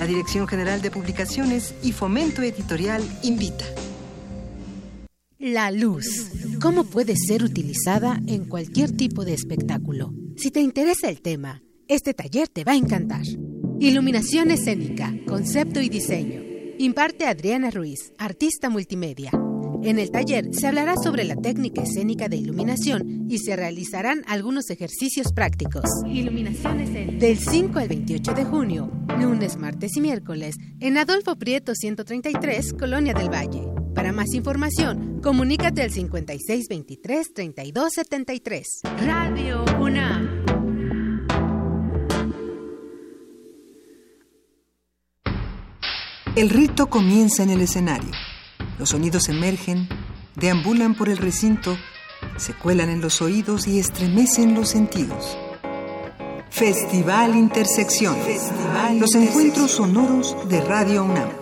Speaker 8: La Dirección General de Publicaciones y Fomento Editorial invita.
Speaker 43: La luz. ¿Cómo puede ser utilizada en cualquier tipo de espectáculo? Si te interesa el tema, este taller te va a encantar. Iluminación escénica, concepto y diseño. Imparte Adriana Ruiz, artista multimedia.
Speaker 44: En el taller se hablará sobre la técnica escénica de iluminación y se realizarán algunos ejercicios prácticos. Iluminaciones Del 5 al 28 de junio, lunes, martes y miércoles, en Adolfo Prieto 133, Colonia del Valle. Para más información, comunícate al 5623-3273. Radio UNAM.
Speaker 8: El rito comienza en el escenario. Los sonidos emergen, deambulan por el recinto, se cuelan en los oídos y estremecen los sentidos. Festival Intersección. los encuentros sonoros de Radio UNAM.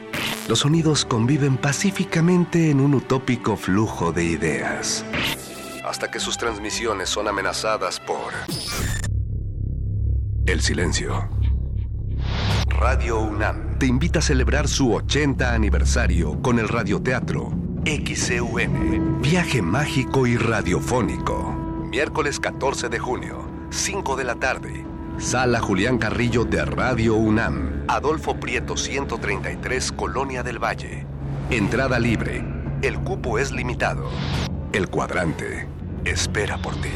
Speaker 25: los sonidos conviven pacíficamente en un utópico flujo de ideas. Hasta que sus transmisiones son amenazadas por el silencio. Radio UNAM te invita a celebrar su 80 aniversario con el radioteatro XCUN, Viaje Mágico y Radiofónico. Miércoles 14 de junio, 5 de la tarde. Sala Julián Carrillo de Radio UNAM, Adolfo Prieto 133, Colonia del Valle. Entrada libre. El cupo es limitado. El cuadrante espera por ti.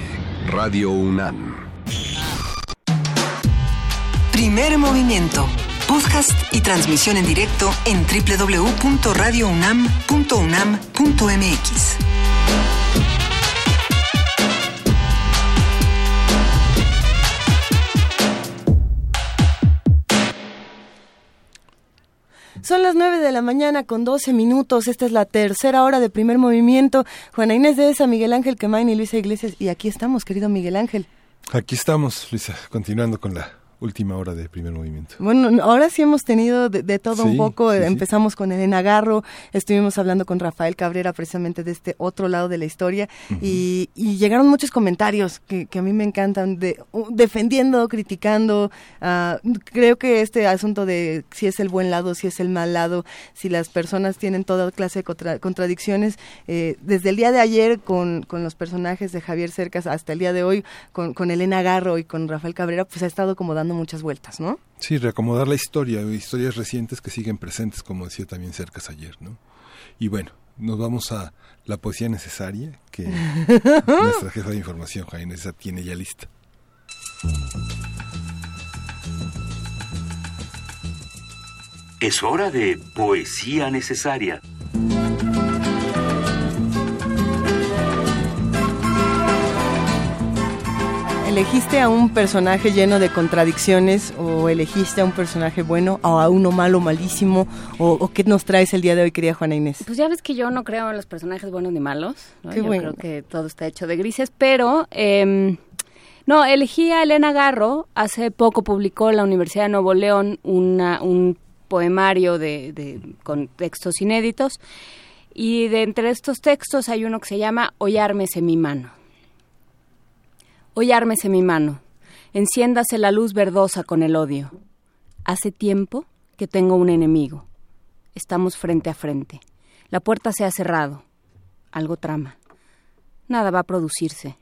Speaker 25: Radio UNAM.
Speaker 8: Primer movimiento podcast y transmisión en directo en www.radiounam.unam.mx.
Speaker 2: Son las 9 de la mañana con 12 minutos. Esta es la tercera hora de primer movimiento. Juana Inés de esa, Miguel Ángel Quemain y Luisa Iglesias. Y aquí estamos, querido Miguel Ángel.
Speaker 3: Aquí estamos, Luisa, continuando con la última hora de primer movimiento.
Speaker 2: Bueno, ahora sí hemos tenido de, todo un poco. Empezamos con Elena Garro, estuvimos hablando con Rafael Cabrera precisamente de este otro lado de la historia y, llegaron muchos comentarios que, a mí me encantan, de, defendiendo, criticando. Ah, creo que este asunto de si es el buen lado, si es el mal lado, si las personas tienen toda clase de contradicciones, eh, desde el día de ayer con, con, los personajes de Javier Cercas hasta el día de hoy con, con Elena Garro y con Rafael Cabrera, pues ha estado como dando muchas vueltas, ¿no?
Speaker 3: Sí, reacomodar la historia, historias recientes que siguen presentes, como decía también Cercas ayer, ¿no? Y bueno, nos vamos a la poesía necesaria que nuestra jefa de información, Jaime, tiene ya lista.
Speaker 1: Es hora de poesía necesaria.
Speaker 2: ¿Elegiste a un personaje lleno de contradicciones o elegiste a un personaje bueno o a uno malo, malísimo? ¿O, qué nos traes el día de hoy, querida Juana Inés?
Speaker 4: Pues ya ves que yo no creo en los personajes buenos ni malos. yo creo que todo está hecho de grises, pero... Em, no, elegí a Elena Garro. Hace poco publicó la Universidad de Nuevo León un poemario de, con textos inéditos. Y de entre estos textos hay uno que se llama Hoy en mi mano. Hoy ármese mi mano, enciéndase la luz verdosa con el odio. Hace tiempo que tengo un enemigo. Estamos frente a frente. La puerta se ha cerrado. Algo trama. Nada va a producirse.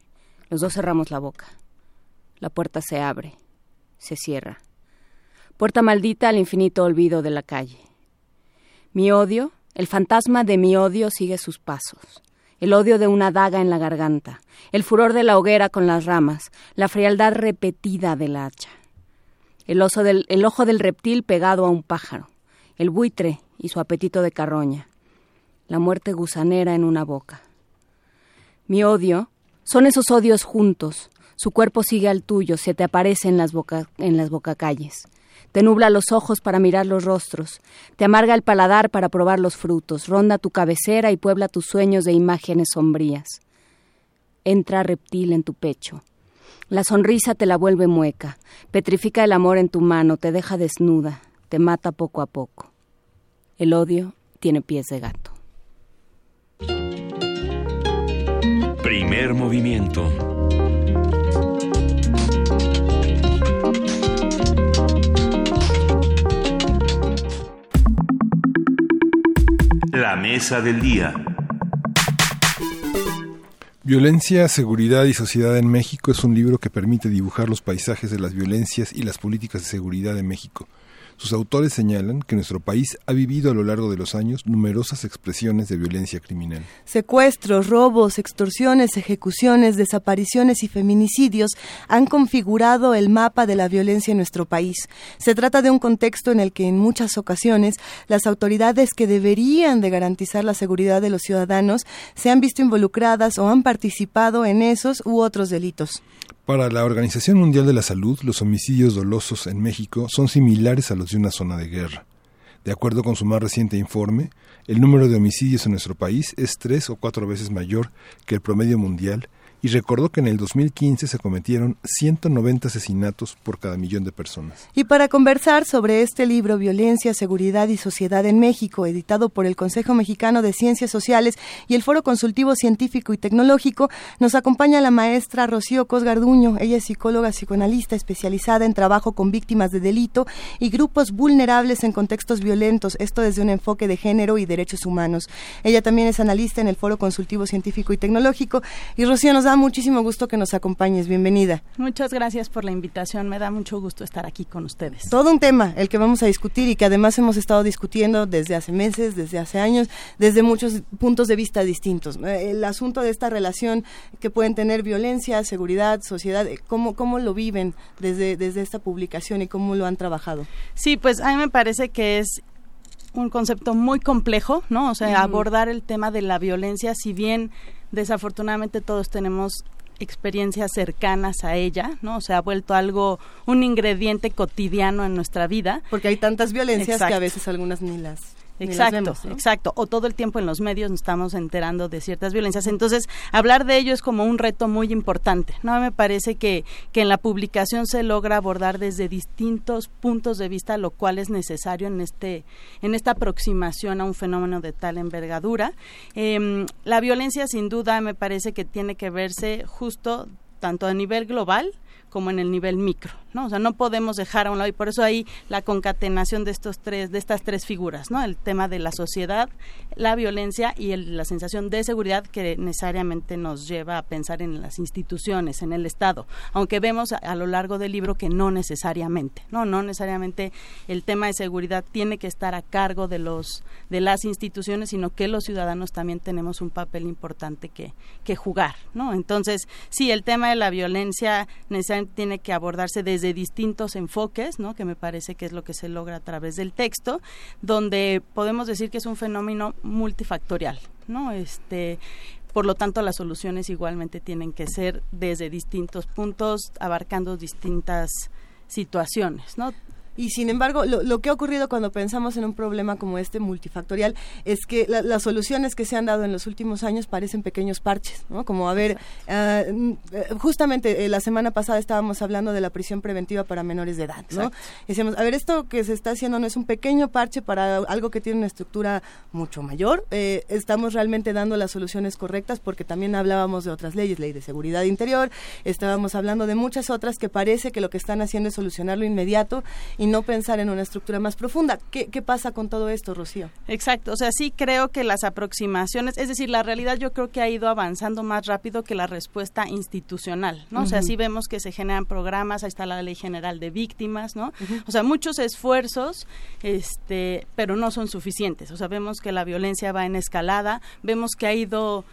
Speaker 4: Los dos cerramos la boca. La puerta se abre. Se cierra. Puerta maldita al infinito olvido de la calle. Mi odio, el fantasma de mi odio sigue sus pasos el odio de una daga en la garganta, el furor de la hoguera con las ramas, la frialdad repetida del hacha, el, ojo del reptil pegado a un pájaro, el buitre y su apetito de carroña, la muerte gusanera en una boca. Mi odio son esos odios juntos, su cuerpo sigue al tuyo, se te aparece en las, en las bocacalles. Te nubla los ojos para mirar los rostros, te amarga el paladar para probar los frutos, ronda tu cabecera y puebla tus sueños de imágenes sombrías. Entra reptil en tu pecho. La sonrisa te la vuelve mueca, petrifica el amor en tu mano, te deja desnuda, te mata poco a poco. El odio tiene pies de gato.
Speaker 1: Primer movimiento. La mesa del día.
Speaker 3: Violencia, Seguridad y Sociedad en México es un libro que permite dibujar los paisajes de las violencias y las políticas de seguridad de México. Sus autores señalan que nuestro país ha vivido a lo largo de los años numerosas expresiones de violencia criminal.
Speaker 2: Secuestros, robos, extorsiones, ejecuciones, desapariciones y feminicidios han configurado el mapa de la violencia en nuestro país. Se trata de un contexto en el que en muchas ocasiones las autoridades que deberían de garantizar la seguridad de los ciudadanos se han visto involucradas o han participado en esos u otros delitos.
Speaker 3: Para la Organización Mundial de la Salud, los homicidios dolosos en México son similares a los de una zona de guerra. De acuerdo con su más reciente informe, el número de homicidios en nuestro país es tres o cuatro veces mayor que el promedio mundial y recordó que en el 2015 se cometieron 190 asesinatos por cada millón de personas.
Speaker 2: Y para conversar sobre este libro Violencia, Seguridad y Sociedad en México, editado por el Consejo Mexicano de Ciencias Sociales y el Foro Consultivo Científico y Tecnológico, nos acompaña la maestra Rocío Cosgarduño. Ella es psicóloga psicoanalista especializada en trabajo con víctimas de delito y grupos vulnerables en contextos violentos, esto desde un enfoque de género y derechos humanos. Ella también es analista en el Foro Consultivo Científico y Tecnológico y Rocío nos muchísimo gusto que nos acompañes. Bienvenida.
Speaker 45: Muchas gracias por la invitación. Me da mucho gusto estar aquí con ustedes.
Speaker 2: Todo un tema, el que vamos a discutir y que además hemos estado discutiendo desde hace meses, desde hace años, desde muchos puntos de vista distintos. El asunto de esta relación que pueden tener violencia, seguridad, sociedad, eh, ¿cómo, cómo lo viven desde, desde esta publicación y cómo lo han trabajado?
Speaker 45: Sí, pues a mí me parece que es un concepto muy complejo, ¿no? O sea, abordar el tema de la violencia, si bien desafortunadamente todos tenemos experiencias cercanas a ella, ¿no? Se ha vuelto algo, un ingrediente cotidiano en nuestra vida.
Speaker 2: Porque hay tantas violencias que a veces algunas ni las
Speaker 45: Exacto, exacto. O todo el tiempo en los medios nos estamos enterando de ciertas violencias. Entonces, hablar de ello es como un reto muy importante. No me parece que, que en la publicación se logra abordar desde distintos puntos de vista, lo cual es necesario en este, en esta aproximación a un fenómeno de tal envergadura. Em, la violencia, sin duda, me parece que tiene que verse justo tanto a nivel global como en el nivel micro, ¿no? O sea, no podemos dejar a un lado y por eso hay la concatenación de estos tres de estas tres figuras, ¿no? El tema de la sociedad, la violencia y la sensación de seguridad que necesariamente nos lleva a pensar en las instituciones, en el Estado, aunque vemos a, lo largo del libro que no necesariamente, no, no necesariamente el tema de seguridad tiene que estar a cargo de los de las instituciones, sino que los ciudadanos también tenemos un papel importante que que jugar, ¿no? Entonces, sí, el tema de la violencia necesariamente tiene que abordarse desde distintos enfoques, ¿no? que me parece que es lo que se logra a través del texto, donde podemos decir que es un fenómeno multifactorial. ¿no? Este, por lo tanto, las soluciones igualmente tienen que ser desde distintos puntos, abarcando distintas situaciones, ¿no?
Speaker 2: Y sin embargo, lo, que ha ocurrido cuando pensamos en un problema como este multifactorial es que las soluciones que se han dado en los últimos años parecen pequeños parches, ¿no? Como, a ver, eh, justamente eh, la semana pasada estábamos hablando de la prisión preventiva para menores de edad, ¿no? Decíamos, a ver, esto que se está haciendo no es un pequeño parche para algo que tiene una estructura mucho mayor. Eh, estamos realmente dando las soluciones correctas porque también hablábamos de otras leyes, ley de seguridad interior, estábamos hablando de muchas otras que parece que lo que están haciendo es solucionarlo inmediato y no pensar en una estructura más profunda. ¿Qué, ¿Qué, pasa con todo esto, Rocío?
Speaker 45: Exacto, o sea, sí creo que las aproximaciones, es decir, la realidad yo creo que ha ido avanzando más rápido que la respuesta institucional, ¿no? O sea, sí vemos que se generan programas, ahí está la Ley General de Víctimas, ¿no? O sea, muchos esfuerzos, este, pero no son suficientes. O sea, vemos que la violencia va en escalada, vemos que ha ido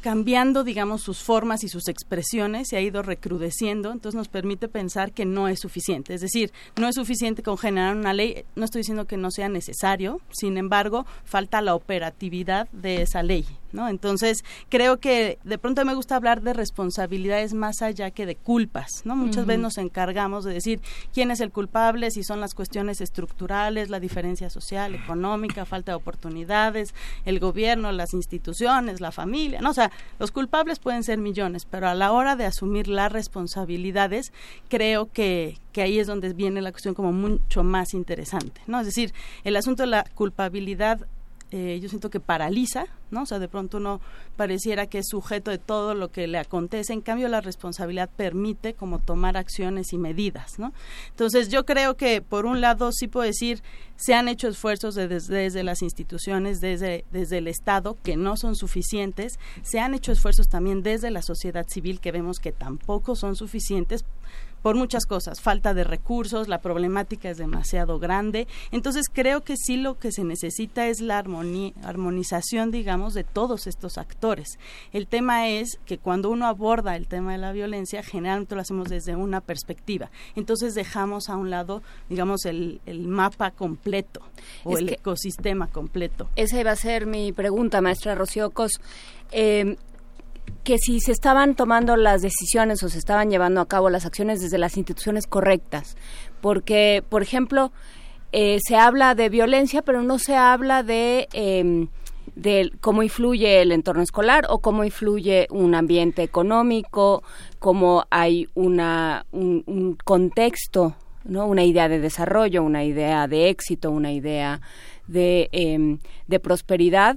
Speaker 45: cambiando, digamos, sus formas y sus expresiones, se ha ido recrudeciendo, entonces nos permite pensar que no es suficiente. Es decir, no es suficiente con generar una ley, no estoy diciendo que no sea necesario, sin embargo, falta la operatividad de esa ley. ¿no? Entonces, creo que de pronto me gusta hablar de responsabilidades más allá que de culpas, ¿no? Muchas veces nos encargamos de decir quién es el culpable, si son las cuestiones estructurales, la diferencia social, económica, falta de oportunidades, el gobierno, las instituciones, la familia, ¿no? O sea, los culpables pueden ser millones, pero a la hora de asumir las responsabilidades, creo que, que ahí es donde viene la cuestión como mucho más interesante, ¿no? Es decir, el asunto de la culpabilidad eh, yo siento que paraliza, ¿no? O sea, de pronto uno pareciera que es sujeto de todo lo que le acontece, en cambio la responsabilidad permite como tomar acciones y medidas, ¿no? Entonces yo creo que por un lado sí puedo decir se han hecho esfuerzos desde, las instituciones, desde, desde el Estado, que no son suficientes, se han hecho esfuerzos también desde la sociedad civil que vemos que tampoco son suficientes por muchas cosas, falta de recursos, la problemática es demasiado grande. Entonces creo que sí lo que se necesita es la armonización, digamos, de todos estos actores. El tema es que cuando uno aborda el tema de la violencia, generalmente lo hacemos desde una perspectiva. Entonces dejamos a un lado, digamos, el, mapa completo o el ecosistema completo.
Speaker 4: Esa iba a ser mi pregunta, maestra Rocío Cos. Eh, que si se estaban tomando las decisiones o se estaban llevando a cabo las acciones desde las instituciones correctas. Porque, por ejemplo, eh, se habla de violencia, pero no se habla de, em, de cómo influye el entorno escolar o cómo influye un ambiente económico, cómo hay una, un, contexto, ¿no? una idea de desarrollo, una idea de éxito, una idea de, em, de prosperidad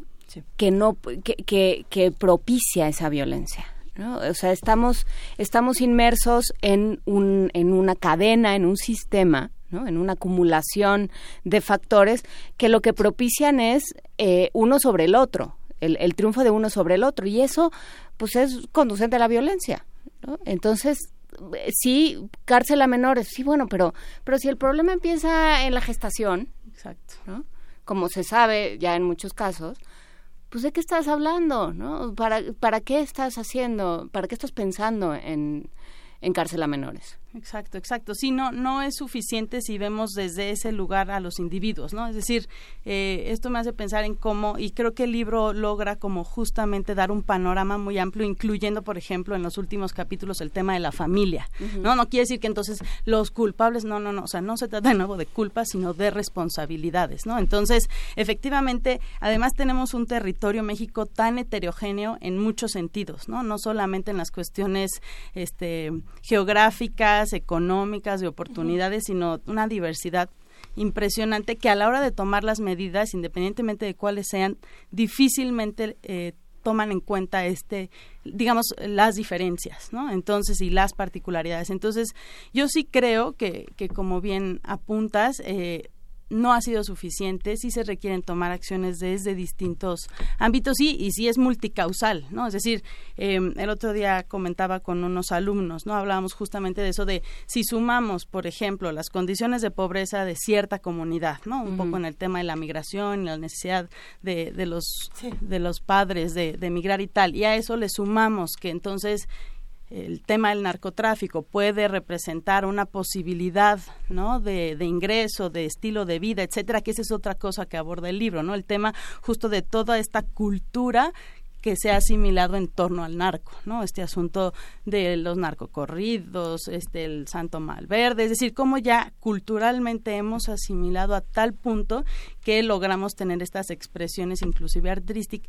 Speaker 4: que no que, que, propicia esa violencia. ¿no? O sea, estamos, estamos inmersos en, un, en una cadena, en un sistema, ¿no? en una acumulación de factores que lo que propician es eh, uno sobre el otro, el, el, triunfo de uno sobre el otro. Y eso, pues, es conducente a la violencia. ¿no? Entonces, sí, cárcel a menores, sí, bueno, pero, pero si el problema empieza en la gestación,
Speaker 45: Exacto.
Speaker 4: ¿no? como se sabe ya en muchos casos, pues de qué estás hablando, ¿no? ¿Para, para qué estás haciendo, para qué estás pensando en, en cárcel a menores?
Speaker 45: Exacto, exacto. Sí, no, no es suficiente si vemos desde ese lugar a los individuos, ¿no? Es decir, eh, esto me hace pensar en cómo, y creo que el libro logra como justamente dar un panorama muy amplio, incluyendo, por ejemplo, en los últimos capítulos el tema de la familia, ¿no? No quiere decir que entonces los culpables, no, no, no, o sea, no se trata de nuevo de culpa, sino de responsabilidades, ¿no? Entonces, efectivamente, además tenemos un territorio México tan heterogéneo en muchos sentidos, ¿no? No solamente en las cuestiones este, geográficas, económicas, de oportunidades, sino una diversidad impresionante que a la hora de tomar las medidas, independientemente de cuáles sean, difícilmente eh, toman en cuenta este digamos las diferencias no entonces y las particularidades. Entonces yo sí creo que, que como bien apuntas eh, no ha sido suficiente, sí se requieren tomar acciones desde distintos ámbitos y, y sí es multicausal, ¿no? Es decir, em, el otro día comentaba con unos alumnos, ¿no? Hablábamos justamente de eso de si sumamos, por ejemplo, las condiciones de pobreza de cierta comunidad, ¿no? Un poco en el tema de la migración, la necesidad de, de los, de los padres de, de migrar y tal, y a eso le sumamos que entonces el tema del narcotráfico puede representar una posibilidad ¿no? de, de, ingreso, de estilo de vida, etcétera, que esa es otra cosa que aborda el libro, ¿no? El tema justo de toda esta cultura que se ha asimilado en torno al narco, ¿no? Este asunto de los narcocorridos, este el Santo Malverde, es decir, cómo ya culturalmente hemos asimilado a tal punto que logramos tener estas expresiones inclusive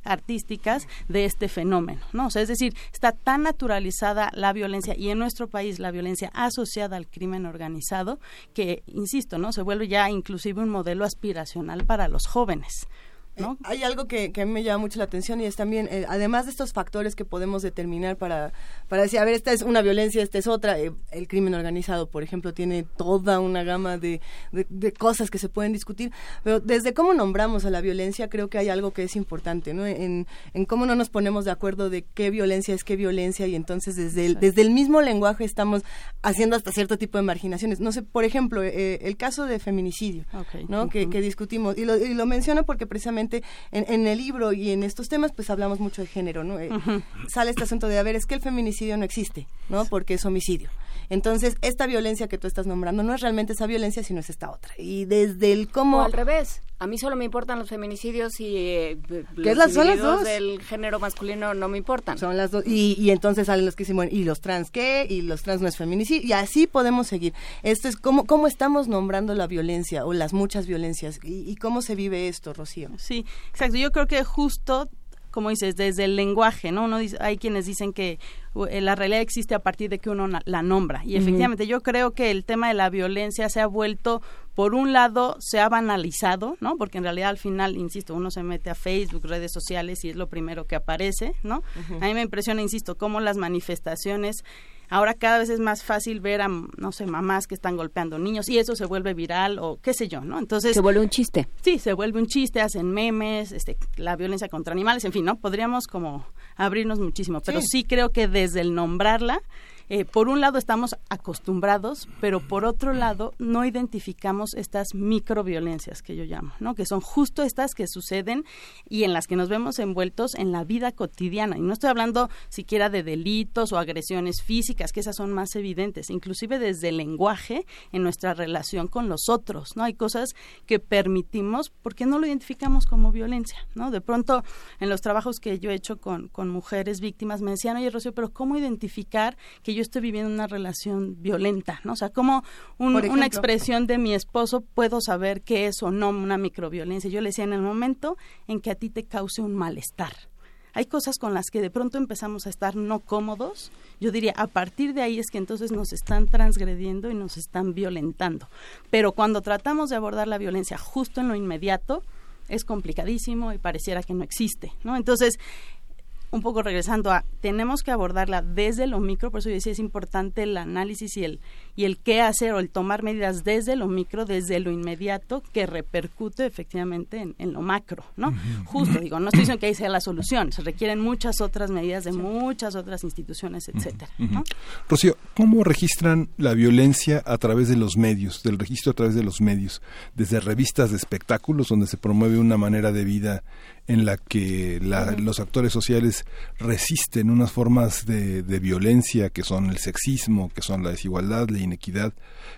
Speaker 45: artísticas de este fenómeno, ¿no? O sea, es decir, está tan naturalizada la violencia y en nuestro país la violencia asociada al crimen organizado que, insisto, ¿no? Se vuelve ya inclusive un modelo aspiracional para los jóvenes.
Speaker 2: Eh, hay algo que, a mí me llama mucho la atención y es también, eh, además de estos factores que podemos determinar para, para decir, a ver, esta es una violencia, esta es otra, eh, el crimen organizado, por ejemplo, tiene toda una gama de, de, cosas que se pueden discutir, pero desde cómo nombramos a la violencia creo que hay algo que es importante, ¿no? En, en cómo no nos ponemos de acuerdo de qué violencia es qué violencia y entonces desde el, desde el mismo lenguaje estamos haciendo hasta cierto tipo de marginaciones. No sé, por ejemplo, el caso de feminicidio, ¿no? que, que discutimos, y lo, y lo menciono porque precisamente en, el libro y en estos temas, pues hablamos mucho de género, ¿no? Eh, sale este asunto de, a ver, es que el feminicidio no existe, ¿no? Porque es homicidio. Entonces, esta violencia que tú estás nombrando no es realmente esa violencia, sino es esta otra. Y desde el cómo...
Speaker 4: O al revés. A mí solo me importan los feminicidios y eh,
Speaker 2: los las, son las dos?
Speaker 4: del género masculino no me importan.
Speaker 2: Son las dos. Y, y entonces salen los que dicen, bueno, ¿y los trans qué? Y los trans no es feminicidio. Y así podemos seguir. Esto es cómo, cómo estamos nombrando la violencia o las muchas violencias y, y cómo se vive esto, Rocío.
Speaker 45: Sí, exacto. Yo creo que justo como dices, desde el lenguaje, ¿no? Uno dice, hay quienes dicen que eh, la realidad existe a partir de que uno la nombra. Y efectivamente, yo creo que el tema de la violencia se ha vuelto, por un lado, se ha banalizado, ¿no? Porque en realidad al final, insisto, uno se mete a Facebook, redes sociales y es lo primero que aparece, ¿no? A mí me impresiona, insisto, cómo las manifestaciones Ahora cada vez es más fácil ver a, no sé, mamás que están golpeando niños y eso se vuelve viral o qué sé yo, ¿no? Entonces...
Speaker 4: Se vuelve un chiste.
Speaker 45: Sí, se vuelve un chiste, hacen memes, este, la violencia contra animales, en fin, ¿no? Podríamos como abrirnos muchísimo, pero sí creo que desde el nombrarla eh, por un lado estamos acostumbrados, pero por otro lado no identificamos estas microviolencias que yo llamo, ¿no? Que son justo estas que suceden y en las que nos vemos envueltos en la vida cotidiana. Y no estoy hablando siquiera de delitos o agresiones físicas, que esas son más evidentes, inclusive desde el lenguaje en nuestra relación con los otros, ¿no? Hay cosas que permitimos porque no lo identificamos como violencia, ¿no? De pronto en los trabajos que yo he hecho con, con mujeres víctimas me decían, oye Rocío, pero ¿cómo identificar que yo estoy viviendo una relación violenta, ¿no? O sea, como una expresión de mi esposo puedo saber qué es o no una microviolencia. Yo le decía, en el momento en que a ti te cause un malestar. Hay cosas con las que de pronto empezamos a estar no cómodos. Yo diría, a partir de ahí es que entonces nos están transgrediendo y nos están violentando. Pero cuando tratamos de abordar la violencia justo en lo inmediato, es complicadísimo y pareciera que no existe, ¿no? Entonces, un poco regresando a, tenemos que abordarla desde lo micro, por eso yo decía es importante el análisis y el, y el qué hacer o el tomar medidas desde lo micro, desde lo inmediato, que repercute efectivamente en, lo macro, ¿no? Justo, digo, no estoy diciendo que ahí sea la solución, se requieren muchas otras medidas de muchas otras instituciones, etcétera.
Speaker 3: Rocío, ¿cómo registran la violencia a través de los medios, del registro a través de los medios, desde revistas de espectáculos donde se promueve una manera de vida en la que los actores sociales resisten unas formas de, de, violencia que son el sexismo, que son la desigualdad, la inequidad,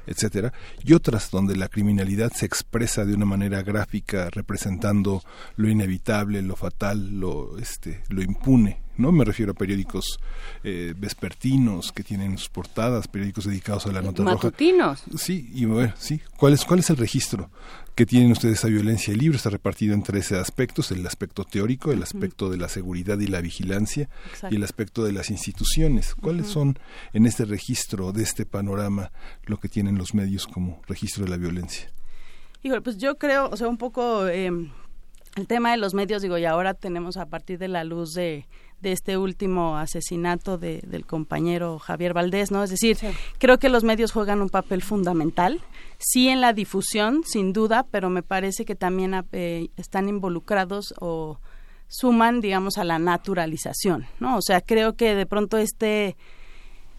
Speaker 3: etcétera, y otras donde la criminalidad se expresa de una manera gráfica representando lo inevitable, lo fatal, lo este, lo impune no me refiero a periódicos eh, vespertinos que tienen sus portadas, periódicos dedicados a la nota
Speaker 4: Matutinos.
Speaker 3: Sí, y bueno, sí. ¿Cuál es, ¿Cuál es el registro que tienen ustedes esa violencia? El libro está repartido en tres aspectos, el aspecto teórico, el aspecto de la seguridad y la vigilancia y el aspecto de las instituciones. ¿Cuáles son en este registro de este panorama lo que tienen los medios como registro de la violencia?
Speaker 45: Híjole, pues yo creo, o sea, un poco... Eh, el tema de los medios, digo, y ahora tenemos a partir de la luz de, de este último asesinato de, del compañero Javier Valdés, ¿no? Es decir, creo que los medios juegan un papel fundamental, sí en la difusión, sin duda, pero me parece que también eh, están involucrados o suman, digamos, a la naturalización, ¿no? O sea, creo que de pronto este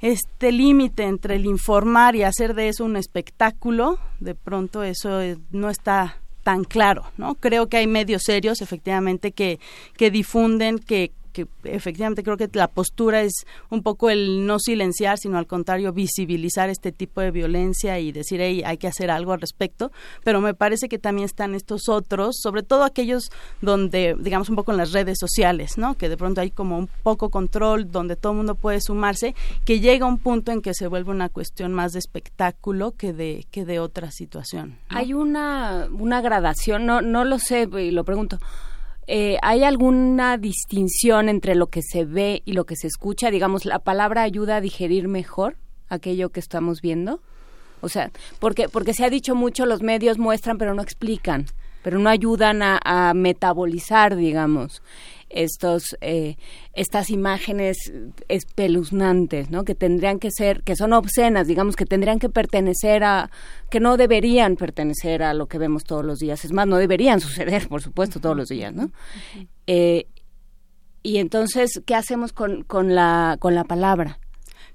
Speaker 45: este límite entre el informar y hacer de eso un espectáculo, de pronto eso eh, no está tan claro, ¿no? Creo que hay medios serios, efectivamente, que, que difunden, que, que efectivamente creo que la postura es un poco el no silenciar, sino al contrario, visibilizar este tipo de violencia y decir, hey, hay que hacer algo al respecto. Pero me parece que también están estos otros, sobre todo aquellos donde, digamos, un poco en las redes sociales, ¿no? Que de pronto hay como un poco control, donde todo el mundo puede sumarse, que llega un punto en que se vuelve una cuestión más de espectáculo que de, que de otra situación.
Speaker 4: Hay una, una gradación, no, no lo sé, y lo pregunto eh, ¿hay alguna distinción entre lo que se ve y lo que se escucha? Digamos, ¿la palabra ayuda a digerir mejor aquello que estamos viendo? O sea, porque, porque se ha dicho mucho, los medios muestran pero no explican, pero no ayudan a metabolizar, digamos estos eh, estas imágenes espeluznantes no que tendrían que ser que son obscenas digamos que tendrían que pertenecer a que no deberían pertenecer a lo que vemos todos los días. Es más no deberían suceder por supuesto todos los días no eh, y entonces qué hacemos con, con la con la palabra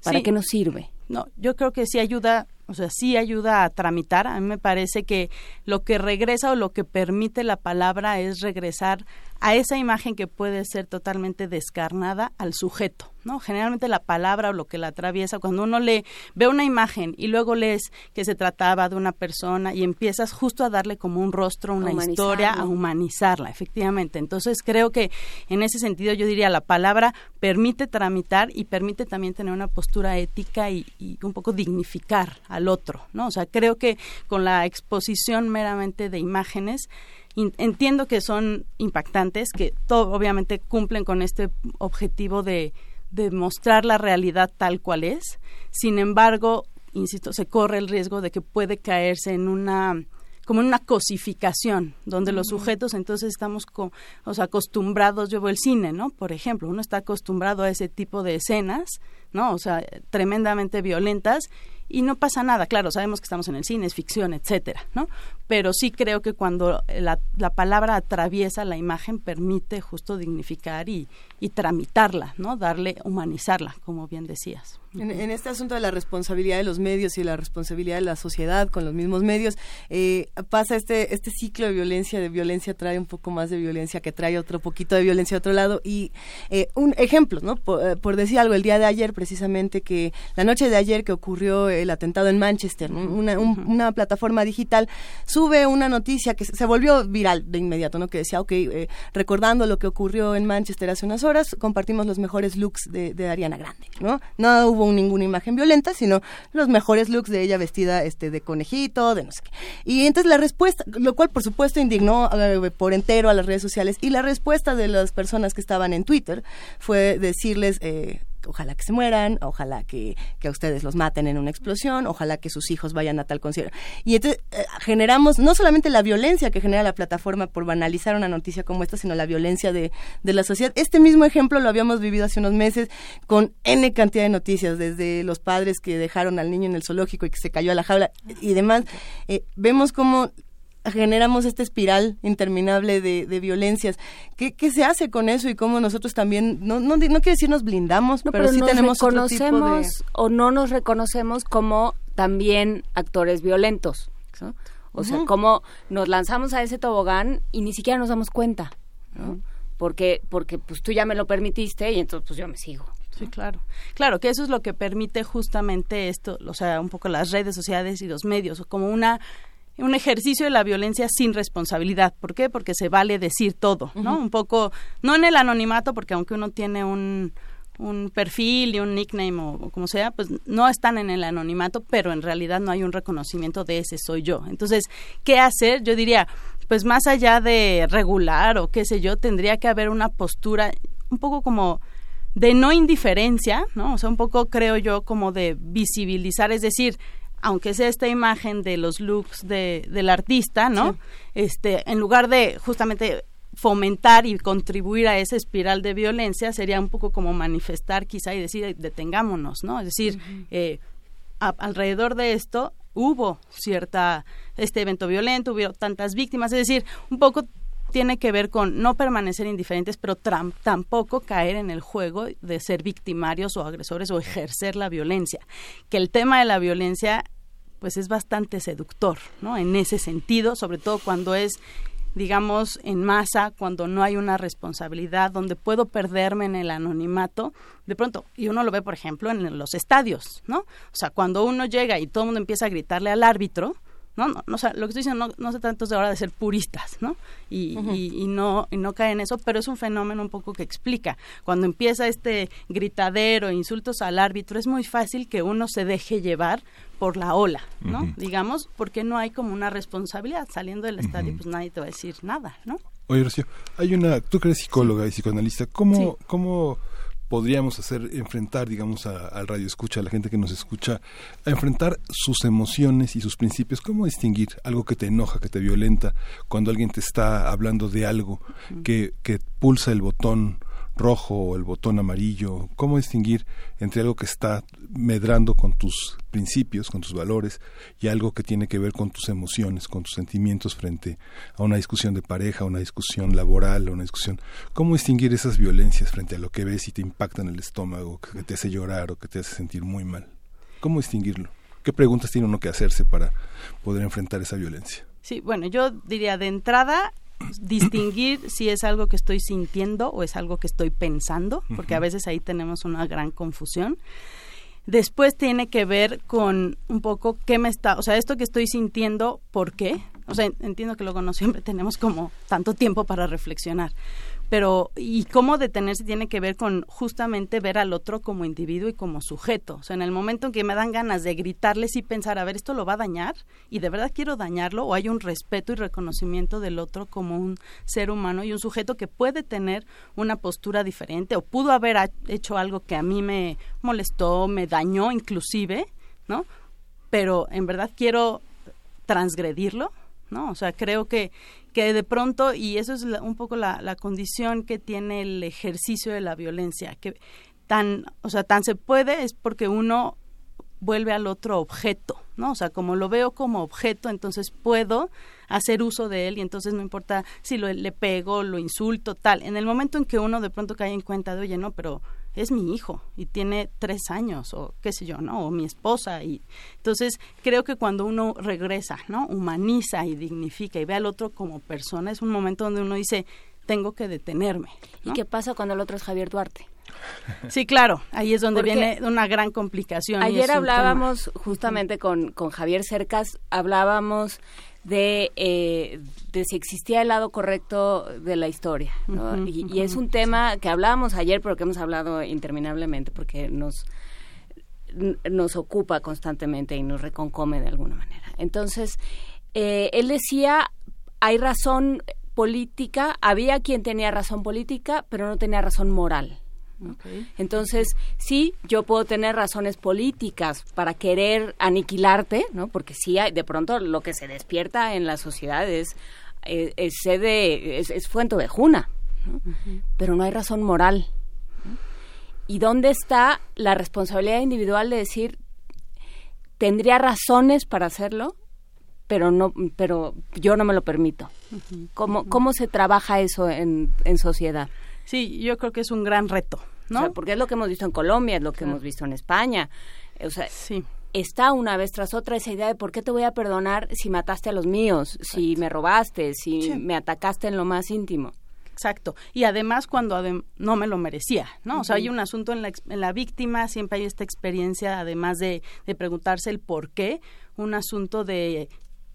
Speaker 4: para qué nos sirve
Speaker 45: no yo creo que sí ayuda o sea, sí ayuda a tramitar. A mí me parece que lo que regresa o lo que permite la palabra es regresar a esa imagen que puede ser totalmente descarnada al sujeto. ¿no? Generalmente la palabra o lo que la atraviesa, cuando uno lee, ve una imagen y luego lees que se trataba de una persona y empiezas justo a darle como un rostro, una historia, a humanizarla, efectivamente. Entonces creo que en ese sentido yo diría la palabra permite tramitar y permite también tener una postura ética y, y un poco dignificar al otro, ¿no? O sea, creo que con la exposición meramente de imágenes entiendo que son impactantes, que todo, obviamente cumplen con este objetivo de, de mostrar la realidad tal cual es. Sin embargo, insisto, se corre el riesgo de que puede caerse en una como en una cosificación, donde los sujetos entonces estamos o sea, acostumbrados, yo veo el cine, ¿no? Por ejemplo, uno está acostumbrado a ese tipo de escenas, ¿no? O sea, tremendamente violentas y no pasa nada. Claro, sabemos que estamos en el cine, es ficción, etcétera, ¿no? Pero sí creo que cuando la, la palabra atraviesa la imagen permite justo dignificar y, y tramitarla, ¿no? Darle, humanizarla, como bien decías.
Speaker 2: En, este asunto de la responsabilidad de los medios y la responsabilidad de la sociedad con los mismos medios, eh, pasa este, este ciclo de violencia, de violencia trae un poco más de violencia que trae otro poquito de violencia a otro lado. Y eh, un ejemplo, ¿no? Eh, por, decir algo, el día de ayer, precisamente, que la noche de ayer que ocurrió el atentado en Manchester, una, una, plataforma digital sube una noticia que se volvió viral de inmediato, ¿no? Que decía, ok, recordando lo que ocurrió en Manchester hace unas horas, compartimos los mejores looks de, de Ariana Grande, ¿no? No hubo ninguna imagen violenta, sino los mejores looks de ella vestida este de conejito, de no sé qué. Y entonces la respuesta, lo cual por supuesto indignó eh, por entero a las redes sociales, y la respuesta de las personas que estaban en Twitter fue decirles, eh, ojalá que se mueran, ojalá que, a ustedes los maten en una explosión, ojalá que sus hijos vayan a tal concierto. Y entonces eh, generamos no solamente la violencia que genera la plataforma por banalizar una noticia como esta, sino la violencia de, de la sociedad. Este mismo ejemplo lo habíamos vivido hace unos meses con N cantidad de noticias, desde los padres que dejaron al niño en el zoológico y que se cayó a la jaula y demás. Eh, vemos cómo generamos esta espiral interminable de, de violencias. ¿Qué, ¿Qué, se hace con eso y cómo nosotros también, no, no, no quiere decir nos blindamos, pero, sí tenemos
Speaker 4: otro tipo de... o no nos reconocemos como también actores violentos. O sea, como nos lanzamos a ese tobogán y ni siquiera nos damos cuenta, ¿no? Porque, porque pues tú ya me lo permitiste y entonces pues yo me sigo.
Speaker 45: Sí, claro. Claro, que eso es lo que permite justamente esto, o sea, un poco las redes sociales y los medios, como una un ejercicio de la violencia sin responsabilidad. ¿Por qué? Porque se vale decir todo, ¿no? Un poco, no en el anonimato, porque aunque uno tiene un, un perfil y un nickname o, como sea, pues no están en el anonimato, pero en realidad no hay un reconocimiento de ese soy yo. Entonces, ¿qué hacer? Yo diría, pues más allá de regular o qué sé yo, tendría que haber una postura un poco como de no indiferencia, ¿no? O sea, un poco creo yo como de visibilizar, es decir, aunque sea esta imagen de los looks de, del artista, ¿no? Este, en lugar de justamente fomentar y contribuir a esa espiral de violencia, sería un poco como manifestar quizá y decir detengámonos, ¿no? Es decir, eh, alrededor de esto hubo cierta este evento violento, hubo tantas víctimas, es decir, un poco tiene que ver con no permanecer indiferentes, pero tampoco caer en el juego de ser victimarios o agresores o ejercer la violencia. Que el tema de la violencia pues es bastante seductor, ¿no? En ese sentido, sobre todo cuando es digamos, en masa, cuando no hay una responsabilidad, donde puedo perderme en el anonimato, de pronto, y uno lo ve, por ejemplo, en los estadios, ¿no? O sea, cuando uno llega y todo el mundo empieza a gritarle al árbitro, ¿no? no, no o sea, lo que estoy diciendo no, no se trata de ahora de ser puristas, ¿no? Y, y, no y no cae en eso, pero es un fenómeno un poco que explica. Cuando empieza este gritadero, insultos al árbitro, es muy fácil que uno se deje llevar por la ola, ¿no? Digamos, porque no hay como una responsabilidad. Saliendo del estadio, pues nadie te va a decir nada, ¿no?
Speaker 3: Oye, Rocío, hay una, tú que eres psicóloga y psicoanalista, ¿cómo, cómo podríamos hacer enfrentar, digamos, al radio escucha, a la gente que nos escucha, a enfrentar sus emociones y sus principios. ¿Cómo distinguir algo que te enoja, que te violenta, cuando alguien te está hablando de algo que, que pulsa el botón rojo o el botón amarillo? ¿Cómo distinguir entre algo que está medrando con tus principios, con tus valores, y algo que tiene que ver con tus emociones, con tus sentimientos frente a una discusión de pareja, una discusión laboral, una discusión? ¿Cómo distinguir esas violencias frente a lo que ves y te impacta en el estómago, que te hace llorar o que te hace sentir muy mal? ¿Cómo distinguirlo? ¿Qué preguntas tiene uno que hacerse para poder enfrentar esa violencia?
Speaker 45: Sí, bueno, yo diría de entrada distinguir si es algo que estoy sintiendo o es algo que estoy pensando, porque a veces ahí tenemos una gran confusión. Después tiene que ver con un poco qué me está, o sea, esto que estoy sintiendo, ¿por qué? O sea, entiendo que luego no siempre tenemos como tanto tiempo para reflexionar. Pero y cómo detenerse tiene que ver con justamente ver al otro como individuo y como sujeto. O sea, en el momento en que me dan ganas de gritarles y pensar, a ver, esto lo va a dañar y de verdad quiero dañarlo o hay un respeto y reconocimiento del otro como un ser humano y un sujeto que puede tener una postura diferente o pudo haber hecho algo que a mí me molestó, me dañó inclusive, ¿no? Pero en verdad quiero transgredirlo, ¿no? O sea, creo que que de pronto, y eso es un poco la, la, condición que tiene el ejercicio de la violencia, que tan, o sea, tan se puede es porque uno vuelve al otro objeto, ¿no? O sea, como lo veo como objeto, entonces puedo hacer uso de él y entonces no importa si lo, le pego, lo insulto, tal. En el momento en que uno de pronto cae en cuenta de, oye, no, pero es mi hijo y tiene tres años o qué sé yo, ¿no? O mi esposa. y Entonces, creo que cuando uno regresa, ¿no? Humaniza y dignifica y ve al otro como persona, es un momento donde uno dice, tengo que detenerme.
Speaker 4: ¿Y qué pasa cuando el otro es Javier Duarte?
Speaker 45: Sí, claro, ahí es donde viene una gran complicación.
Speaker 4: Ayer hablábamos justamente con, con Javier Cercas, hablábamos de, eh, de si existía el lado correcto de la historia. y, es un tema que hablábamos ayer, pero que hemos hablado interminablemente porque nos, nos ocupa constantemente y nos reconcome de alguna manera. Entonces, eh, él decía, hay razón política, había quien tenía razón política, pero no tenía razón moral. Entonces, sí, yo puedo tener razones políticas para querer aniquilarte, ¿no? Porque sí, hay, de pronto lo que se despierta en la sociedad es, eh, es, es, fuente de juna, pero no hay razón moral. ¿Y dónde está la responsabilidad individual de decir, tendría razones para hacerlo, pero no pero yo no me lo permito. ¿Cómo, ¿Cómo se trabaja eso en, en sociedad?
Speaker 45: Sí, yo creo que es un gran reto, ¿no?
Speaker 4: porque es lo que hemos visto en Colombia, es lo que hemos visto en España. O sea, está una vez tras otra esa idea de por qué te voy a perdonar si mataste a los míos, si me robaste, si me atacaste en lo más íntimo.
Speaker 45: Exacto. Y además cuando no me lo merecía, ¿no? O sea, hay un asunto en la, en la víctima, siempre hay esta experiencia, además de, de preguntarse el por qué, un asunto de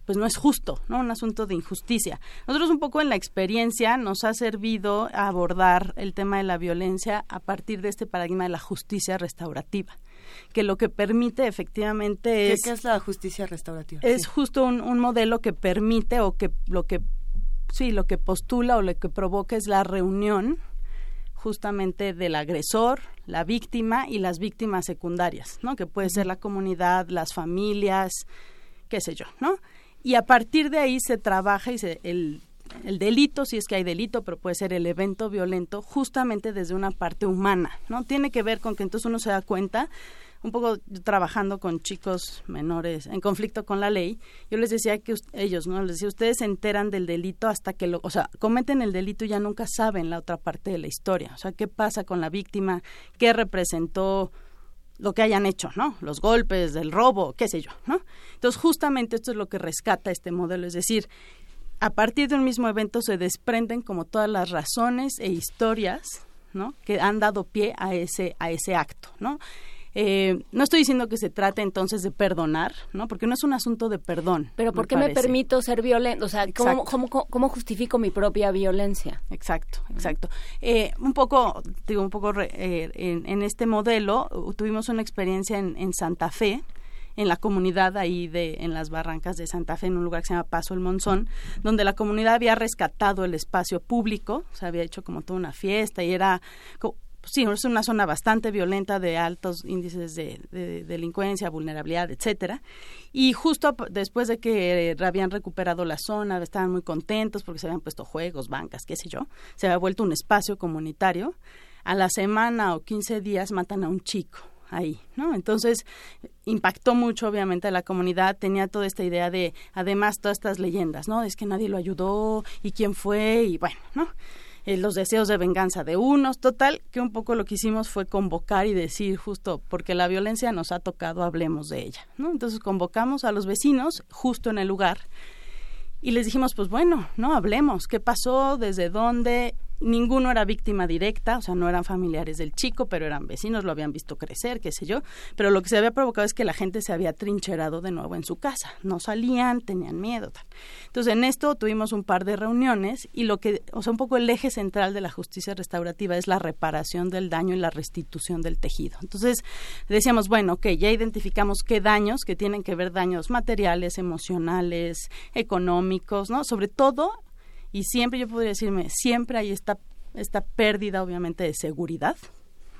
Speaker 45: pues no es justo, ¿no? Un asunto de injusticia. Nosotros un poco en la experiencia nos ha servido a abordar el tema de la violencia a partir de este paradigma de la justicia restaurativa, que lo que permite efectivamente es...
Speaker 2: ¿Qué, es la justicia restaurativa?
Speaker 45: Es justo un, un modelo que permite o que lo que, sí, lo que postula o lo que provoca es la reunión justamente del agresor, la víctima y las víctimas secundarias, ¿no? Que puede ser la comunidad, las familias, qué sé yo, ¿no? Y a partir de ahí se trabaja y se, el, el delito, si es que hay delito, pero puede ser el evento violento, justamente desde una parte humana, ¿no? Tiene que ver con que entonces uno se da cuenta, un poco trabajando con chicos menores en conflicto con la ley, yo les decía que ellos, ¿no? Les decía, ustedes se enteran del delito hasta que lo, o sea, cometen el delito y ya nunca saben la otra parte de la historia, o sea, qué pasa con la víctima, qué representó lo que hayan hecho, ¿no? Los golpes, el robo, qué sé yo, ¿no? Entonces, justamente esto es lo que rescata este modelo, es decir, a partir de un mismo evento se desprenden como todas las razones e historias, ¿no? Que han dado pie a ese a ese acto, ¿no? Eh, no estoy diciendo que se trate entonces de perdonar, ¿no? Porque no es un asunto de perdón.
Speaker 4: Pero ¿por qué me, permito ser violento? O sea, ¿cómo, cómo, justifico mi propia violencia?
Speaker 45: Exacto, exacto. Eh, un poco, digo, un poco eh, en, este modelo tuvimos una experiencia en, en Santa Fe, en la comunidad ahí de en las barrancas de Santa Fe en un lugar que se llama Paso el Monzón donde la comunidad había rescatado el espacio público se había hecho como toda una fiesta y era sí, es una zona bastante violenta de altos índices de, delincuencia, vulnerabilidad, etcétera. Y justo después de que habían recuperado la zona, estaban muy contentos porque se habían puesto juegos, bancas, qué sé yo, se había vuelto un espacio comunitario. A la semana o 15 días matan a un chico ahí, ¿no? Entonces impactó mucho obviamente a la comunidad, tenía toda esta idea de, además todas estas leyendas, ¿no? Es que nadie lo ayudó y quién fue y bueno, ¿no? Eh, los deseos de venganza de unos, total, que un poco lo que hicimos fue convocar y decir justo, porque la violencia nos ha tocado, hablemos de ella, ¿no? Entonces convocamos a los vecinos justo en el lugar y les dijimos, pues bueno, no hablemos, qué pasó, desde dónde, ninguno era víctima directa, o sea, no eran familiares del chico, pero eran vecinos, lo habían visto crecer, qué sé yo, pero lo que se había provocado es que la gente se había trincherado de nuevo en su casa, no salían, tenían miedo, tal. Entonces, en esto tuvimos un par de reuniones y lo que, o sea, un poco el eje central de la justicia restaurativa es la reparación del daño y la restitución del tejido. Entonces, decíamos, bueno, ok, ya identificamos qué daños, que tienen que ver daños materiales, emocionales, económicos, ¿no? Sobre todo y siempre yo podría decirme, siempre hay esta, esta pérdida obviamente de seguridad,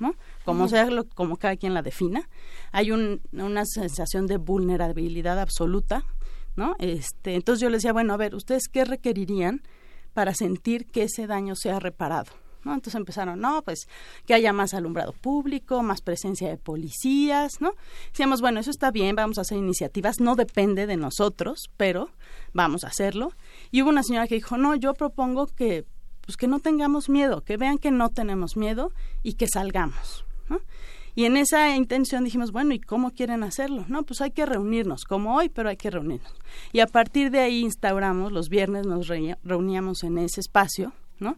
Speaker 45: ¿no? Como sea, lo, como cada quien la defina, hay un, una sensación de vulnerabilidad absoluta, ¿no? Este, entonces yo les decía, bueno, a ver, ¿ustedes qué requerirían para sentir que ese daño sea reparado? Entonces empezaron, no, pues que haya más alumbrado público, más presencia de policías, ¿no? Decíamos, bueno, eso está bien, vamos a hacer iniciativas, no depende de nosotros, pero vamos a hacerlo. Y hubo una señora que dijo, no, yo propongo que, pues que no tengamos miedo, que vean que no tenemos miedo y que salgamos. Y en esa intención dijimos, bueno, ¿y cómo quieren hacerlo? No, pues hay que reunirnos, como hoy, pero hay que reunirnos. Y a partir de ahí instauramos, los viernes nos reuníamos en ese espacio, ¿no?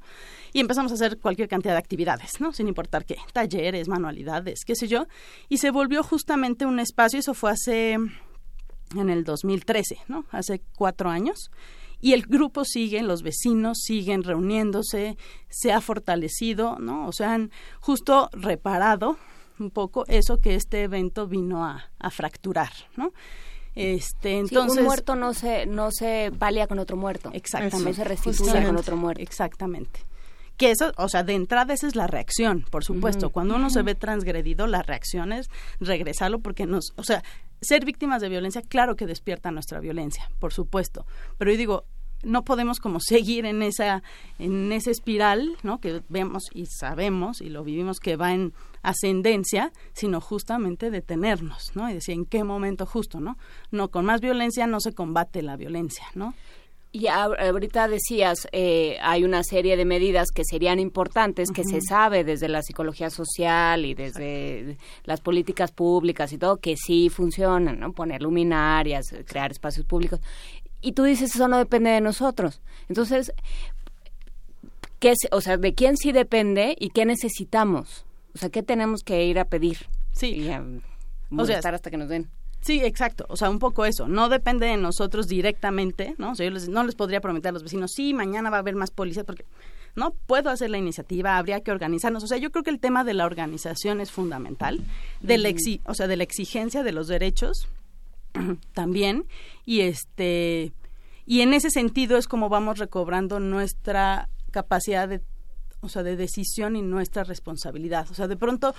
Speaker 45: Y empezamos a hacer cualquier cantidad de actividades, ¿no? Sin importar qué, talleres, manualidades, qué sé yo. Y se volvió justamente un espacio, eso fue hace, en el 2013, ¿no? Hace cuatro años y el grupo sigue, los vecinos siguen reuniéndose, se ha fortalecido, ¿no? O sea, han justo reparado un poco eso que este evento vino a, a fracturar, ¿no? Este, entonces,
Speaker 4: un muerto no se no se palia con otro muerto.
Speaker 45: Exactamente.
Speaker 4: No se restituye con otro muerto.
Speaker 45: Exactamente. Que eso, o sea, de entrada esa es la reacción, por supuesto. Cuando uno se ve transgredido, la reacción es regresarlo porque nos, o sea, ser víctimas de violencia, claro que despierta nuestra violencia, por supuesto. Pero yo digo, no podemos como seguir en esa en esa espiral no que vemos y sabemos y lo vivimos que va en ascendencia sino justamente detenernos no y decir en qué momento justo no no con más violencia no se combate la violencia no
Speaker 4: y ahorita decías, eh, hay una serie de medidas que serían importantes, que se sabe desde la psicología social y desde las políticas públicas y todo, que sí funcionan, ¿no? Poner luminarias, crear espacios públicos. Y tú dices, eso no depende de nosotros. Entonces, ¿qué, o sea, ¿de quién sí depende y qué necesitamos? O sea, ¿qué tenemos que ir a pedir?
Speaker 45: Sí.
Speaker 4: Y a molestar hasta que nos den.
Speaker 45: Sí, exacto. O sea, un poco eso. No depende de nosotros directamente, ¿no? O sea, yo les, no les podría prometer a los vecinos, sí, mañana va a haber más policías, porque no puedo hacer la iniciativa, habría que organizarnos. O sea, yo creo que el tema de la organización es fundamental, de la o sea, de la exigencia de los derechos también. Y este y en ese sentido es como vamos recobrando nuestra capacidad de o sea, de decisión y nuestra responsabilidad. O sea, de pronto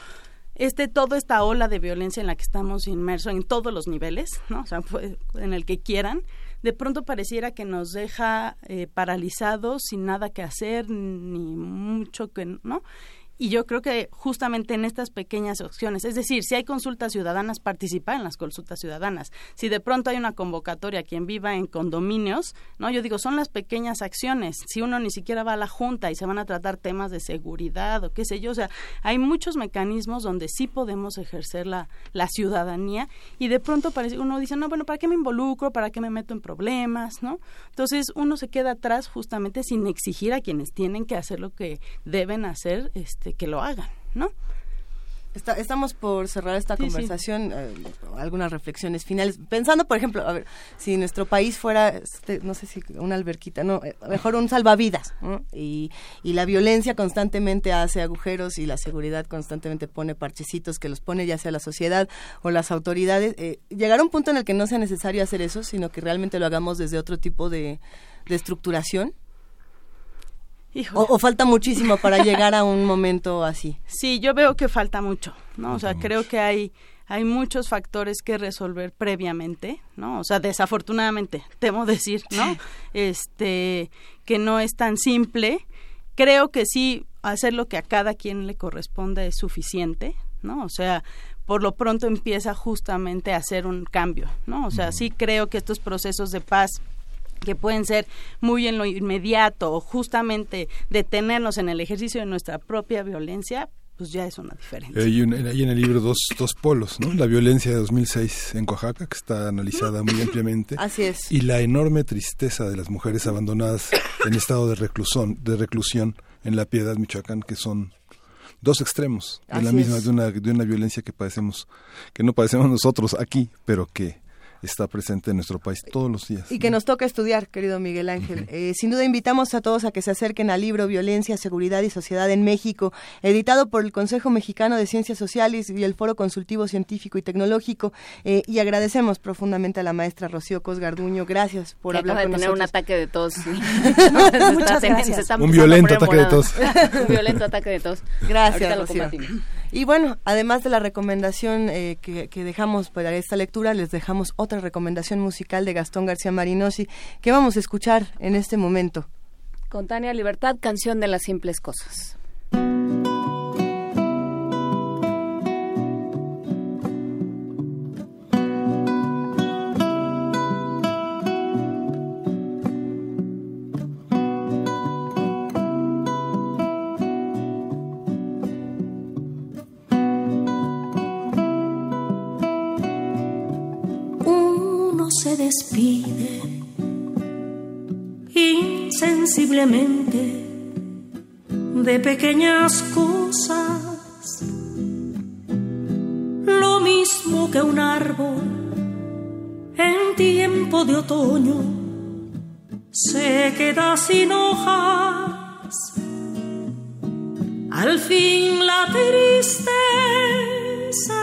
Speaker 45: este toda esta ola de violencia en la que estamos inmersos en todos los niveles, ¿no? O sea, en el que quieran, de pronto pareciera que nos deja eh, paralizados sin nada que hacer ni mucho que, ¿no? Y yo creo que justamente en estas pequeñas opciones, es decir, si hay consultas ciudadanas, participar en las consultas ciudadanas. Si de pronto hay una convocatoria quien viva en condominios, no, yo digo, son las pequeñas acciones. Si uno ni siquiera va a la junta y se van a tratar temas de seguridad o qué sé yo, o sea, hay muchos mecanismos donde sí podemos ejercer la, la ciudadanía y de pronto parece, uno dice, no, bueno, ¿para qué me involucro? ¿Para qué me meto en problemas? ¿No? Entonces uno se queda atrás justamente sin exigir a quienes tienen que hacer lo que deben hacer, este que lo hagan, ¿no?
Speaker 2: estamos por cerrar esta conversación, eh, algunas reflexiones finales. Pensando, por ejemplo, a ver, si nuestro país fuera, este, no sé si una alberquita, no, eh, mejor un salvavidas, y, y, la violencia constantemente hace agujeros y la seguridad constantemente pone parchecitos que los pone ya sea la sociedad o las autoridades. Eh, llegar a un punto en el que no sea necesario hacer eso, sino que realmente lo hagamos desde otro tipo de, de estructuración. O, falta muchísimo para llegar a un momento así.
Speaker 45: Sí, yo veo que falta mucho, ¿no? O sea, creo que hay hay muchos factores que resolver previamente, ¿no? O sea, desafortunadamente, temo decir, ¿no? Este, que no es tan simple. Creo que sí, hacer lo que a cada quien le corresponde es suficiente, ¿no? O sea, por lo pronto empieza justamente a hacer un cambio, ¿no? O sea, sí creo que estos procesos de paz que pueden ser muy en lo inmediato o justamente detenernos en el ejercicio de nuestra propia violencia, pues ya es una diferencia.
Speaker 3: Hay, en el libro dos, dos polos, ¿no? La violencia de 2006 en Oaxaca, que está analizada muy ampliamente.
Speaker 2: Así es.
Speaker 3: Y la enorme tristeza de las mujeres abandonadas en estado de reclusión, de reclusión en La Piedad, Michoacán, que son dos extremos de la misma, de una, de una violencia que padecemos, que no padecemos nosotros aquí, pero que está presente en nuestro país todos los días.
Speaker 2: Y que nos toca estudiar, querido Miguel Ángel. Eh, sin duda invitamos a todos a que se acerquen al libro Violencia, Seguridad y Sociedad en México, editado por el Consejo Mexicano de Ciencias Sociales y el Foro Consultivo Científico y Tecnológico. Eh, y agradecemos profundamente a la maestra Rocío Cosgarduño. Gracias por hablar
Speaker 4: acaba
Speaker 2: con
Speaker 4: de tener
Speaker 2: nosotros.
Speaker 4: un ataque de tos.
Speaker 2: Muchas gracias.
Speaker 3: Un violento ataque de tos.
Speaker 4: un violento ataque de tos.
Speaker 2: Gracias,
Speaker 4: Ahorita lo
Speaker 2: Rocío. Y bueno, además de la recomendación eh, que, que dejamos para esta lectura, les dejamos otra recomendación musical de Gastón García Marinosi que vamos a escuchar en este momento.
Speaker 4: Con Tania Libertad, canción de las simples cosas.
Speaker 12: Se despide insensiblemente de pequeñas cosas, lo mismo que un árbol en tiempo de otoño se queda sin hojas. Al fin la tristeza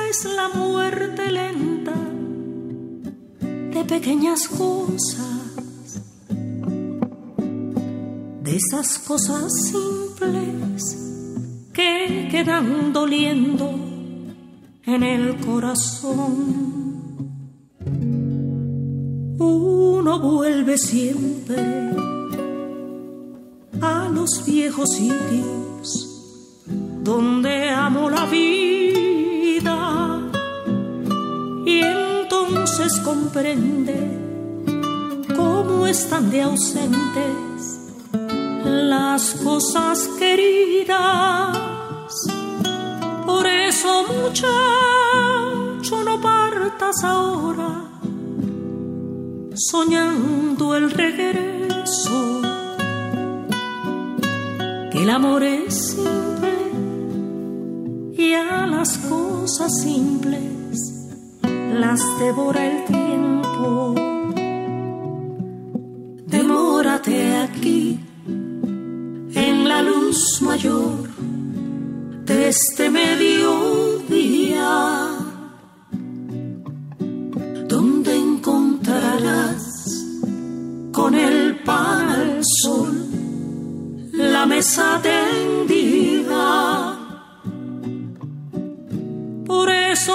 Speaker 12: es la muerte lenta de pequeñas cosas, de esas cosas simples que quedan doliendo en el corazón. Uno vuelve siempre a los viejos sitios donde amo la vida y entonces comprende cómo están de ausentes las cosas queridas. Por eso, muchacho, no partas ahora soñando el regreso. Que el amor es simple y a las cosas simples las devora el tiempo. Demórate aquí en la luz mayor de este mediodía, donde encontrarás con el pan al sol la mesa tendida. Por eso,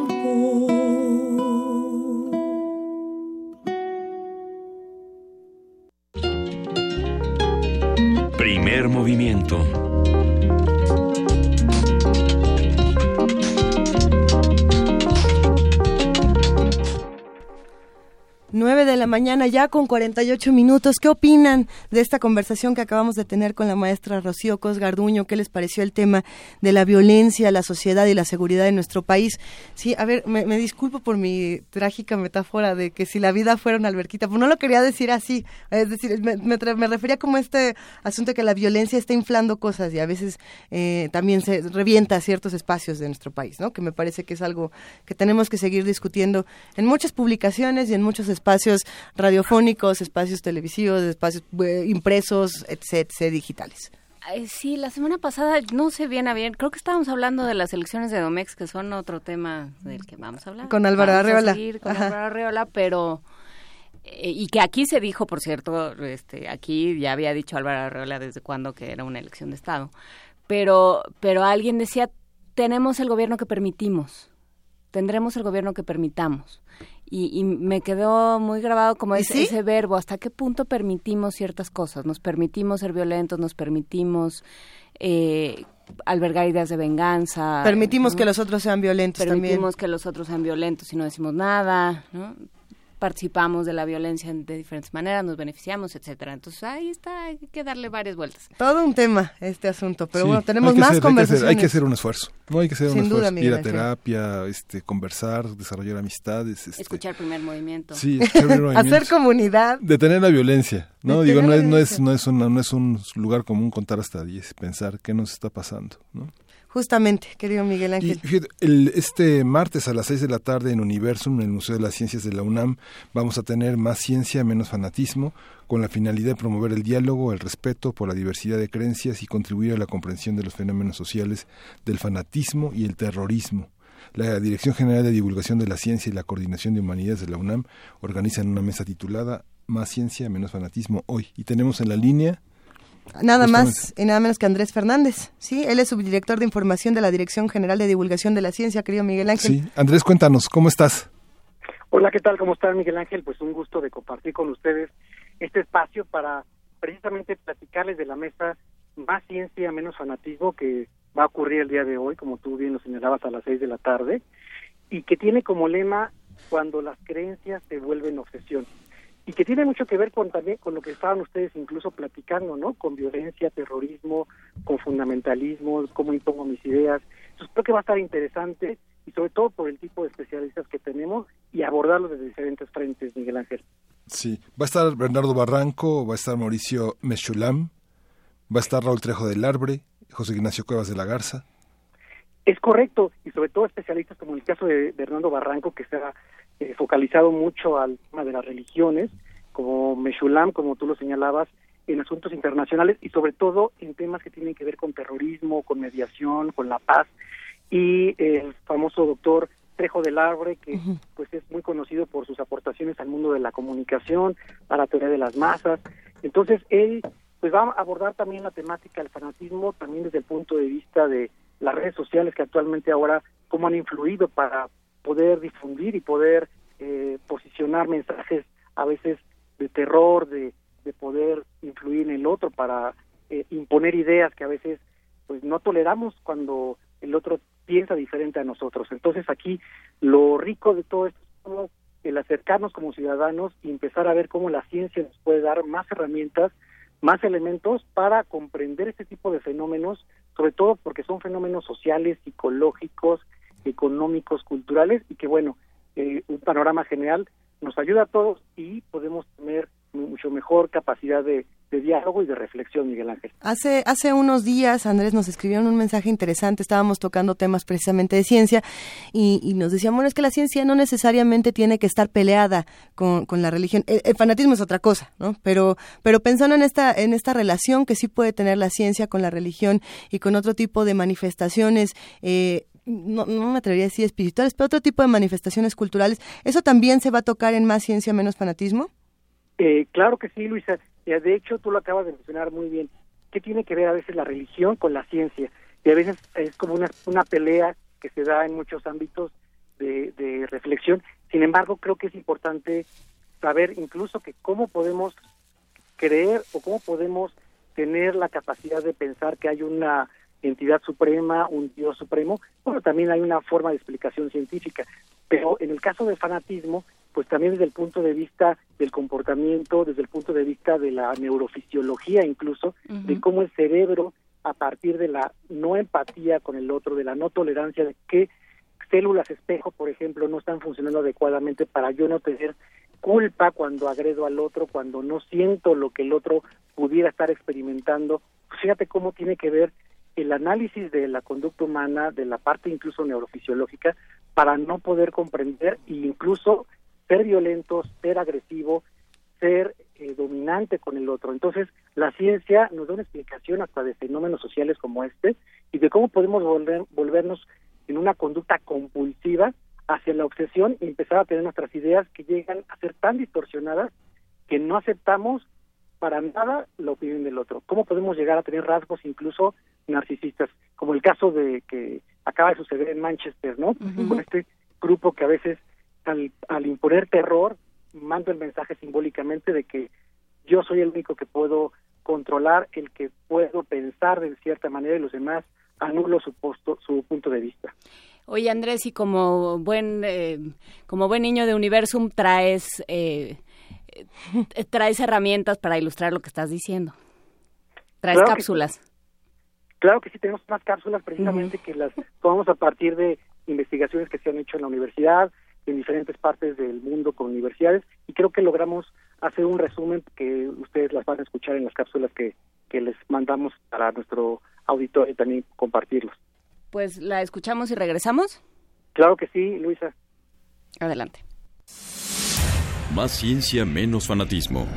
Speaker 1: Movimiento.
Speaker 2: Nueve de la mañana ya con 48 minutos. ¿Qué opinan de esta conversación que acabamos de tener con la maestra Rocío Cos Garduño? ¿Qué les pareció el tema de la violencia, la sociedad y la seguridad en nuestro país? Sí, a ver, me, disculpo por mi trágica metáfora de que si la vida fuera una alberquita, pues no lo quería decir así. Es decir, me, refería como a este asunto que la violencia está inflando cosas y a veces eh, también se revienta ciertos espacios de nuestro país, ¿no? Que me parece que es algo que tenemos que seguir discutiendo en muchas publicaciones y en muchos espacios radiofónicos, espacios televisivos, espacios eh, impresos, etcétera, digitales.
Speaker 4: Sí, la semana pasada no sé bien a bien, creo que estábamos hablando de las elecciones de Domex, que son otro tema del que vamos a hablar.
Speaker 2: Con Álvaro Arreola.
Speaker 4: con. Álvaro Arreola, pero... eh, y que aquí se dijo, por cierto, este, aquí ya había dicho Álvaro Arreola desde cuando que era una elección de Estado, pero, pero alguien decía, tenemos el gobierno que permitimos, tendremos el gobierno que permitamos. Y, me quedó muy grabado como ese, ese verbo, hasta qué punto permitimos ciertas cosas, nos permitimos ser violentos, nos permitimos eh, albergar ideas de venganza.
Speaker 2: Permitimos que los otros sean violentos
Speaker 4: Permitimos que los otros sean violentos y no decimos nada, ¿no? Participamos de la violencia de diferentes maneras, nos beneficiamos, etcétera. Entonces ahí está, hay que darle varias vueltas.
Speaker 2: Todo un tema este asunto, pero bueno, tenemos más conversaciones.
Speaker 3: Hay que, hacer, un esfuerzo, no hay que hacer un esfuerzo, ir a terapia, este, conversar, desarrollar amistades, este,
Speaker 4: escuchar primer movimiento,
Speaker 3: sí,
Speaker 2: hacer comunidad,
Speaker 3: detener la violencia, no digo no es, no es no es no es un lugar común contar hasta 10, pensar qué nos está pasando, ¿no?
Speaker 2: Justamente, querido Miguel Ángel.
Speaker 3: este martes a las 6 de la tarde en Universum, en el Museo de las Ciencias de la UNAM, vamos a tener más ciencia, menos fanatismo, con la finalidad de promover el diálogo, el respeto por la diversidad de creencias y contribuir a la comprensión de los fenómenos sociales del fanatismo y el terrorismo. La Dirección General de Divulgación de la Ciencia y la Coordinación de Humanidades de la UNAM organizan una mesa titulada Más ciencia, menos fanatismo hoy. Y tenemos en la línea
Speaker 2: Nada más y nada menos que Andrés Fernández, ¿sí? Él es subdirector de información de la Dirección General de Divulgación de la Ciencia, querido Miguel Ángel.
Speaker 3: Sí, Andrés, cuéntanos, ¿cómo estás?
Speaker 46: Hola, ¿qué tal? ¿Cómo estás, Miguel Ángel? Pues un gusto de compartir con ustedes este espacio para precisamente platicarles de la mesa Más Ciencia, Menos Fanatismo que va a ocurrir el día de hoy, como tú bien lo señalabas, a las seis de la tarde, y que tiene como lema cuando las creencias se vuelven obsesión y que tiene mucho que ver con también con lo que estaban ustedes incluso platicando, ¿no? Con violencia, terrorismo, con fundamentalismo, cómo impongo mis ideas. Entonces creo que va a estar interesante y sobre todo por el tipo de especialistas que tenemos y abordarlo desde diferentes frentes, Miguel Ángel.
Speaker 3: Sí, va a estar Bernardo Barranco, va a estar Mauricio Mechulam, va a estar Raúl Trejo del Arbre, José Ignacio Cuevas de la Garza.
Speaker 46: Es correcto, y sobre todo especialistas como el caso de Bernardo Barranco, que está eh, focalizado mucho al tema de las religiones, como Meshulam, como tú lo señalabas, en asuntos internacionales y sobre todo en temas que tienen que ver con terrorismo, con mediación, con la paz. Y el famoso doctor Trejo del Arbre, que pues es muy conocido por sus aportaciones al mundo de la comunicación, a la teoría de las masas. Entonces, él pues va a abordar también la temática del fanatismo, también desde el punto de vista de las redes sociales que actualmente ahora cómo han influido para poder difundir y poder eh, posicionar mensajes a veces de terror, de, de poder influir en el otro para eh, imponer ideas que a veces pues no toleramos cuando el otro piensa diferente a nosotros. Entonces aquí lo rico de todo esto es como el acercarnos como ciudadanos y empezar a ver cómo la ciencia nos puede dar más herramientas, más elementos para comprender este tipo de fenómenos, sobre todo porque son fenómenos sociales, psicológicos, económicos, culturales y que bueno, eh, un panorama general nos ayuda a todos y podemos tener mucho mejor capacidad de, diálogo y de reflexión, Miguel Ángel.
Speaker 2: Hace, hace unos días, Andrés, nos escribieron un mensaje interesante, estábamos tocando temas precisamente de ciencia y, nos decían, bueno, es que la ciencia no necesariamente tiene que estar peleada con, la religión. El, fanatismo es otra cosa, ¿no? Pero, pero pensando en esta, en esta relación que sí puede tener la ciencia con la religión y con otro tipo de manifestaciones, eh, no, no me atrevería a decir espirituales, pero otro tipo de manifestaciones culturales, ¿eso también se va a tocar en más ciencia, menos fanatismo?
Speaker 46: Eh, claro que sí, Luisa. De hecho, tú lo acabas de mencionar muy bien. ¿Qué tiene que ver a veces la religión con la ciencia? Y a veces es como una, una pelea que se da en muchos ámbitos de, de reflexión. Sin embargo, creo que es importante saber incluso que cómo podemos creer o cómo podemos tener la capacidad de pensar que hay una entidad suprema, un Dios supremo, bueno, también hay una forma de explicación científica. Pero en el caso del fanatismo, pues también desde el punto de vista del comportamiento, desde el punto de vista de la neurofisiología incluso, de cómo el cerebro, a partir de la no empatía con el otro, de la no tolerancia, de qué células espejo, por ejemplo, no están funcionando adecuadamente para yo no tener culpa cuando agredo al otro, cuando no siento lo que el otro pudiera estar experimentando. Pues fíjate cómo tiene que ver el análisis de la conducta humana, de la parte incluso neurofisiológica, para no poder comprender e incluso ser violento, ser agresivo, ser eh, dominante con el otro. Entonces, la ciencia nos da una explicación hasta de fenómenos sociales como este y de cómo podemos volver, volvernos en una conducta compulsiva hacia la obsesión y empezar a tener nuestras ideas que llegan a ser tan distorsionadas que no aceptamos para nada la opinión del otro. ¿Cómo podemos llegar a tener rasgos incluso narcisistas, como el caso de que acaba de suceder en Manchester, ¿no? Con este grupo que a veces al, al imponer terror, mando el mensaje simbólicamente de que yo soy el único que puedo controlar, el que puedo pensar de cierta manera y los demás anulo su, posto, su punto de vista.
Speaker 4: Oye Andrés, y como buen eh, como buen niño de Universum traes eh, eh, traes herramientas para ilustrar lo que estás diciendo. Traes cápsulas.
Speaker 46: Claro que sí tenemos unas cápsulas precisamente que las tomamos a partir de investigaciones que se han hecho en la universidad, en diferentes partes del mundo con universidades y creo que logramos hacer un resumen que ustedes las van a escuchar en las cápsulas que, que les mandamos para nuestro auditorio y también compartirlos.
Speaker 4: Pues la escuchamos y regresamos.
Speaker 46: Claro que sí, Luisa.
Speaker 4: Adelante.
Speaker 1: Más ciencia, menos fanatismo.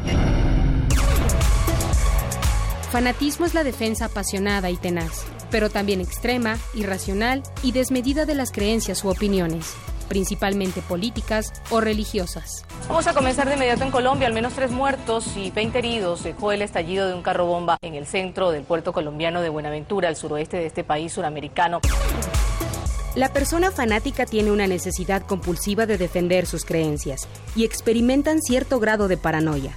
Speaker 47: Fanatismo es la defensa apasionada y tenaz, pero también extrema, irracional y desmedida de las creencias u opiniones principalmente políticas o religiosas.
Speaker 48: Vamos a comenzar de inmediato en Colombia. Al menos tres muertos y 20 heridos dejó el estallido de un carro bomba en el centro del puerto colombiano de Buenaventura, al suroeste de este país suramericano.
Speaker 47: La persona fanática tiene una necesidad compulsiva de defender sus creencias y experimentan cierto grado de paranoia,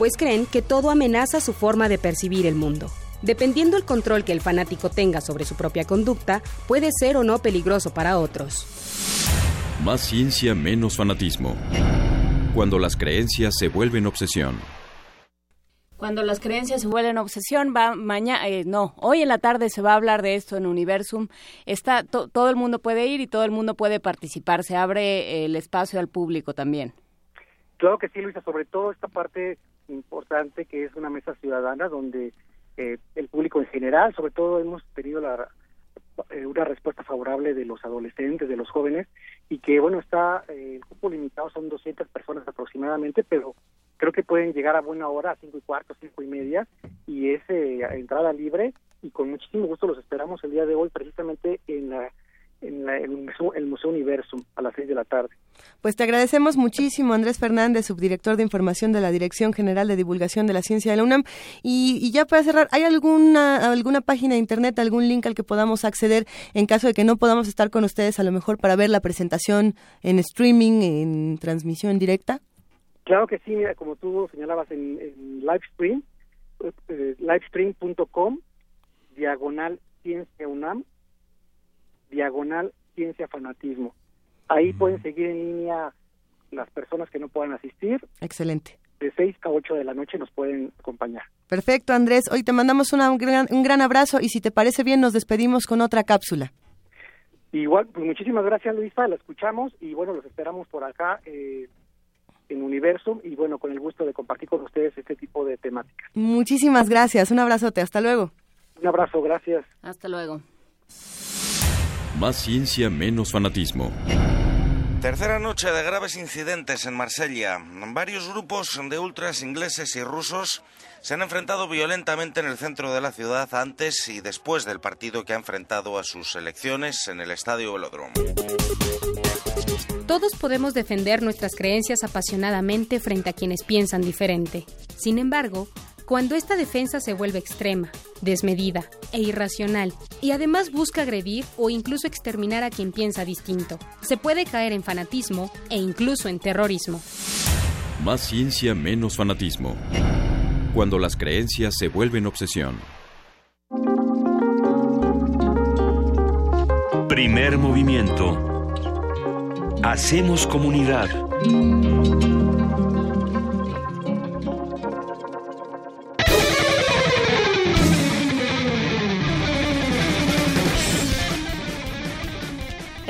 Speaker 47: pues creen que todo amenaza su forma de percibir el mundo. Dependiendo el control que el fanático tenga sobre su propia conducta, puede ser o no peligroso para otros.
Speaker 1: Más ciencia, menos fanatismo. Cuando las creencias se vuelven obsesión.
Speaker 4: Cuando las creencias se vuelven obsesión, va mañana, eh, no, hoy en la tarde se va a hablar de esto en Universum. Está todo el mundo puede ir y todo el mundo puede participar. Se abre el espacio al público también.
Speaker 46: Claro que sí, Luisa, sobre todo esta parte importante que es una mesa ciudadana donde eh, el público en general, sobre todo hemos tenido la, eh, una respuesta favorable de los adolescentes, de los jóvenes, y que, bueno, está, eh, el cupo limitado son 200 personas aproximadamente, pero creo que pueden llegar a buena hora, a cinco y cuarto, cinco y media, y es eh, entrada libre, y con muchísimo gusto los esperamos el día de hoy precisamente en la en, el, Museo, el, Museo, Universum a las seis de la tarde.
Speaker 2: Pues te agradecemos muchísimo, Andrés Fernández, subdirector de información de la Dirección General de Divulgación de la Ciencia de la UNAM. Y, ya para cerrar, ¿hay alguna, alguna página de internet, algún link al que podamos acceder en caso de que no podamos estar con ustedes, a lo mejor para ver la presentación en streaming, en transmisión directa?
Speaker 46: Claro que sí, mira, como tú señalabas en, en Livestream, eh, livestream.com, diagonal Ciencia UNAM, diagonal ciencia fanatismo. Ahí pueden seguir en línea las personas que no puedan asistir.
Speaker 2: Excelente.
Speaker 46: De 6 a 8 de la noche nos pueden acompañar.
Speaker 2: Perfecto, Andrés. Hoy te mandamos un, gran, un gran abrazo y si te parece bien nos despedimos con otra cápsula.
Speaker 46: Igual, pues muchísimas gracias Luisa, la escuchamos y bueno, los esperamos por acá eh, en Universum y bueno, con el gusto de compartir con ustedes este tipo de temáticas.
Speaker 2: Muchísimas gracias, un abrazote, hasta luego.
Speaker 46: Un abrazo, gracias.
Speaker 4: Hasta luego.
Speaker 1: Más ciencia, menos fanatismo.
Speaker 49: Tercera noche de graves incidentes en Marsella. Varios grupos de ultras ingleses y rusos se han enfrentado violentamente en el centro de la ciudad antes y después del partido que ha enfrentado a sus elecciones en el Estadio Velódromo.
Speaker 47: Todos podemos defender nuestras creencias apasionadamente frente a quienes piensan diferente. Sin embargo, cuando esta defensa se vuelve extrema, desmedida e irracional, y además busca agredir o incluso exterminar a quien piensa distinto, se puede caer en fanatismo e incluso en terrorismo.
Speaker 1: Más ciencia, menos fanatismo. Cuando las creencias se vuelven obsesión. Primer movimiento. Hacemos comunidad.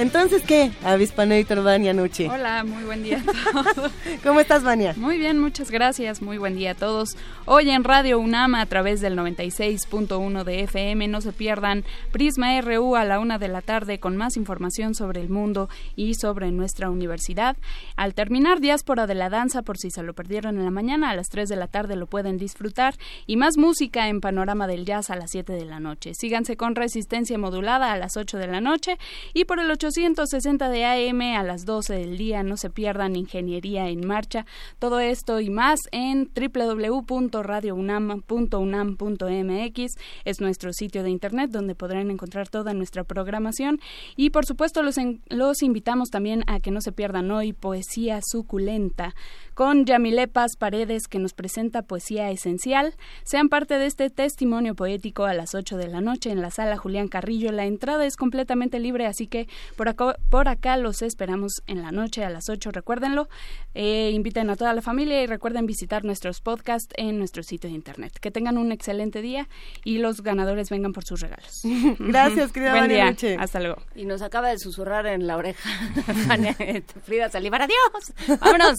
Speaker 2: Entonces, ¿qué? Avispanator Vania Nuche.
Speaker 50: Hola, muy buen día
Speaker 2: a todos. ¿Cómo estás, Vania?
Speaker 50: Muy bien, muchas gracias. Muy buen día a todos. Hoy en Radio UNAM a través del 96.1 de FM. No se pierdan Prisma RU a la una de la tarde con más información sobre el mundo y sobre nuestra universidad. Al terminar Diáspora de la Danza, por si se lo perdieron en la mañana, a las 3 de la tarde lo pueden disfrutar. Y más música en Panorama del Jazz a las 7 de la noche. Síganse con Resistencia Modulada a las 8 de la noche y por el 8 860 de AM a las 12 del día. No se pierdan Ingeniería en Marcha. Todo esto y más en www.radiounam.unam.mx. Es nuestro sitio de internet donde podrán encontrar toda nuestra programación. Y por supuesto los, los invitamos también a que no se pierdan hoy Poesía Suculenta con Yamile Paz Paredes que nos presenta poesía esencial. Sean parte de este testimonio poético a las 8 de la noche en la sala Julián Carrillo. La entrada es completamente libre, así que por acá, por acá los esperamos en la noche a las 8, recuérdenlo. Eh, inviten a toda la familia y recuerden visitar nuestros podcasts en nuestro sitio de internet. Que tengan un excelente día y los ganadores vengan por sus regalos.
Speaker 2: Gracias, querida
Speaker 50: Buen día.
Speaker 2: Noche.
Speaker 50: Hasta luego.
Speaker 4: Y nos acaba de susurrar en la oreja Frida Salivar. ¡Adiós! ¡Vámonos!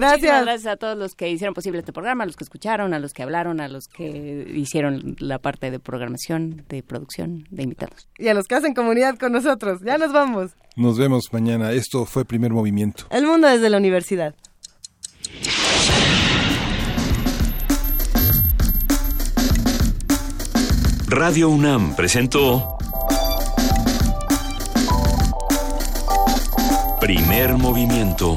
Speaker 2: Gracias.
Speaker 4: Muchísimas gracias a todos los que hicieron posible este programa, a los que escucharon, a los que hablaron, a los que hicieron la parte de programación, de producción, de invitados.
Speaker 2: Y a los que hacen comunidad con nosotros. Ya nos vamos.
Speaker 3: Nos vemos mañana. Esto fue Primer Movimiento.
Speaker 2: El mundo desde la universidad.
Speaker 1: Radio UNAM presentó Primer Movimiento.